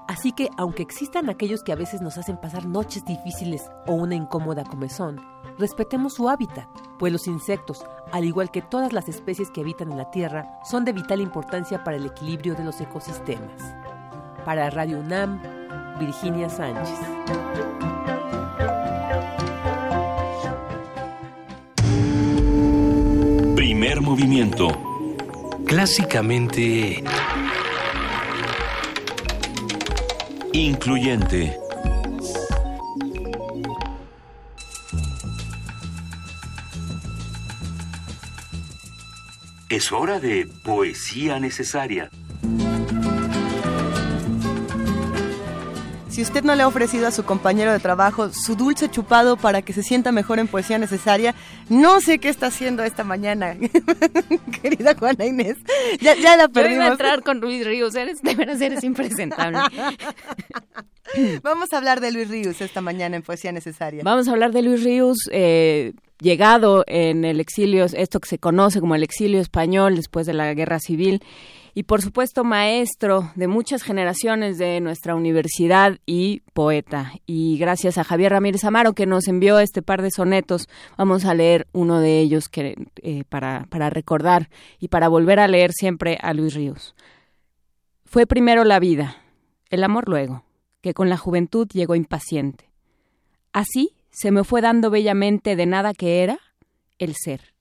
Así que, aunque existan aquellos que a veces nos hacen pasar noches difíciles o una incómoda comezón, respetemos su hábitat, pues los insectos, al igual que todas las especies que habitan en la Tierra, son de vital importancia para el equilibrio de los ecosistemas. Para Radio UNAM, Virginia Sánchez. Primer movimiento. Clásicamente... Incluyente. Es hora de poesía necesaria. Si usted no le ha ofrecido a su compañero de trabajo su dulce chupado para que se sienta mejor en poesía necesaria, no sé qué está haciendo esta mañana, querida Juana Inés. Ya, ya la perdimos. Yo iba a entrar con Luis Ríos, eres, de veras eres impresentable. Vamos a hablar de Luis Ríos esta mañana en Poesía Necesaria. Vamos a hablar de Luis Ríos, eh, llegado en el exilio, esto que se conoce como el exilio español después de la guerra civil y por supuesto maestro de muchas generaciones de nuestra universidad y poeta. Y gracias a Javier Ramírez Amaro que nos envió este par de sonetos, vamos a leer uno de ellos que, eh, para, para recordar y para volver a leer siempre a Luis Ríos. Fue primero la vida, el amor luego, que con la juventud llegó impaciente. Así se me fue dando bellamente de nada que era el ser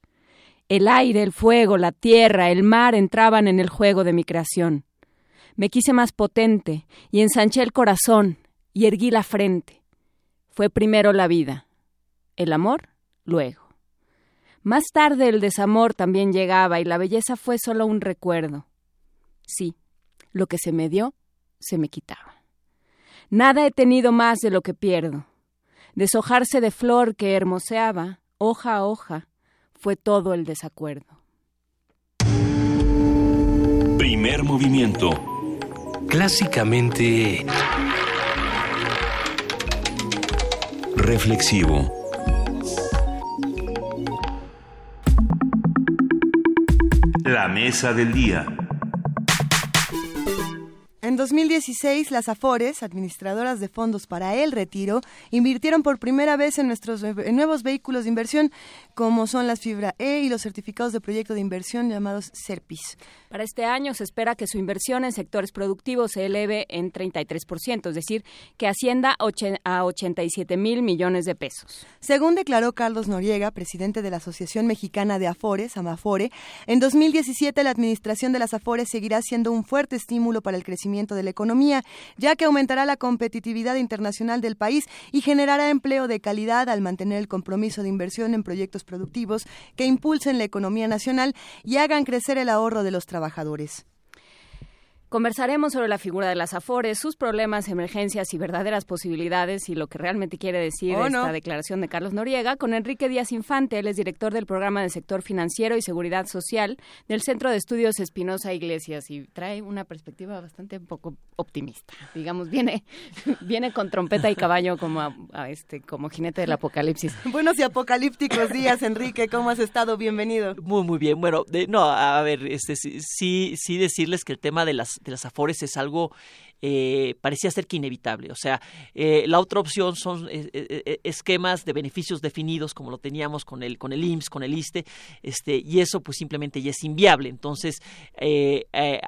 el aire, el fuego, la tierra, el mar entraban en el juego de mi creación. Me quise más potente y ensanché el corazón y erguí la frente. Fue primero la vida, el amor luego. Más tarde el desamor también llegaba y la belleza fue solo un recuerdo. Sí, lo que se me dio, se me quitaba. Nada he tenido más de lo que pierdo. Deshojarse de flor que hermoseaba, hoja a hoja, fue todo el desacuerdo. Primer movimiento. Clásicamente... Reflexivo. La mesa del día. En 2016, las AFORES, administradoras de fondos para el retiro, invirtieron por primera vez en nuestros nuevos vehículos de inversión, como son las Fibra E y los certificados de proyecto de inversión llamados SERPIS. Para este año se espera que su inversión en sectores productivos se eleve en 33%, es decir, que ascienda a 87 mil millones de pesos. Según declaró Carlos Noriega, presidente de la Asociación Mexicana de Afores, Amafore, en 2017 la administración de las Afores seguirá siendo un fuerte estímulo para el crecimiento de la economía, ya que aumentará la competitividad internacional del país y generará empleo de calidad al mantener el compromiso de inversión en proyectos productivos que impulsen la economía nacional y hagan crecer el ahorro de los trabajadores trabajadores? Conversaremos sobre la figura de las AFORES, sus problemas, emergencias y verdaderas posibilidades y lo que realmente quiere decir oh, esta declaración de Carlos Noriega con Enrique Díaz Infante. Él es director del programa de sector financiero y seguridad social del Centro de Estudios Espinosa Iglesias y trae una perspectiva bastante poco optimista. Digamos, viene, viene con trompeta y caballo como a, este, como jinete del apocalipsis. Buenos y apocalípticos días, Enrique. ¿Cómo has estado? Bienvenido. Muy, muy bien. Bueno, no, a ver, este, sí, sí decirles que el tema de las de las Afores es algo eh, parecía ser que inevitable. O sea, eh, la otra opción son eh, esquemas de beneficios definidos como lo teníamos con el con el IMSS, con el ISTE, este y eso pues simplemente ya es inviable. Entonces,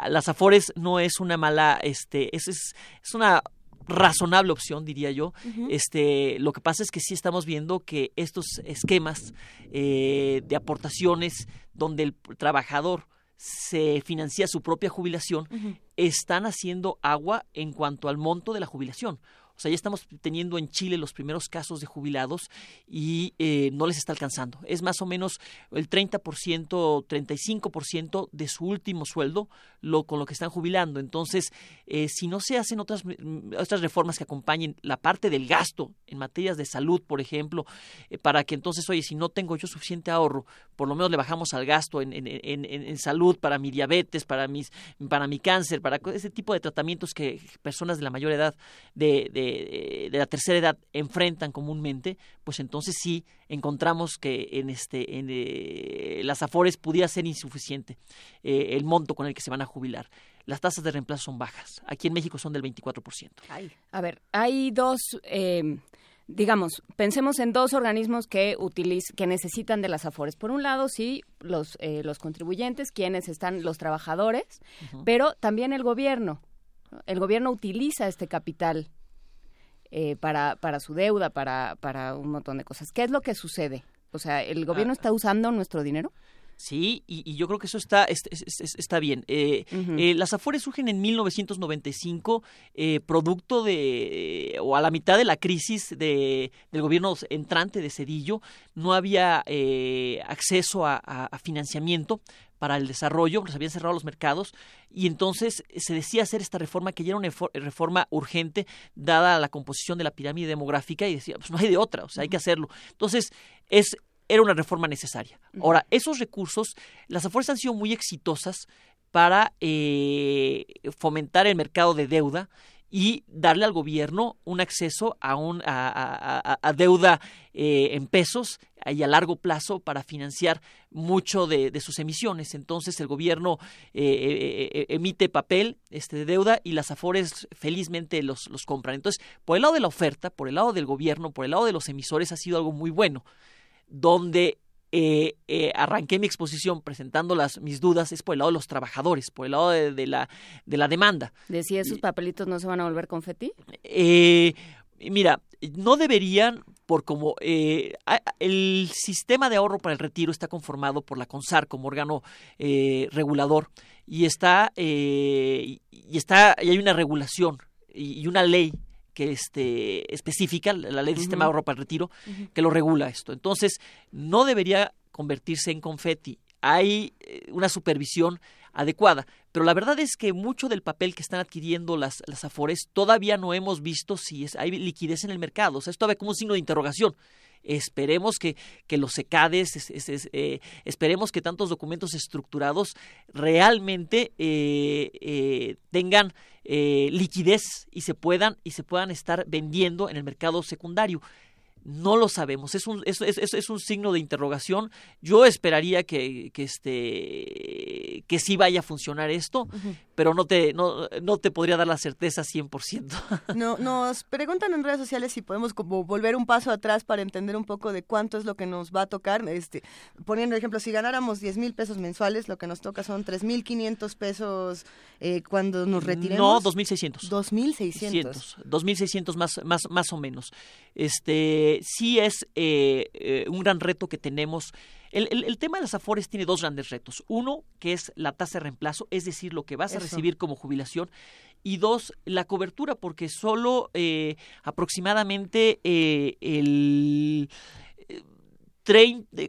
las Afores no es una mala, este, es, es, es una razonable opción, diría yo. Este, lo que pasa es que sí estamos viendo que estos esquemas de aportaciones donde el trabajador se financia su propia jubilación, están haciendo agua en cuanto al monto de la jubilación. O sea, ya estamos teniendo en Chile los primeros casos de jubilados y eh, no les está alcanzando. Es más o menos el 30%, 35% de su último sueldo lo, con lo que están jubilando. Entonces, eh, si no se hacen otras, mm, otras reformas que acompañen la parte del gasto en materias de salud, por ejemplo, eh, para que entonces, oye, si no tengo yo suficiente ahorro, por lo menos le bajamos al gasto en, en, en, en salud para mi diabetes, para, mis, para mi cáncer, para ese tipo de tratamientos que personas de la mayor edad de de, la tercera edad enfrentan comúnmente, pues entonces sí encontramos que en este en eh, las afores pudiera ser insuficiente eh, el monto con el que se van a jubilar. Las tasas de reemplazo son bajas. Aquí en México son del 24%. a ver, hay dos eh, digamos, pensemos en dos organismos que que necesitan de las afores. Por un lado, sí, los, los contribuyentes, quienes están los trabajadores, pero también el gobierno. El gobierno utiliza este capital eh, para, para su deuda, para, para un montón de cosas. ¿Qué es lo que sucede? O sea, ¿el gobierno ah. está usando nuestro dinero? Sí, y, yo creo que eso está, está bien. Eh, eh, las Afores surgen en 1995, producto de, o a la mitad de la crisis de, del gobierno entrante de Cedillo, no había acceso a, financiamiento para el desarrollo, nos habían cerrado los mercados y entonces se decía hacer esta reforma que ya era una reforma urgente dada la composición de la pirámide demográfica y decía, pues no hay de otra, o sea, hay que hacerlo. Entonces, es era una reforma necesaria. Ahora, esos recursos, las AFORES han sido muy exitosas para eh, fomentar el mercado de deuda y darle al gobierno un acceso a, un, a, deuda eh, en pesos y a largo plazo para financiar mucho de, sus emisiones. Entonces el gobierno eh, emite papel este, de deuda y las afores felizmente los, los compran. Entonces, por el lado de la oferta, por el lado del gobierno, por el lado de los emisores ha sido algo muy bueno, donde eh, eh, arranqué mi exposición presentando las, mis dudas es por el lado de los trabajadores, por el lado de, la, de la demanda. ¿Decía esos papelitos no se van a volver confeti? Eh, mira, no deberían, por como eh, el sistema de ahorro para el retiro está conformado por la CONSAR como órgano regulador y está, y está, y hay una regulación y una ley que este, específica, la ley del sistema de ahorro para el retiro, que lo regula esto. Entonces, no debería convertirse en confeti. Hay eh, una supervisión adecuada. Pero la verdad es que mucho del papel que están adquiriendo las, las Afores todavía no hemos visto si es, hay liquidez en el mercado. O sea, esto ve como un signo de interrogación. Esperemos que, que los secades, eh, esperemos que tantos documentos estructurados realmente eh, eh, tengan liquidez y se puedan y se puedan estar vendiendo en el mercado secundario. No lo sabemos, es un, es, es, es un signo de interrogación. Yo esperaría que, que, este, que sí vaya a funcionar esto, pero no te, no, no te podría dar la certeza 100%. No, nos preguntan en redes sociales si podemos como volver un paso atrás para entender un poco de cuánto es lo que nos va a tocar. Este, poniendo ejemplo, si ganáramos 10 mil pesos mensuales, lo que nos toca son 3 mil 500 pesos eh, cuando nos retiremos. No, 2.600. 2.600. 2.600 más, más, más o menos. Este, sí es eh, eh, un gran reto que tenemos el, tema de las afores tiene dos grandes retos. Uno, que es la tasa de reemplazo, es decir, lo que vas a recibir como jubilación. Y dos, la cobertura, porque solo eh, aproximadamente eh, el...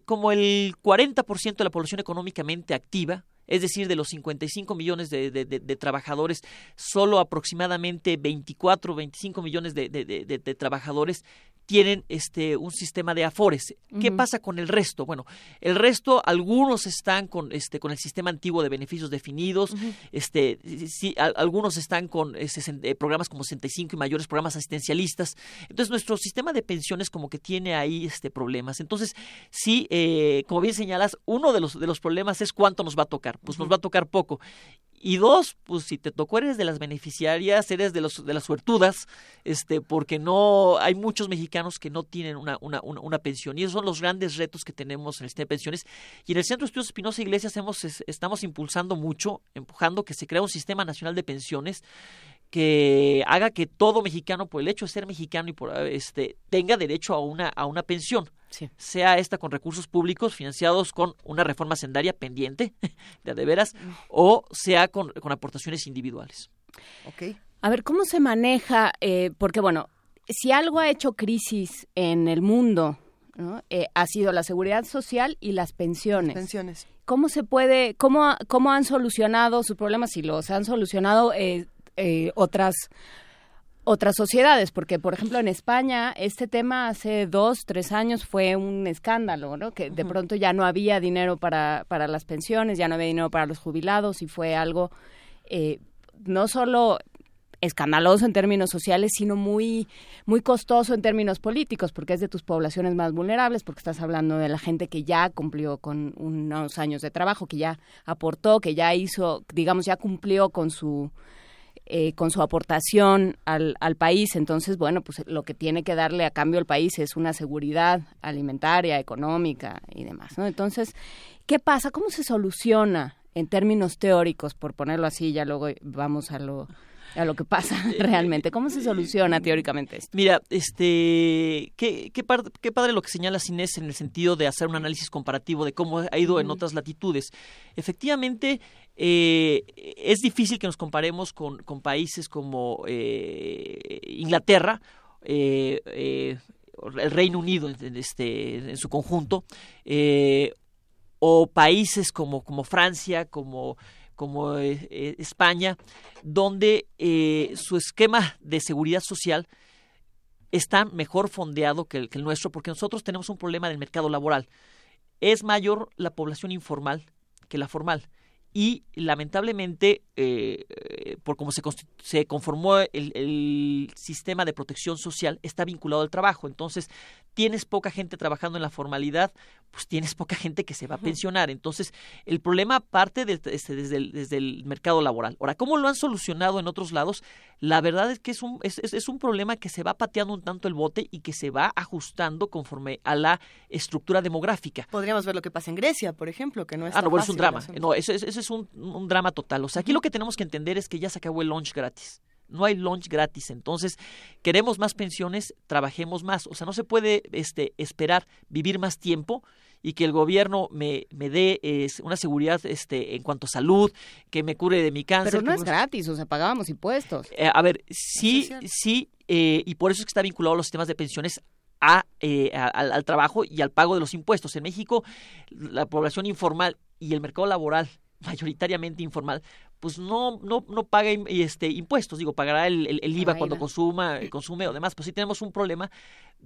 como el 40% de la población económicamente activa, es decir, de los 55 millones de, de, trabajadores, solo aproximadamente 24 25 millones de, trabajadores tienen este un sistema de afores. ¿Qué pasa con el resto? Bueno, el resto algunos están con este con el sistema antiguo de beneficios definidos, este sí, algunos están con eh, programas como 65 y mayores programas asistencialistas. Entonces, nuestro sistema de pensiones como que tiene ahí este problemas. Entonces, sí, eh, como bien señalas, uno de los de los problemas es cuánto nos va a tocar. Pues nos va a tocar poco. Y dos, pues si te tocó eres de las beneficiarias, eres de los de las suertudas, este, porque no hay muchos mexicanos que no tienen una, una, una, pensión. Y esos son los grandes retos que tenemos en el sistema de pensiones. Y en el Centro de Estudios Espinosa Iglesias hemos, estamos impulsando mucho, empujando que se crea un sistema nacional de pensiones que haga que todo mexicano, por el hecho de ser mexicano y por este, tenga derecho a una, a una pensión. Sea esta con recursos públicos financiados con una reforma sendaria pendiente, de, de veras, o sea con, con aportaciones individuales. Okay. A ver, ¿cómo se maneja? Eh, porque, bueno, si algo ha hecho crisis en el mundo, eh, ha sido la seguridad social y las pensiones. pensiones. ¿Cómo se puede, cómo, cómo han solucionado sus problemas? Si los han solucionado eh, otras otras sociedades, porque por ejemplo en España este tema hace dos, tres años fue un escándalo, ¿no? Que de pronto ya no había dinero para, para las pensiones, ya no había dinero para los jubilados y fue algo eh, no solo escandaloso en términos sociales, sino muy, muy costoso en términos políticos, porque es de tus poblaciones más vulnerables, porque estás hablando de la gente que ya cumplió con unos años de trabajo, que ya aportó, que ya hizo, digamos, ya cumplió con su eh, con su aportación al, al, país. Entonces, bueno, pues lo que tiene que darle a cambio el país es una seguridad alimentaria, económica y demás, ¿no? Entonces, ¿qué pasa? ¿Cómo se soluciona en términos teóricos, por ponerlo así, ya luego vamos a lo a lo que pasa realmente. ¿Cómo se soluciona teóricamente esto? Mira, este, qué, qué, qué padre lo que señala Inés en el sentido de hacer un análisis comparativo de cómo ha ido en otras latitudes. Efectivamente, eh, es difícil que nos comparemos con, con países como eh, Inglaterra, eh, el Reino Unido en, este, en su conjunto, o países como, como Francia, como, como España, donde su esquema de seguridad social está mejor fondeado que el nuestro, porque nosotros tenemos un problema del mercado laboral. Es mayor la población informal que la formal y lamentablemente eh, por cómo se, se conformó el, el, sistema de protección social está vinculado al trabajo. Entonces tienes poca gente trabajando en la formalidad pues tienes poca gente que se va a pensionar. Entonces el problema parte de, este, desde, el, desde el mercado laboral. Ahora cómo lo han solucionado en otros lados la verdad es que es un es, es, un problema que se va pateando un tanto el bote y que se va ajustando conforme a la estructura demográfica. Podríamos ver lo que pasa en Grecia por ejemplo que no es ah no bueno, es un drama. no eso, eso es un, un, drama total. O sea, aquí lo que tenemos que entender es que ya se acabó el lunch gratis. No hay lunch gratis. Entonces, queremos más pensiones, trabajemos más. O sea, no se puede este, esperar vivir más tiempo y que el gobierno me, me dé eh, una seguridad este, en cuanto a salud, que me cure de mi cáncer. Pero no es gratis, o sea, pagábamos impuestos. Eh, a ver, sí, sí, eh, y por eso es que está vinculado a los sistemas de pensiones a, eh, a, al, al, trabajo y al pago de los impuestos. En México, la población informal y el mercado laboral mayoritariamente informal, pues no, no, no paga este, impuestos, digo, pagará el, el, el IVA cuando consuma, consume o demás, pues sí tenemos un problema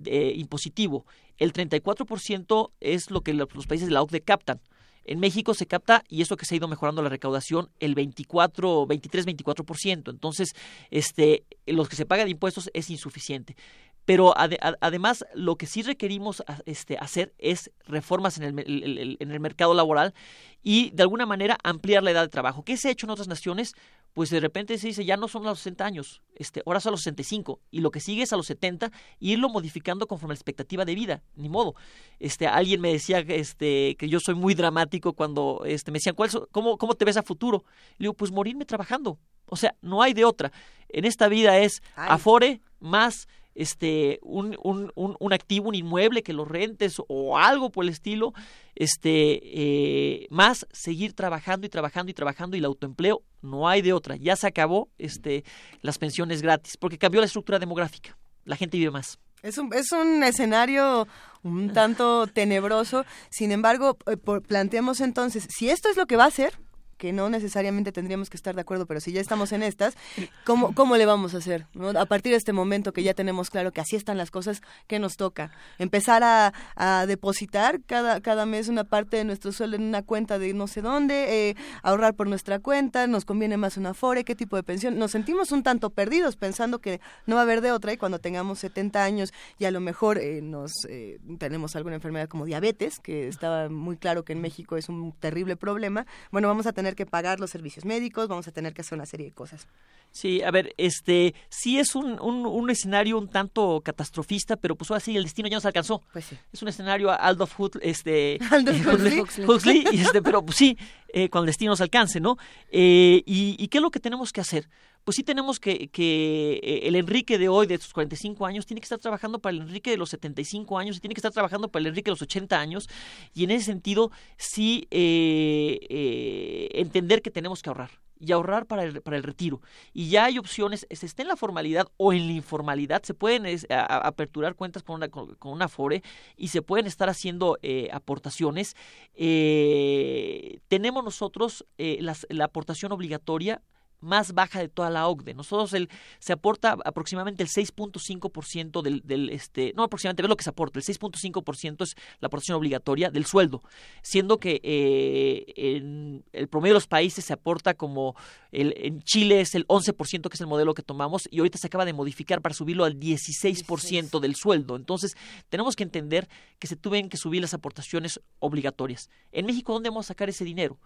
eh, impositivo. El 34% es lo que los países de la OCDE captan. En México se capta, y eso que se ha ido mejorando la recaudación, el 24, 23, 24%. Entonces, este, los que se pagan de impuestos es insuficiente pero ad, ad, además lo que sí requerimos este, hacer es reformas en el, el, el, en el mercado laboral y de alguna manera ampliar la edad de trabajo. ¿Qué se ha hecho en otras naciones? Pues de repente se dice, ya no son los 60 años, este, ahora son los 65, y lo que sigue es a los 70, e irlo modificando conforme a la expectativa de vida, ni modo. Este, alguien me decía este, que yo soy muy dramático cuando este, me decían, ¿cuál, cómo, ¿cómo te ves a futuro? Le digo, pues morirme trabajando. O sea, no hay de otra. En esta vida es Ay. afore más este un, un, un, activo, un inmueble que lo rentes o algo por el estilo, este eh, más seguir trabajando y trabajando y trabajando y el autoempleo no hay de otra, ya se acabó este las pensiones gratis porque cambió la estructura demográfica, la gente vive más. Es un, es un escenario un tanto tenebroso, sin embargo, eh, por, planteamos entonces, si esto es lo que va a hacer, que no necesariamente tendríamos que estar de acuerdo, pero si ya estamos en estas, ¿cómo, cómo le vamos a hacer? A partir de este momento que ya tenemos claro que así están las cosas, ¿qué nos toca? Empezar a, a depositar cada, cada mes una parte de nuestro sueldo en una cuenta de no sé dónde, eh, ahorrar por nuestra cuenta, nos conviene más una FORE, qué tipo de pensión. Nos sentimos un tanto perdidos pensando que no va a haber de otra y cuando tengamos 70 años y a lo mejor eh, nos eh, tenemos alguna enfermedad como diabetes, que estaba muy claro que en México es un terrible problema, bueno, vamos a tener que pagar los servicios médicos, vamos a tener que hacer una serie de cosas. Sí, a ver, este, sí es un, un, un escenario un tanto catastrofista, pero pues ahora sí el destino ya nos alcanzó. Pues sí. Es un escenario Aldous Huxley, este, Aldous Huxley, Huxley, Huxley y este, pero pues sí, eh, cuando el destino nos alcance, ¿no? Eh, y, y, qué es lo que tenemos que hacer? Pues sí tenemos que, que eh, el Enrique de hoy, de sus 45 años, tiene que estar trabajando para el Enrique de los 75 años y tiene que estar trabajando para el Enrique de los 80 años. Y en ese sentido, sí eh, eh, entender que tenemos que ahorrar y ahorrar para el, para el retiro. Y ya hay opciones, se esté en la formalidad o en la informalidad, se pueden aperturar cuentas con una, con, una FORE y se pueden estar haciendo eh, aportaciones. Eh, tenemos nosotros eh, la aportación obligatoria más baja de toda la OCDE. Nosotros el, se aporta aproximadamente el 6.5% del, del, este, no aproximadamente, ve lo que se aporta, el 6.5% es la aportación obligatoria del sueldo, siendo que eh, en el promedio de los países se aporta como el, en Chile es el 11% que es el modelo que tomamos y ahorita se acaba de modificar para subirlo al 16%, 16. del sueldo. Entonces, tenemos que entender que se tuvieron que subir las aportaciones obligatorias. En México, ¿dónde vamos a sacar ese dinero?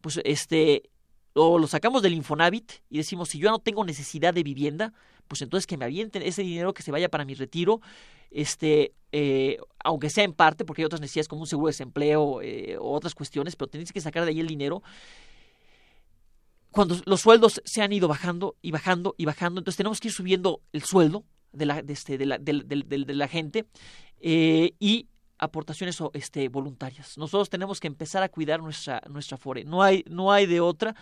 Pues este lo sacamos del Infonavit y decimos, si yo no tengo necesidad de vivienda, pues entonces que me avienten ese dinero que se vaya para mi retiro, este, eh, aunque sea en parte, porque hay otras necesidades como un seguro de desempleo eh, o otras cuestiones, pero tenéis que sacar de ahí el dinero. Cuando los sueldos se han ido bajando y bajando y bajando, entonces tenemos que ir subiendo el sueldo de la, gente y aportaciones este, voluntarias. Nosotros tenemos que empezar a cuidar nuestra, nuestra fore. No hay, no hay de otra.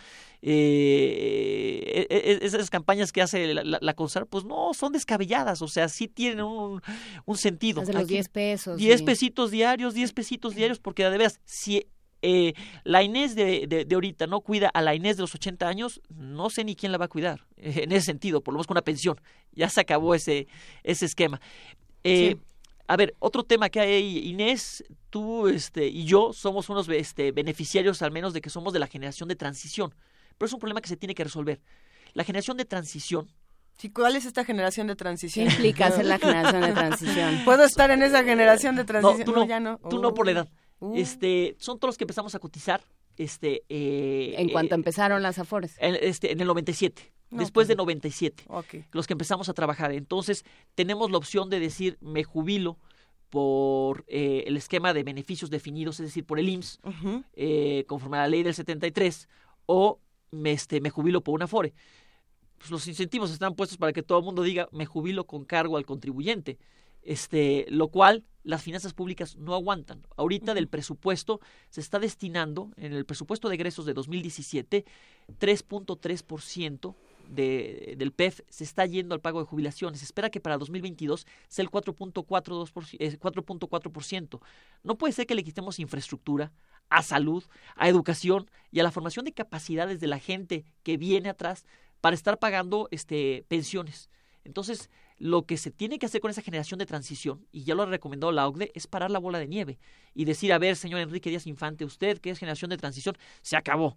Eh, esas campañas que hace la, la, la CONSAR, pues no, son descabelladas. O sea, sí tienen un, un sentido. Las de los 10 pesos. 10 sí. pesitos diarios, 10 pesitos diarios, porque de veras, si eh, la Inés de, de, ahorita no cuida a la Inés de los 80 años, no sé ni quién la va a cuidar, en ese sentido, por lo menos con una pensión. Ya se acabó ese, ese esquema. Eh, a ver, otro tema que hay, Inés, tú este, y yo somos unos este, beneficiarios al menos de que somos de la generación de transición, pero es un problema que se tiene que resolver. La generación de transición, Sí, ¿cuál es esta generación de transición? ¿Qué implica ser la generación de transición? ¿Puedo estar en esa generación de transición? No, tú no, ya no. Tú no por la edad. Uh. Este, son todos los que empezamos a cotizar. Este, eh, en cuanto eh, empezaron las afores. En, este, en el 97. Después pues de 97. Los que empezamos a trabajar. Entonces, tenemos la opción de decir, me jubilo por eh, el esquema de beneficios definidos, es decir, por el IMSS, conforme a la ley del 73, o me, este, me jubilo por una afore. Pues los incentivos están puestos para que todo el mundo diga, me jubilo con cargo al contribuyente este, lo cual las finanzas públicas no aguantan. Ahorita del presupuesto se está destinando, en el presupuesto de egresos de 2017, 3.3% de, del PEF se está yendo al pago de jubilaciones. Se espera que para 2022 sea el 4.4%. No puede ser que le quitemos infraestructura, a salud, a educación y a la formación de capacidades de la gente que viene atrás para estar pagando este, pensiones. Entonces, lo que se tiene que hacer con esa generación de transición, y ya lo ha recomendado la OCDE, es parar la bola de nieve y decir, a ver, señor Enrique Díaz Infante, usted que es generación de transición, se acabó.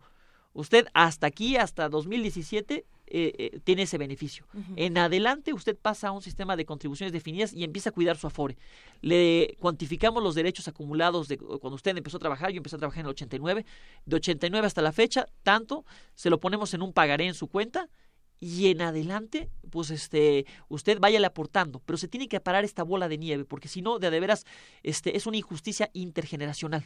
Usted hasta aquí, hasta 2017, eh, eh, tiene ese beneficio. En adelante usted pasa a un sistema de contribuciones definidas y empieza a cuidar su afore. Le cuantificamos los derechos acumulados de cuando usted empezó a trabajar, yo empecé a trabajar en el 89, de 89 hasta la fecha, tanto, se lo ponemos en un pagaré en su cuenta y en adelante, pues este, usted váyale aportando, pero se tiene que parar esta bola de nieve, porque si no, de, de veras, este, es una injusticia intergeneracional.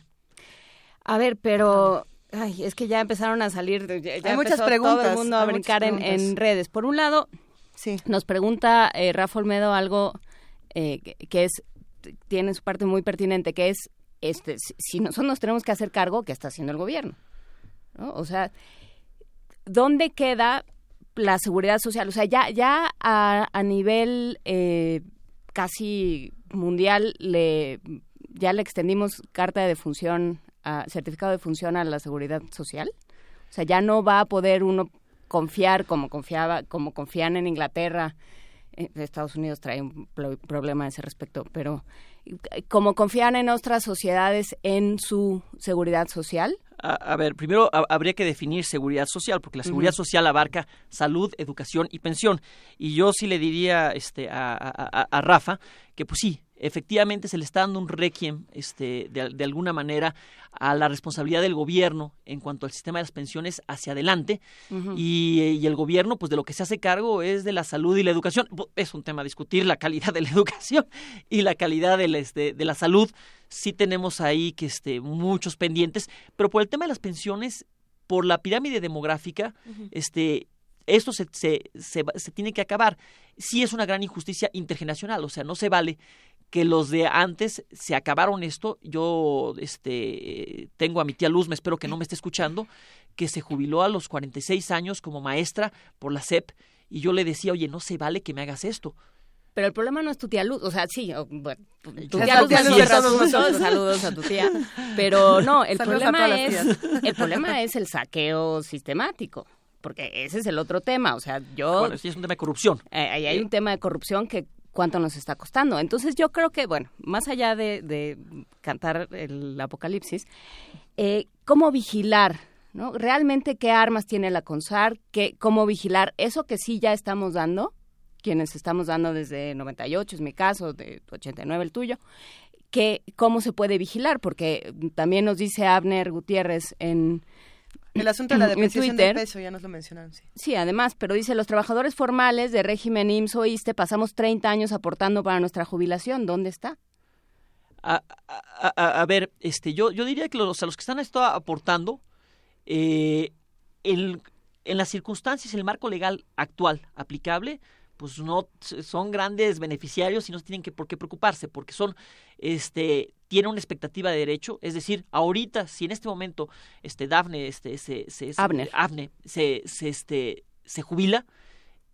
A ver, pero ay, es que ya empezaron a salir, ya, hay muchas preguntas, todo el mundo a brincar en, redes. Por un lado, sí. nos pregunta eh, Rafa Olmedo algo eh, que es, tiene su parte muy pertinente, que es, este, si nosotros nos tenemos que hacer cargo, ¿qué está haciendo el gobierno? ¿No? O sea, ¿dónde queda la seguridad social. O sea, ya, ya a, a nivel eh, casi mundial le ya le extendimos carta de función, a, certificado de función a la seguridad social. O sea, ya no va a poder uno confiar como confiaba, como confían en Inglaterra. Eh, Estados Unidos trae un problema a ese respecto, pero como confían en otras sociedades en su seguridad social, a, ver, primero habría que definir seguridad social, porque la seguridad social abarca salud, educación y pensión. Y yo sí le diría este, a, a Rafa que pues sí, efectivamente se le está dando un requiem este, de, alguna manera a la responsabilidad del gobierno en cuanto al sistema de las pensiones hacia adelante. Y, el gobierno pues de lo que se hace cargo es de la salud y la educación. Es un tema a discutir la calidad de la educación y la calidad de la, este, de la salud. Sí tenemos ahí que este, muchos pendientes pero por el tema de las pensiones por la pirámide demográfica este esto se, se, se, se, tiene que acabar. Sí es una gran injusticia intergeneracional, o sea, no se vale que los de antes se acabaron esto. Yo este, tengo a mi tía Luz, me espero que no me esté escuchando, que se jubiló a los 46 años como maestra por la SEP y yo le decía, oye, no se vale que me hagas esto. Pero el problema no es tu tía Luz, o sea, sí, bueno, tu tía Luz, saludos, saludos a tu tía, pero no, el problema es el problema es el saqueo sistemático porque ese es el otro tema, o sea, yo... Bueno, sí es un tema de corrupción. Eh, hay, hay un tema de corrupción que cuánto nos está costando. Entonces yo creo que, bueno, más allá de, cantar el apocalipsis, eh, ¿cómo vigilar? ¿no? ¿Realmente qué armas tiene la CONSAR? ¿Qué, ¿Cómo vigilar eso que sí ya estamos dando? Quienes estamos dando desde 98, es mi caso, de 89 el tuyo. Que, ¿Cómo se puede vigilar? Porque también nos dice Abner Gutiérrez en el asunto de la depreciación del peso, ya nos lo mencionaron, sí. Sí, además, pero dice, los trabajadores formales de régimen IMSS o ISTE pasamos 30 años aportando para nuestra jubilación. ¿Dónde está? A, ver, este, yo, yo diría que los, los que están esto aportando, eh, el, en las circunstancias, el marco legal actual aplicable, pues no son grandes beneficiarios y no tienen que por qué preocuparse, porque son este tiene una expectativa de derecho, es decir, ahorita, si en este momento este Dafne, este, se, se, se, se, este, se jubila,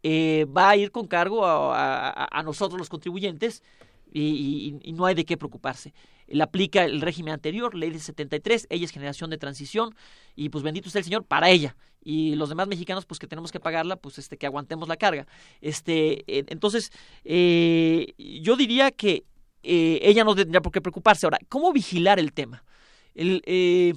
eh, va a ir con cargo a, nosotros los contribuyentes y, no hay de qué preocuparse. le aplica el régimen anterior, ley de 73, ella es generación de transición y pues bendito sea el Señor para ella. Y los demás mexicanos pues que tenemos que pagarla pues este que aguantemos la carga. Este entonces eh, yo diría que eh, ella no tendría por qué preocuparse ahora cómo vigilar el tema el, eh,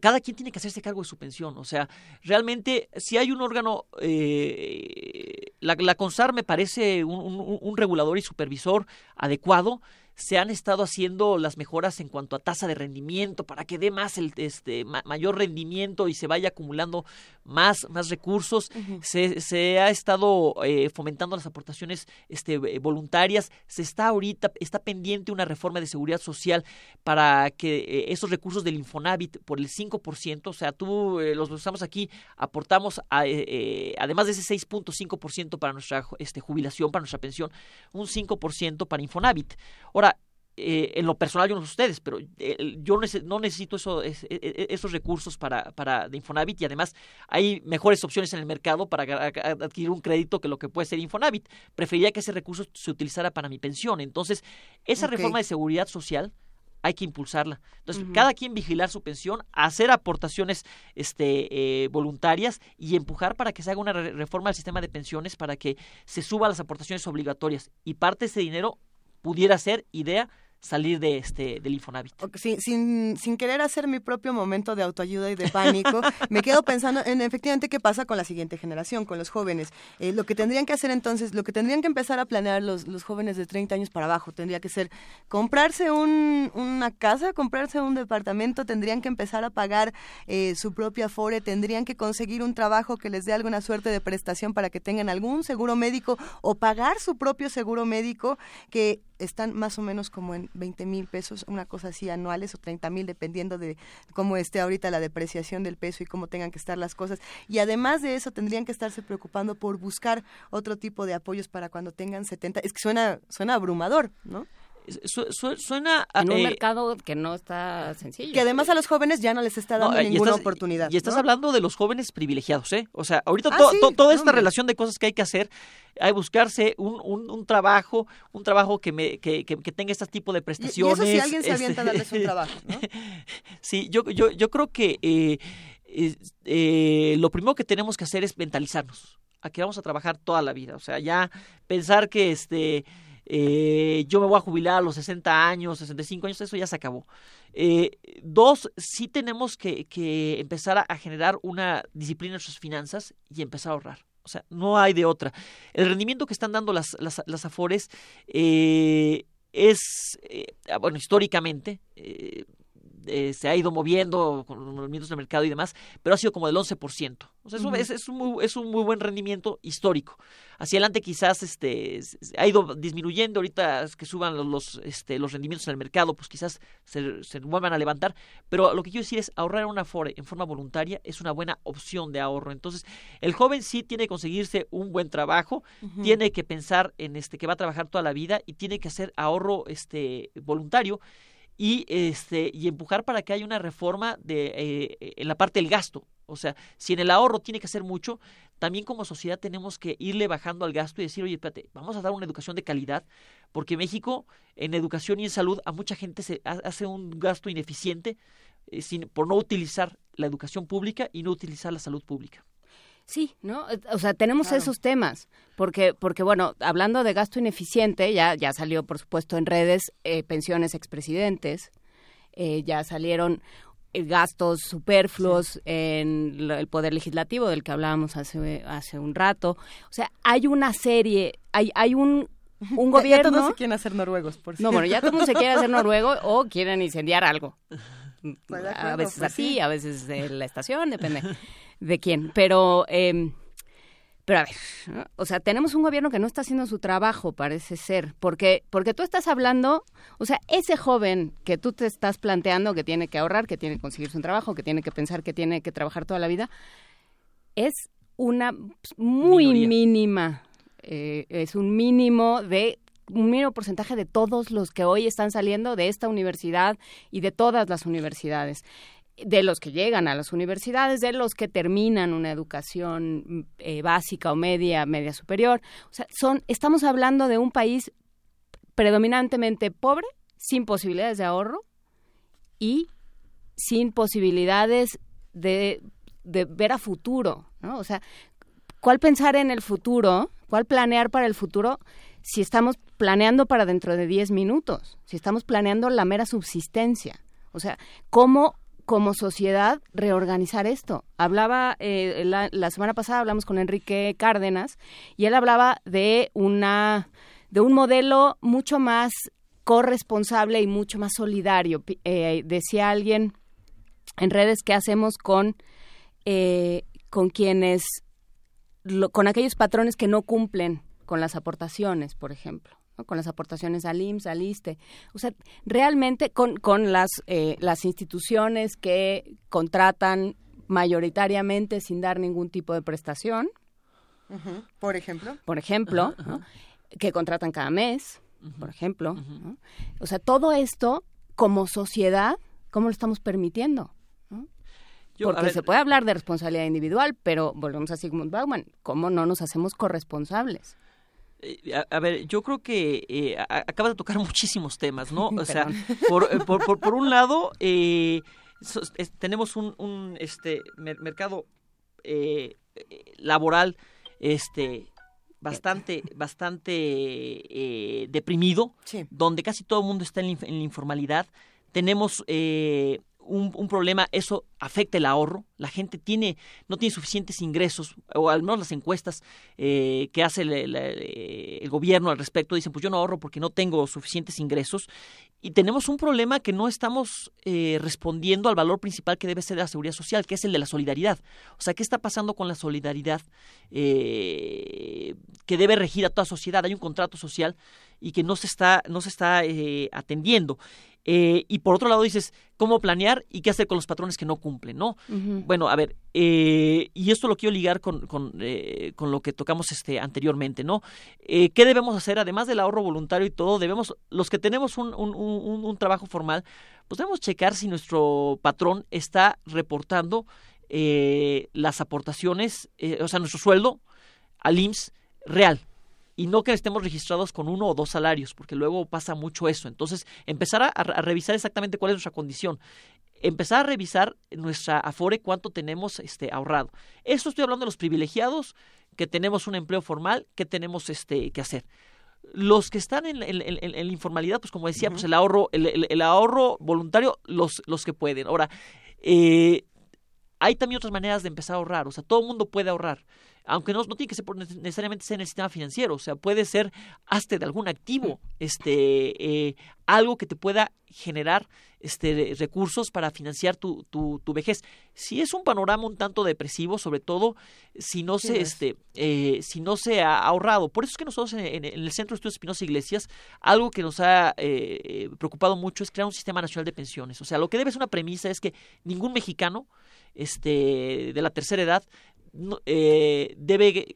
cada quien tiene que hacerse cargo de su pensión. O sea, realmente, si hay un órgano, eh, la, la, CONSAR me parece un, un, un, regulador y supervisor adecuado se han estado haciendo las mejoras en cuanto a tasa de rendimiento para que dé más el este mayor rendimiento y se vaya acumulando más más recursos uh -huh. se, se, ha estado eh, fomentando las aportaciones este voluntarias se está ahorita está pendiente una reforma de seguridad social para que eh, esos recursos del Infonavit por el 5%, o sea, tú eh, los usamos aquí aportamos a, eh, además de ese 6.5% para nuestra este jubilación, para nuestra pensión, un 5% para Infonavit. Ahora, eh, en lo personal yo no sé ustedes, pero eh, yo no necesito eso, es, es, esos recursos para, para de Infonavit y además hay mejores opciones en el mercado para adquirir un crédito que lo que puede ser Infonavit. Preferiría que ese recurso se utilizara para mi pensión. Entonces, esa okay. reforma de seguridad social hay que impulsarla. Entonces, uh -huh. cada quien vigilar su pensión, hacer aportaciones este, eh, voluntarias y empujar para que se haga una re reforma del sistema de pensiones para que se suba las aportaciones obligatorias y parte de ese dinero pudiera ser idea salir de este del Infonavit. Sin, sin, sin, querer hacer mi propio momento de autoayuda y de pánico, me quedo pensando en efectivamente qué pasa con la siguiente generación, con los jóvenes. Eh, lo que tendrían que hacer entonces, lo que tendrían que empezar a planear los, los jóvenes de 30 años para abajo, tendría que ser comprarse un, una casa, comprarse un departamento, tendrían que empezar a pagar eh, su propia afore, tendrían que conseguir un trabajo que les dé alguna suerte de prestación para que tengan algún seguro médico o pagar su propio seguro médico que están más o menos como en 20 mil pesos, una cosa así anuales o 30 mil, dependiendo de cómo esté ahorita la depreciación del peso y cómo tengan que estar las cosas. Y además de eso, tendrían que estarse preocupando por buscar otro tipo de apoyos para cuando tengan 70. Es que suena, suena abrumador, ¿no? Su, su, suena a, en un eh, mercado que no está sencillo que además a los jóvenes ya no les está dando no, ninguna estás, oportunidad y estás ¿no? hablando de los jóvenes privilegiados eh o sea ahorita ah, to, sí, to, toda esta relación de cosas que hay que hacer hay buscarse un, un, un trabajo un trabajo que me que, que, que, tenga este tipo de prestaciones y, y eso si alguien se avienta este... darles un trabajo ¿no? sí yo yo yo creo que eh, eh, lo primero que tenemos que hacer es mentalizarnos a que vamos a trabajar toda la vida o sea ya pensar que este eh, yo me voy a jubilar a los 60 años, 65 años, eso ya se acabó. Eh, dos, sí tenemos que, que empezar a, generar una disciplina en nuestras finanzas y empezar a ahorrar. O sea, no hay de otra. El rendimiento que están dando las, las, Afores eh, es, bueno, históricamente, eh, se ha ido moviendo con los movimientos del mercado y demás, pero ha sido como del 11%. O sea, es, un, es, es, un muy, es un muy buen rendimiento histórico. Hacia adelante quizás este, ha ido disminuyendo, ahorita que suban los, los, este, los rendimientos en el mercado, pues quizás se, se, vuelvan a levantar, pero lo que quiero decir es ahorrar en una FORE en forma voluntaria es una buena opción de ahorro. Entonces, el joven sí tiene que conseguirse un buen trabajo, uh -huh. tiene que pensar en este que va a trabajar toda la vida y tiene que hacer ahorro este, voluntario y este y empujar para que haya una reforma de eh, en la parte del gasto. O sea si en el ahorro tiene que hacer mucho también como sociedad tenemos que irle bajando al gasto y decir oye espérate vamos a dar una educación de calidad porque México en educación y en salud a mucha gente se hace un gasto ineficiente eh, sin, por no utilizar la educación pública y no utilizar la salud pública Sí, ¿no? O sea, tenemos claro. esos temas, porque, porque bueno, hablando de gasto ineficiente, ya, ya salió, por supuesto, en redes eh, pensiones expresidentes, eh, ya salieron eh, gastos superfluos sí. en el poder legislativo del que hablábamos hace, hace un rato. O sea, hay una serie, hay, hay un, un gobierno... Ya, ya todos se quieren hacer noruegos, por cierto. No, bueno, ya todo el mundo se quiere hacer noruego o quieren incendiar algo. Pues a veces pues así, sí. a veces en la estación, depende de quién. Pero, eh, pero a ver, ¿no? o sea, tenemos un gobierno que no está haciendo su trabajo, parece ser, porque, porque tú estás hablando, o sea, ese joven que tú te estás planteando que tiene que ahorrar, que tiene que conseguirse un trabajo, que tiene que pensar que tiene que trabajar toda la vida, es una muy Minoría. mínima, eh, es un mínimo de un mínimo porcentaje de todos los que hoy están saliendo de esta universidad y de todas las universidades de los que llegan a las universidades, de los que terminan una educación eh, básica o media, media superior. O sea, son, estamos hablando de un país predominantemente pobre, sin posibilidades de ahorro y sin posibilidades de, de ver a futuro, ¿no? O sea, ¿cuál pensar en el futuro? ¿Cuál planear para el futuro si estamos planeando para dentro de 10 minutos? Si estamos planeando la mera subsistencia. O sea, ¿cómo como sociedad reorganizar esto. Hablaba, eh, la, semana pasada hablamos con Enrique Cárdenas y él hablaba de una, de un modelo mucho más corresponsable y mucho más solidario. Eh, decía alguien en redes que hacemos con, eh, con quienes, con aquellos patrones que no cumplen con las aportaciones, por ejemplo. ¿No? con las aportaciones al IMSS, al ISTE. O sea, realmente con, con las, eh, las instituciones que contratan mayoritariamente sin dar ningún tipo de prestación. Uh -huh. Por ejemplo. Por ejemplo, uh -huh. ¿no? que contratan cada mes, uh -huh. por ejemplo. ¿no? O sea, todo esto, como sociedad, ¿cómo lo estamos permitiendo? Yo, Porque ver, se puede hablar de responsabilidad individual, pero volvemos a Sigmund Bauman, ¿cómo no nos hacemos corresponsables? A, a, ver, yo creo que eh, acaba de tocar muchísimos temas, ¿no? O sea, por, por, por, por, un lado, eh, so, es, tenemos un, un este mer mercado eh, laboral este bastante bastante eh, deprimido, sí. donde casi todo el mundo está en la, en la informalidad. Tenemos eh, un, problema, eso afecta el ahorro. La gente tiene, no tiene suficientes ingresos, o al menos las encuestas eh, que hace el, el, el, gobierno al respecto dicen, pues yo no ahorro porque no tengo suficientes ingresos. Y tenemos un problema que no estamos eh, respondiendo al valor principal que debe ser la seguridad social, que es el de la solidaridad. O sea, ¿qué está pasando con la solidaridad eh, que debe regir a toda sociedad? Hay un contrato social y que no se está, no se está eh, atendiendo. Eh, y por otro lado dices, ¿cómo planear y qué hacer con los patrones que no cumplen? ¿no? Uh -huh. Bueno, a ver, eh, y esto lo quiero ligar con, con, eh, con, lo que tocamos este, anteriormente, ¿no? Eh, ¿Qué debemos hacer? Además del ahorro voluntario y todo, debemos, los que tenemos un, un, un, un trabajo formal, pues debemos checar si nuestro patrón está reportando eh, las aportaciones, o sea, nuestro sueldo al IMSS real, y no que estemos registrados con uno o dos salarios, porque luego pasa mucho eso. Entonces, empezar a, a, revisar exactamente cuál es nuestra condición. Empezar a revisar nuestra Afore, cuánto tenemos este, ahorrado. Esto estoy hablando de los privilegiados, que tenemos un empleo formal, que tenemos este, que hacer. Los que están en, en, en, en la informalidad, pues como decía, uh -huh. pues el ahorro, el, el, el, ahorro voluntario, los, los que pueden. Ahora, eh, hay también otras maneras de empezar a ahorrar. O sea, todo el mundo puede ahorrar aunque no, no tiene que ser por necesariamente ser en el sistema financiero, o sea, puede ser hasta de algún activo, este, eh, algo que te pueda generar este, recursos para financiar tu, tu, tu, vejez. Si es un panorama un tanto depresivo, sobre todo si no, sí, se, este, eh, si no se ha ahorrado. Por eso es que nosotros en, en el Centro de Estudios Espinosa Iglesias, algo que nos ha eh, preocupado mucho es crear un sistema nacional de pensiones. O sea, lo que debe ser una premisa es que ningún mexicano este, de la tercera edad eh, debe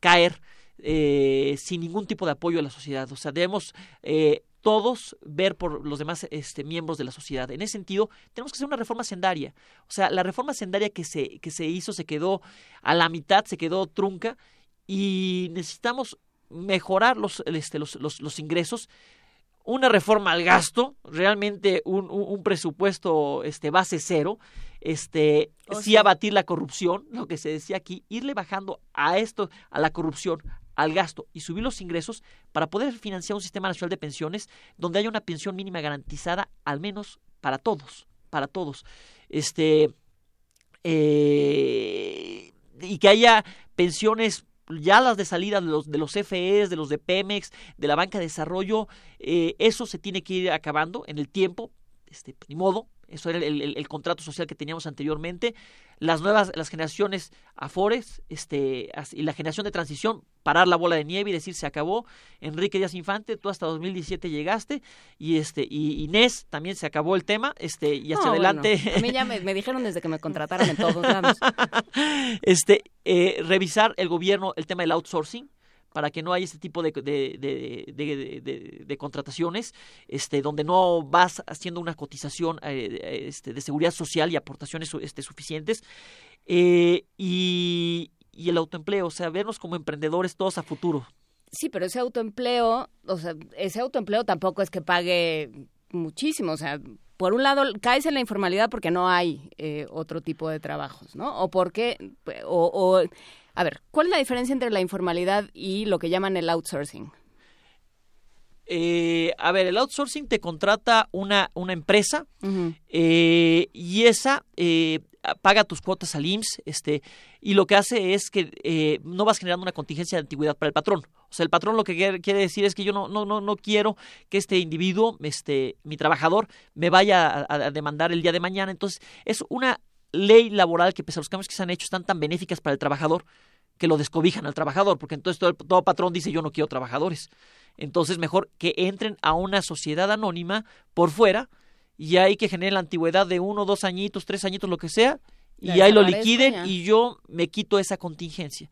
caer eh, sin ningún tipo de apoyo a la sociedad. O sea, debemos eh, todos ver por los demás este, miembros de la sociedad. En ese sentido, tenemos que hacer una reforma sendaria. O sea, la reforma sendaria que se, que se hizo se quedó a la mitad, se quedó trunca y necesitamos mejorar los, este, los, ingresos una reforma al gasto, realmente un, un, un presupuesto este, base cero, este, sí abatir la corrupción, lo que se decía aquí, irle bajando a esto, a la corrupción, al gasto y subir los ingresos para poder financiar un sistema nacional de pensiones donde haya una pensión mínima garantizada al menos para todos, para todos. Este eh, y que haya pensiones ya las de salida de los, de los FEs, de los de Pemex, de la banca de desarrollo, eh, eso se tiene que ir acabando en el tiempo, este, ni modo, eso era el, el, el, contrato social que teníamos anteriormente, las nuevas, las generaciones Afores, este, y la generación de transición, parar la bola de nieve y decir se acabó, Enrique Díaz Infante, tú hasta 2017 llegaste, y este, y Inés también se acabó el tema, este, y hacia no, adelante. Bueno, a mí ya me, me, dijeron desde que me contrataron en todos lados. este, eh, revisar el gobierno, el tema del outsourcing, para que no haya este tipo de, de, de, contrataciones, este, donde no vas haciendo una cotización eh, este, de seguridad social y aportaciones este, suficientes. Eh, y, el autoempleo, o sea, vernos como emprendedores todos a futuro. Sí, pero ese autoempleo, o sea, ese autoempleo tampoco es que pague muchísimo, o sea, por un lado caes en la informalidad porque no hay eh, otro tipo de trabajos, ¿no? O porque, o, a ver, ¿cuál es la diferencia entre la informalidad y lo que llaman el outsourcing? Eh, a ver, el outsourcing te contrata una, una empresa eh, y esa eh, paga tus cuotas al IMSS este, y lo que hace es que eh, no vas generando una contingencia de antigüedad para el patrón. O sea, el patrón lo que quiere, decir es que yo no, no, no, no quiero que este individuo, este, mi trabajador, me vaya a, demandar el día de mañana. Entonces, es una ley laboral que, pese a los cambios que se han hecho, están tan benéficas para el trabajador que lo descobijan al trabajador, porque entonces todo, todo patrón dice yo no quiero trabajadores. Entonces mejor que entren a una sociedad anónima por fuera y ahí que generen la antigüedad de uno, dos añitos, tres añitos, lo que sea, y ahí lo liquiden y yo me quito esa contingencia.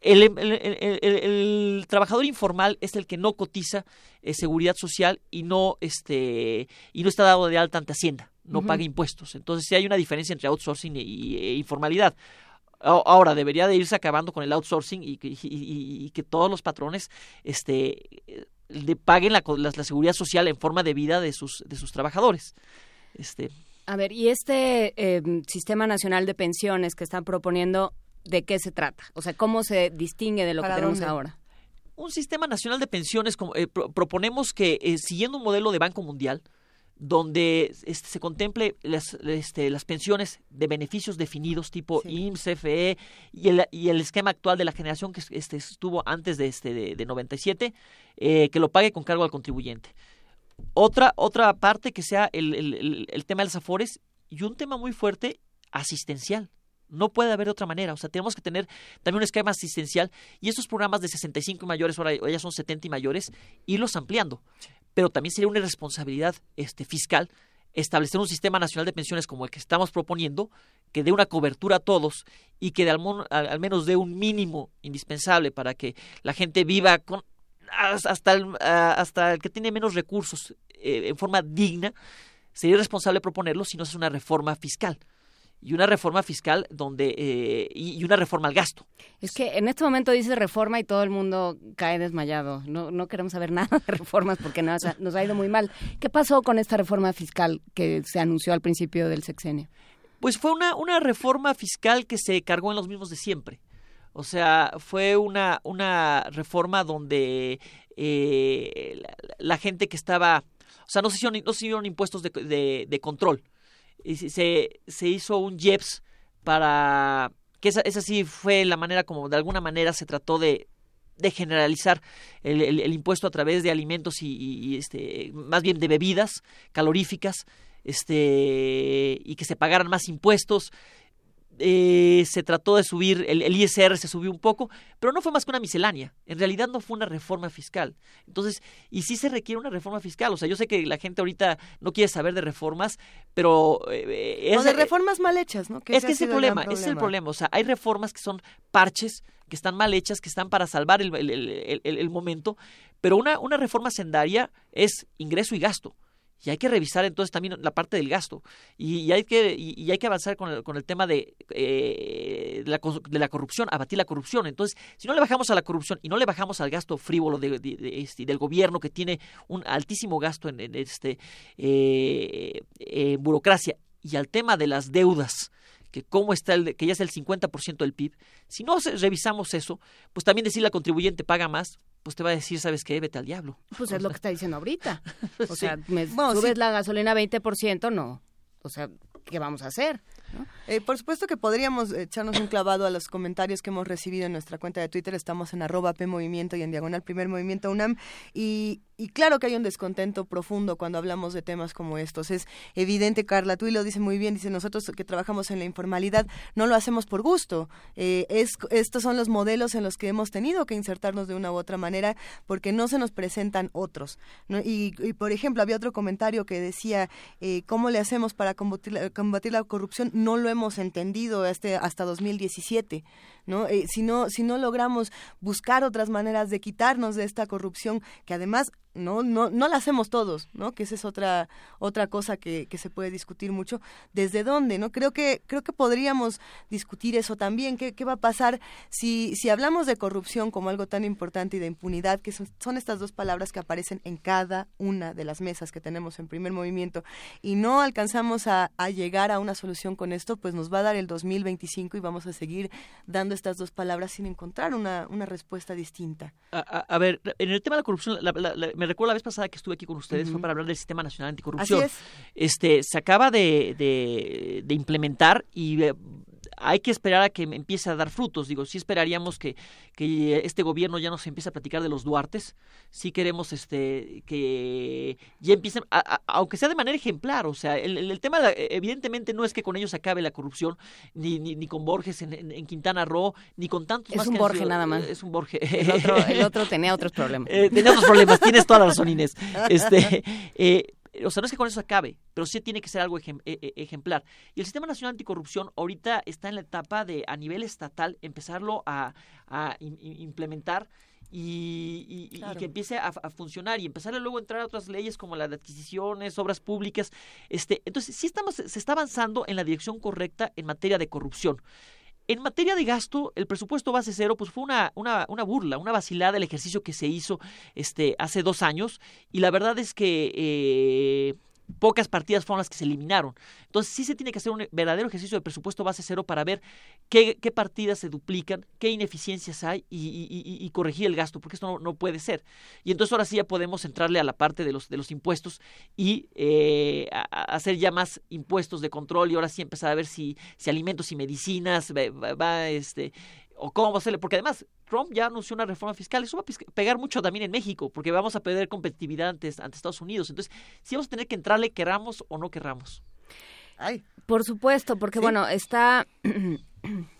El, el, trabajador informal es el que no cotiza eh, seguridad social y no este y no está dado de alta ante Hacienda, no paga impuestos. Entonces sí hay una diferencia entre outsourcing y, e informalidad. Ahora, debería de irse acabando con el outsourcing y, y, que todos los patrones este, le paguen la, la, seguridad social en forma de vida de sus, de sus trabajadores. Este. A ver, ¿y este em, Sistema Nacional de Pensiones que están proponiendo, de qué se trata? O sea, ¿cómo se distingue de lo que tenemos ahora? Un Sistema Nacional de Pensiones, como, eh, proponemos que, eh, siguiendo un modelo de Banco Mundial, donde este, se contemple las, este, las pensiones de beneficios definidos tipo IMSS, FE y el, y el esquema actual de la generación que este, estuvo antes de, este, de, 97, eh, que lo pague con cargo al contribuyente. Otra, otra parte que sea el, el, el tema de las afores y un tema muy fuerte asistencial. No puede haber de otra manera. O sea, tenemos que tener también un esquema asistencial y esos programas de 65 y mayores, ahora ya son 70 y mayores, irlos ampliando pero también sería una irresponsabilidad este, fiscal establecer un sistema nacional de pensiones como el que estamos proponiendo, que dé una cobertura a todos y que de al, menos dé un mínimo indispensable para que la gente viva con, hasta, el, hasta el que tiene menos recursos eh, en forma digna, sería irresponsable proponerlo si no es una reforma fiscal y una reforma fiscal donde eh, y, una reforma al gasto. Es que en este momento dice reforma y todo el mundo cae desmayado. No, no queremos saber nada de reformas porque nos ha, nos ha ido muy mal. ¿Qué pasó con esta reforma fiscal que se anunció al principio del sexenio? Pues fue una, una reforma fiscal que se cargó en los mismos de siempre. O sea, fue una, una reforma donde eh, la, gente que estaba, o sea, no se hicieron, no se hicieron impuestos de, de, de control y se, se hizo un JEPS para que esa, esa sí fue la manera como de alguna manera se trató de, de generalizar el, el, impuesto a través de alimentos y, y, este más bien de bebidas caloríficas este y que se pagaran más impuestos eh, se trató de subir, el, ISR se subió un poco, pero no fue más que una miscelánea. En realidad no fue una reforma fiscal. Entonces, y sí se requiere una reforma fiscal. O sea, yo sé que la gente ahorita no quiere saber de reformas, pero... Eh, o de reformas mal hechas, ¿no? es que es el problema, es el problema. O sea, hay reformas que son parches, que están mal hechas, que están para salvar el, el, el momento, pero una, una reforma sendaria es ingreso y gasto y hay que revisar entonces también la parte del gasto. Y, hay que y, hay que avanzar con el, con el tema de, eh, de, la, corrupción abatir la corrupción. Entonces si no le bajamos a la corrupción y no le bajamos al gasto frívolo este, del gobierno que tiene un altísimo gasto en, este eh, burocracia y al tema de las deudas que cómo está el, que ya es el 50% del PIB, si no revisamos eso, pues también decir la contribuyente paga más, pues te va a decir, ¿sabes qué? Vete al diablo. Pues es lo que está diciendo ahorita. O sea, me subes la gasolina 20%, no. O sea, ¿qué vamos a hacer? Eh, por supuesto que podríamos echarnos un clavado a los comentarios que hemos recibido en nuestra cuenta de Twitter. Estamos en arroba PMovimiento y en diagonal Primer Movimiento UNAM. Y, y claro que hay un descontento profundo cuando hablamos de temas como estos. Es evidente, Carla, tú y lo dice muy bien, dice nosotros que trabajamos en la informalidad no lo hacemos por gusto. Eh, es, estos son los modelos en los que hemos tenido que insertarnos de una u otra manera porque no se nos presentan otros. Y, por ejemplo, había otro comentario que decía, eh, ¿cómo le hacemos para combatir, combatir la corrupción? No lo hemos entendido este, hasta 2017. ¿no? Eh, si, no, si no logramos buscar otras maneras de quitarnos de esta corrupción, que además no, no, no la hacemos todos, ¿no? Que esa es otra, otra cosa que, que se puede discutir mucho. ¿Desde dónde? ¿No? Creo que, creo que podríamos discutir eso también. ¿Qué, qué va a pasar si, si hablamos de corrupción como algo tan importante y de impunidad, que son, son estas dos palabras que aparecen en cada una de las mesas que tenemos en primer movimiento, y no alcanzamos a, llegar a una solución con esto, pues nos va a dar el 2025 y vamos a seguir dando estas dos palabras sin encontrar una, una respuesta distinta. A, a, ver, en el tema de la corrupción, la, la, me recuerdo la vez pasada que estuve aquí con ustedes, uh -huh. fue para hablar del Sistema Nacional Anticorrupción. Así es. Este, se acaba de, de, de implementar y eh, hay que esperar a que empiece a dar frutos. Digo, sí esperaríamos que, que este gobierno ya nos empiece a platicar de los Duartes. Sí queremos este que ya empiecen, a, a, aunque sea de manera ejemplar. O sea, el, el, tema evidentemente no es que con ellos acabe la corrupción, ni, ni, ni con Borges en, en, en, Quintana Roo, ni con tantos es más. un Borges nada más. Es un Borges. El otro, el otro tenía otros problemas. Eh, tenía otros problemas, tienes toda la razón, Inés. Este, eh, o sea, no es que con eso acabe, pero sí tiene que ser algo ejem ejemplar. Y el Sistema Nacional Anticorrupción ahorita está en la etapa de, a nivel estatal, empezarlo a, a implementar y, y, claro. y, que empiece a, a, funcionar y empezar a luego entrar a otras leyes como la de adquisiciones, obras públicas. Este, entonces, sí estamos, se está avanzando en la dirección correcta en materia de corrupción. En materia de gasto, el presupuesto base cero pues fue una, una, una burla, una vacilada el ejercicio que se hizo este, hace dos años y la verdad es que eh, pocas partidas fueron las que se eliminaron. Entonces sí se tiene que hacer un verdadero ejercicio de presupuesto base cero para ver qué, qué partidas se duplican, qué ineficiencias hay y, corregir el gasto, porque esto no, no, puede ser. Y entonces ahora sí ya podemos entrarle a la parte de los, de los impuestos y eh, hacer ya más impuestos de control y ahora sí empezar a ver si, si alimentos y medicinas va, va este o cómo va a hacerle, porque además Trump ya anunció una reforma fiscal, eso va a pegar mucho también en México, porque vamos a perder competitividad ante, ante Estados Unidos. Entonces, sí vamos a tener que entrarle, queramos o no querramos. Ay. Por supuesto, porque ¿Sí? bueno, está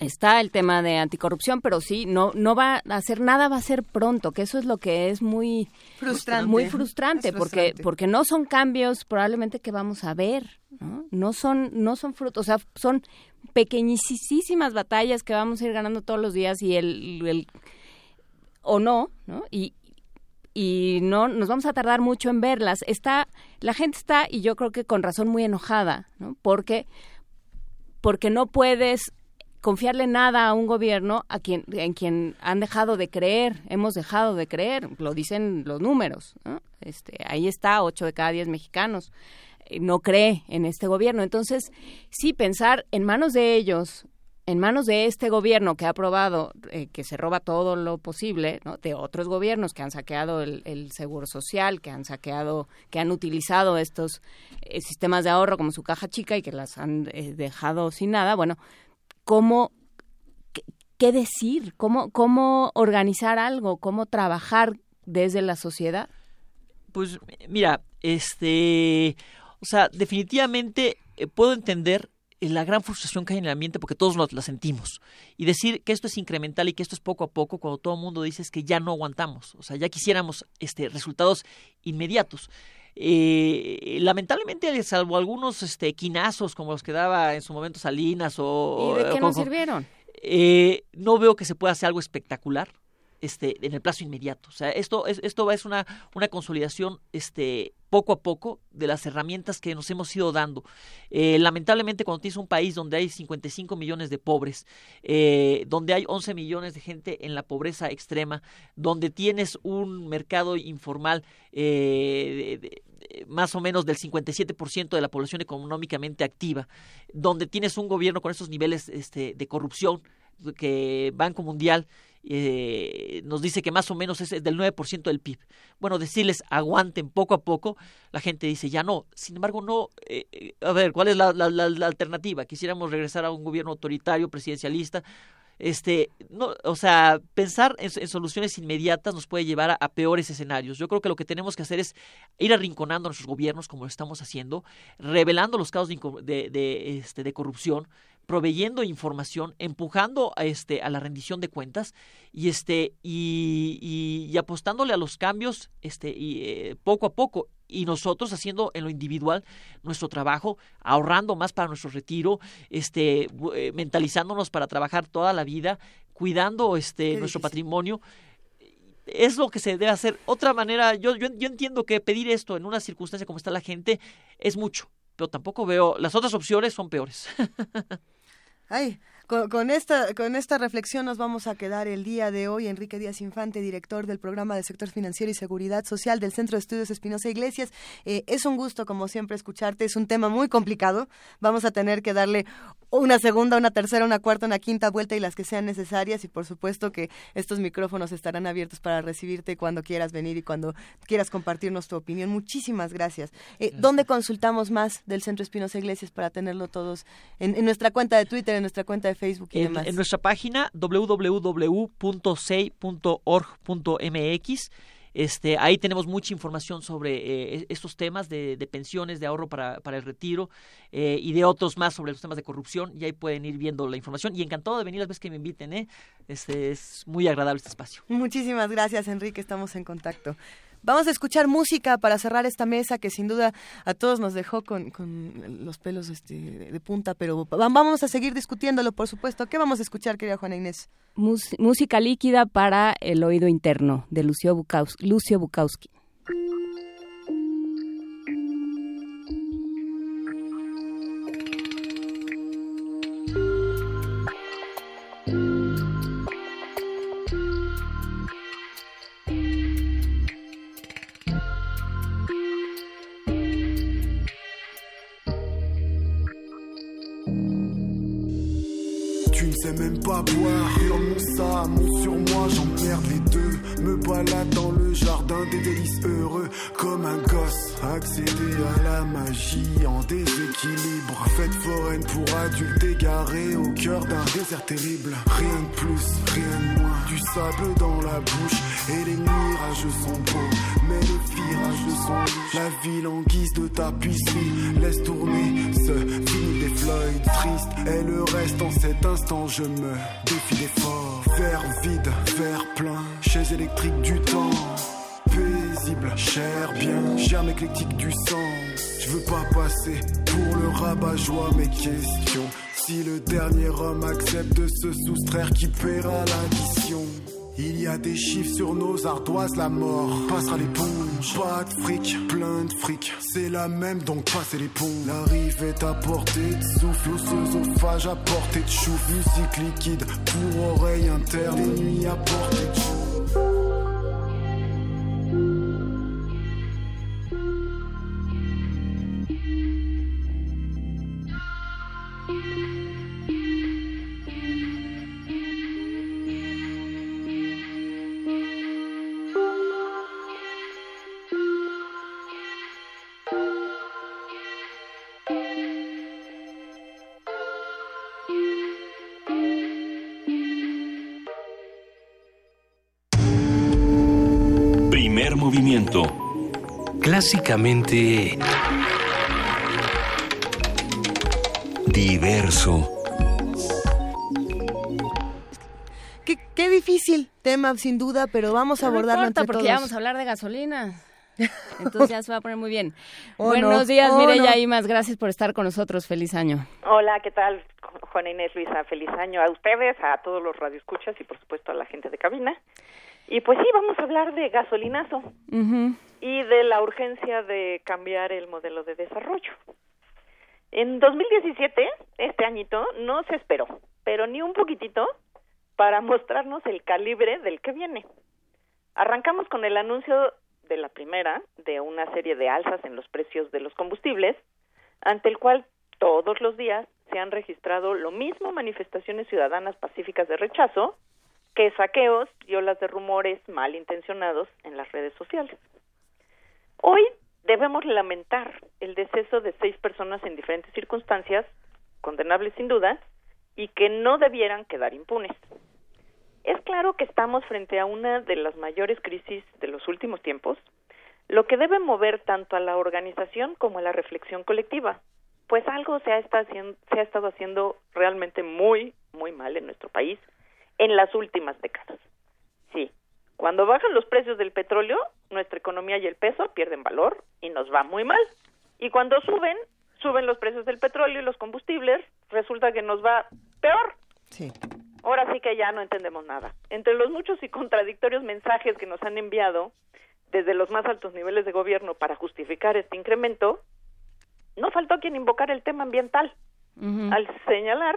está el tema de anticorrupción, pero sí, no, no va a hacer nada, va a ser pronto, que eso es lo que es muy frustrante, muy frustrante, porque, porque no son cambios probablemente que vamos a ver, ¿no? No son, no son frutos, o sea, son pequeñísimas batallas que vamos a ir ganando todos los días y el, el o no, ¿no? Y, y no nos vamos a tardar mucho en verlas. Está, la gente está, y yo creo que con razón muy enojada, ¿no? Porque, porque no puedes confiarle nada a un gobierno a quien, en quien han dejado de creer, hemos dejado de creer, lo dicen los números, ¿no? este, ahí está, ocho de cada diez mexicanos eh, no cree en este gobierno. Entonces, sí, pensar en manos de ellos, en manos de este gobierno que ha aprobado eh, que se roba todo lo posible, ¿no? de otros gobiernos que han saqueado el, el, seguro social, que han saqueado, que han utilizado estos eh, sistemas de ahorro como su caja chica y que las han eh, dejado sin nada, bueno, ¿cómo, qué, decir? ¿Cómo, ¿Cómo organizar algo? ¿Cómo trabajar desde la sociedad? Pues mira, este, o sea, definitivamente eh, puedo entender la gran frustración que hay en el ambiente porque todos la sentimos. Y decir que esto es incremental y que esto es poco a poco, cuando todo el mundo dice es que ya no aguantamos. O sea, ya quisiéramos este, resultados inmediatos. Eh, lamentablemente, salvo algunos este, quinazos como los que daba en su momento Salinas o... ¿Y de qué o, nos sirvieron? Eh, no veo que se pueda hacer algo espectacular este, en el plazo inmediato. O sea, esto es, esto es una, una consolidación este, poco a poco de las herramientas que nos hemos ido dando. Eh, lamentablemente, cuando tienes un país donde hay 55 millones de pobres, eh, donde hay 11 millones de gente en la pobreza extrema, donde tienes un mercado informal eh, más o menos del 57% de la población económicamente activa, donde tienes un gobierno con esos niveles este, de corrupción que Banco Mundial eh, nos dice que más o menos es del 9% del PIB. Bueno, decirles aguanten poco a poco, la gente dice ya no. Sin embargo, no. Eh, a ver, ¿cuál es la, alternativa? Quisiéramos regresar a un gobierno autoritario, presidencialista. Este, no, o sea, pensar en, soluciones inmediatas nos puede llevar a, peores escenarios. Yo creo que lo que tenemos que hacer es ir arrinconando a nuestros gobiernos, como lo estamos haciendo, revelando los casos de, este, de corrupción, proveyendo información, empujando a, este, a la rendición de cuentas y, este, y, y, y apostándole a los cambios este, y, eh, poco a poco y nosotros haciendo en lo individual nuestro trabajo, ahorrando más para nuestro retiro, este, eh, mentalizándonos para trabajar toda la vida, cuidando este, nuestro patrimonio es lo que se debe hacer. Otra manera, yo, yo, yo entiendo que pedir esto en una circunstancia como está la gente es mucho, pero tampoco veo, las otras opciones son peores. Ay, con, esta, con esta reflexión nos vamos a quedar el día de hoy. Enrique Díaz Infante, director del programa de sector financiero y seguridad social del Centro de Estudios Espinosa Iglesias. Eh, es un gusto, como siempre, escucharte. Es un tema muy complicado. Vamos a tener que darle una segunda, una tercera, una cuarta, una quinta vuelta y las que sean necesarias. Y por supuesto que estos micrófonos estarán abiertos para recibirte cuando quieras venir y cuando quieras compartirnos tu opinión. Muchísimas gracias. Eh, ¿Dónde consultamos más del Centro Espinosa Iglesias para tenerlo todos en, en nuestra cuenta de Twitter, en nuestra cuenta de Facebook y en, demás. En nuestra página www.sei.org.mx este, ahí tenemos mucha información sobre eh, estos temas de, pensiones, de ahorro para, para el retiro eh, y de otros más sobre los temas de corrupción. Y ahí pueden ir viendo la información. Y encantado de venir las veces que me inviten. ¿eh? Este, es muy agradable este espacio. Muchísimas gracias, Enrique. Estamos en contacto. Vamos a escuchar música para cerrar esta mesa que sin duda a todos nos dejó con, los pelos este, de punta, pero vamos a seguir discutiéndolo, por supuesto. ¿Qué vamos a escuchar, querida Juana Inés? música líquida para el oído interno de Lucio Bukowski. Même pas boire. mon ça, monte sur moi, j'emmerde les deux. Me balade dans le jardin des délices heureux. Comme un gosse, accéder à la magie en déséquilibre. Fête foraine pour adultes égarés au cœur d'un désert terrible. Rien de plus, rien de moins. Du sable dans la bouche et les mirages sont beaux. Mais les virages sont La ville en guise de tapisserie laisse tourner ce vinyle des Floyd triste. Et le reste en cet instant je me défie d'effort. Verre vide, verre plein, chaise électrique du temps. Paisible, cher, bien, germe éclectique du sang. Je veux pas passer pour le rabat-joie mes questions. Si le dernier homme accepte de se soustraire, qui paiera l'addition? Il y a des chiffres sur nos ardoises, la mort passera l'éponge. Pas de fric, plein de fric, c'est la même donc passez les ponts. La rive est à portée de souffle, oesophage à portée de chouf. Musique liquide pour oreille interne, des nuits à portée de chouf. Clásicamente diverso. Qué, difícil tema, sin duda, pero vamos a abordarlo entre porque todos. vamos a hablar de gasolina. Entonces ya se va a poner muy bien. Buenos días, oh, Mireya Imas. Gracias por estar con nosotros. Feliz año. Hola, ¿qué tal? Juana Inés Luisa, feliz año a ustedes, a todos los radioescuchas y por supuesto a la gente de cabina. Y pues sí, vamos a hablar de gasolinazo y de la urgencia de cambiar el modelo de desarrollo. En 2017, este añito, no se esperó, pero ni un poquitito, para mostrarnos el calibre del que viene. Arrancamos con el anuncio de la primera de una serie de alzas en los precios de los combustibles, ante el cual todos los días se han registrado lo mismo manifestaciones ciudadanas pacíficas de rechazo que saqueos y olas de rumores malintencionados en las redes sociales. Hoy debemos lamentar el deceso de seis personas en diferentes circunstancias, condenables sin duda, y que no debieran quedar impunes. Es claro que estamos frente a una de las mayores crisis de los últimos tiempos, lo que debe mover tanto a la organización como a la reflexión colectiva, pues algo se ha, se ha estado haciendo realmente muy, muy mal en nuestro país en las últimas décadas. Cuando bajan los precios del petróleo, nuestra economía y el peso pierden valor y nos va muy mal. Y cuando suben, suben los precios del petróleo y los combustibles, resulta que nos va peor. Sí. ahora sí que ya no entendemos nada. Entre los muchos y contradictorios mensajes que nos han enviado desde los más altos niveles de gobierno para justificar este incremento, no faltó quien invocar el tema ambiental al señalar,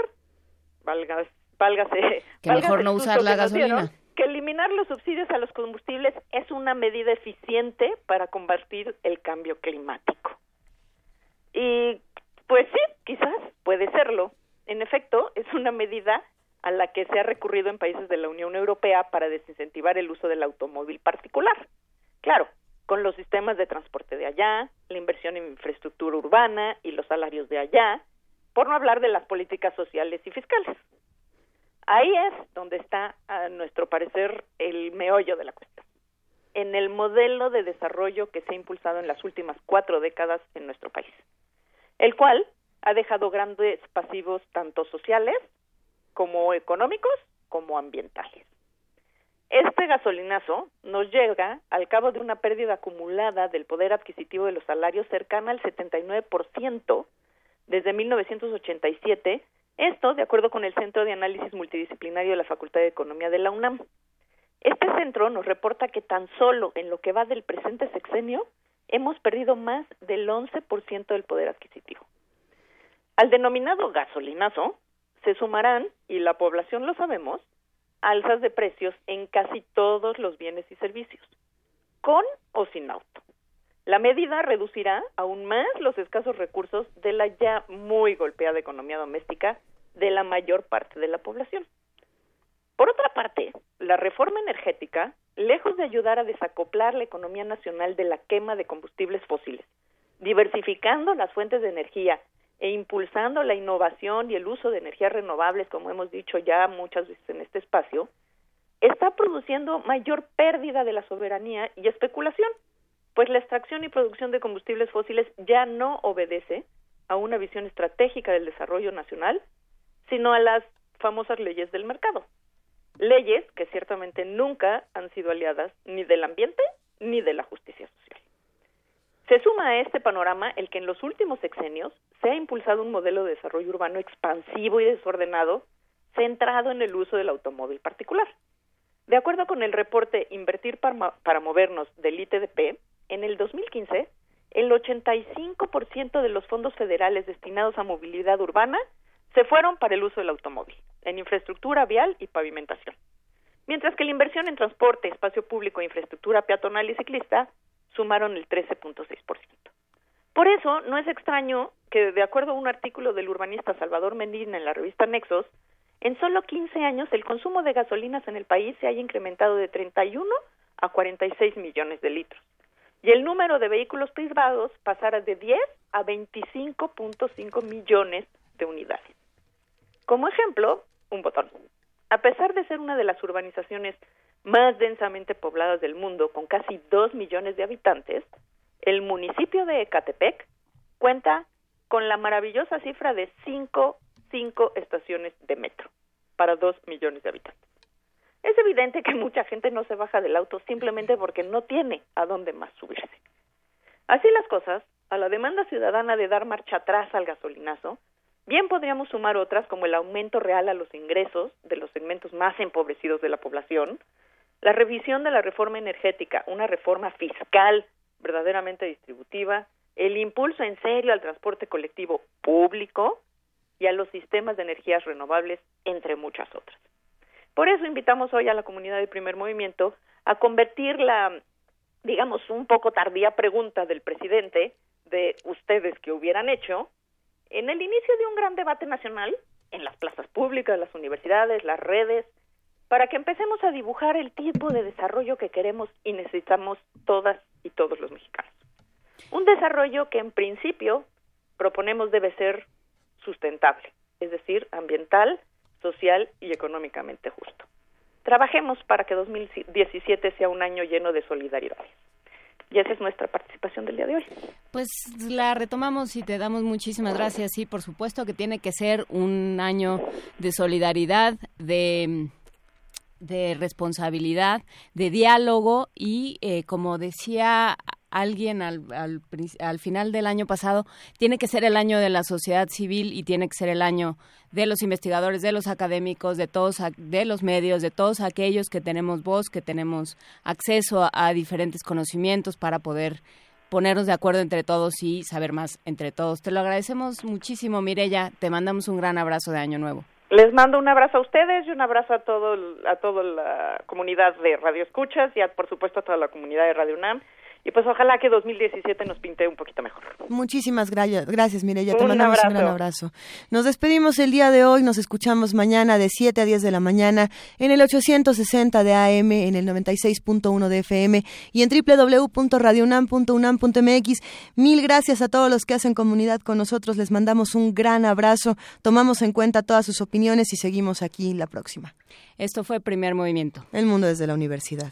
valga, válgase, que mejor no usar la gasolina. Que eliminar los subsidios a los combustibles es una medida eficiente para combatir el cambio climático. Y pues sí, quizás puede serlo. En efecto, es una medida a la que se ha recurrido en países de la Unión Europea para desincentivar el uso del automóvil particular. Claro, con los sistemas de transporte de allá, la inversión en infraestructura urbana y los salarios de allá, por no hablar de las políticas sociales y fiscales. Ahí es donde está, a nuestro parecer, el meollo de la cuestión. En el modelo de desarrollo que se ha impulsado en las últimas cuatro décadas en nuestro país, el cual ha dejado grandes pasivos tanto sociales como económicos como ambientales. Este gasolinazo nos llega al cabo de una pérdida acumulada del poder adquisitivo de los salarios cercana al 79% desde 1987, esto de acuerdo con el Centro de Análisis Multidisciplinario de la Facultad de Economía de la UNAM. Este centro nos reporta que tan solo en lo que va del presente sexenio hemos perdido más del 11% del poder adquisitivo. Al denominado gasolinazo se sumarán, y la población lo sabemos, alzas de precios en casi todos los bienes y servicios, con o sin auto. La medida reducirá aún más los escasos recursos de la ya muy golpeada economía doméstica de la mayor parte de la población. Por otra parte, la reforma energética, lejos de ayudar a desacoplar la economía nacional de la quema de combustibles fósiles, diversificando las fuentes de energía e impulsando la innovación y el uso de energías renovables, como hemos dicho ya muchas veces en este espacio, está produciendo mayor pérdida de la soberanía y especulación, pues la extracción y producción de combustibles fósiles ya no obedece a una visión estratégica del desarrollo nacional, sino a las famosas leyes del mercado. Leyes que ciertamente nunca han sido aliadas ni del ambiente ni de la justicia social. Se suma a este panorama el que en los últimos sexenios se ha impulsado un modelo de desarrollo urbano expansivo y desordenado centrado en el uso del automóvil particular. De acuerdo con el reporte Invertir para, movernos del ITDP, en el 2015, el 85% de los fondos federales destinados a movilidad urbana se fueron para el uso del automóvil, en infraestructura vial y pavimentación. Mientras que la inversión en transporte, espacio público, infraestructura peatonal y ciclista sumaron el 13.6%. Por eso, no es extraño que, de acuerdo a un artículo del urbanista Salvador Mendina en la revista Nexos, en solo 15 años el consumo de gasolinas en el país se haya incrementado de 31 a 46 millones de litros y el número de vehículos privados pasara de 10 a 25.5 millones de unidades. Como ejemplo, un botón. A pesar de ser una de las urbanizaciones más densamente pobladas del mundo, con casi 2 millones de habitantes, el municipio de Ecatepec cuenta con la maravillosa cifra de 5 cinco estaciones de metro para 2 millones de habitantes. Es evidente que mucha gente no se baja del auto simplemente porque no tiene a dónde más subirse. Así las cosas, a la demanda ciudadana de dar marcha atrás al gasolinazo, bien podríamos sumar otras como el aumento real a los ingresos de los segmentos más empobrecidos de la población, la revisión de la reforma energética, una reforma fiscal verdaderamente distributiva, el impulso en serio al transporte colectivo público y a los sistemas de energías renovables, entre muchas otras. Por eso invitamos hoy a la comunidad del primer movimiento a convertir la, digamos, un poco tardía pregunta del presidente de ustedes que hubieran hecho en el inicio de un gran debate nacional en las plazas públicas, las universidades, las redes, para que empecemos a dibujar el tipo de desarrollo que queremos y necesitamos todas y todos los mexicanos. Un desarrollo que en principio proponemos debe ser sustentable, es decir, ambiental, social y económicamente justo. Trabajemos para que 2017 sea un año lleno de solidaridad. Y esa es nuestra participación del día de hoy. Pues la retomamos y te damos muchísimas gracias. Sí, por supuesto que tiene que ser un año de solidaridad, de responsabilidad, de diálogo y, eh, como decía alguien al, al, al, final del año pasado, tiene que ser el año de la sociedad civil y tiene que ser el año de los investigadores, de los académicos, de todos, de los medios, de todos aquellos que tenemos voz, que tenemos acceso a, diferentes conocimientos para poder ponernos de acuerdo entre todos y saber más entre todos. Te lo agradecemos muchísimo, Mirella. Te mandamos un gran abrazo de Año Nuevo. Les mando un abrazo a ustedes y un abrazo a todo a toda la comunidad de Radio Escuchas y a, por supuesto a toda la comunidad de Radio UNAM y pues ojalá que 2017 nos pinte un poquito mejor. Muchísimas gracias, gracias Mireya, te mandamos un gran abrazo. Nos despedimos el día de hoy, nos escuchamos mañana de 7 a 10 de la mañana en el 860 de AM, en el 96.1 de FM y en www.radiounam.unam.mx. Mil gracias a todos los que hacen comunidad con nosotros, les mandamos un gran abrazo, tomamos en cuenta todas sus opiniones y seguimos aquí la próxima. Esto fue Primer Movimiento. El mundo desde la universidad.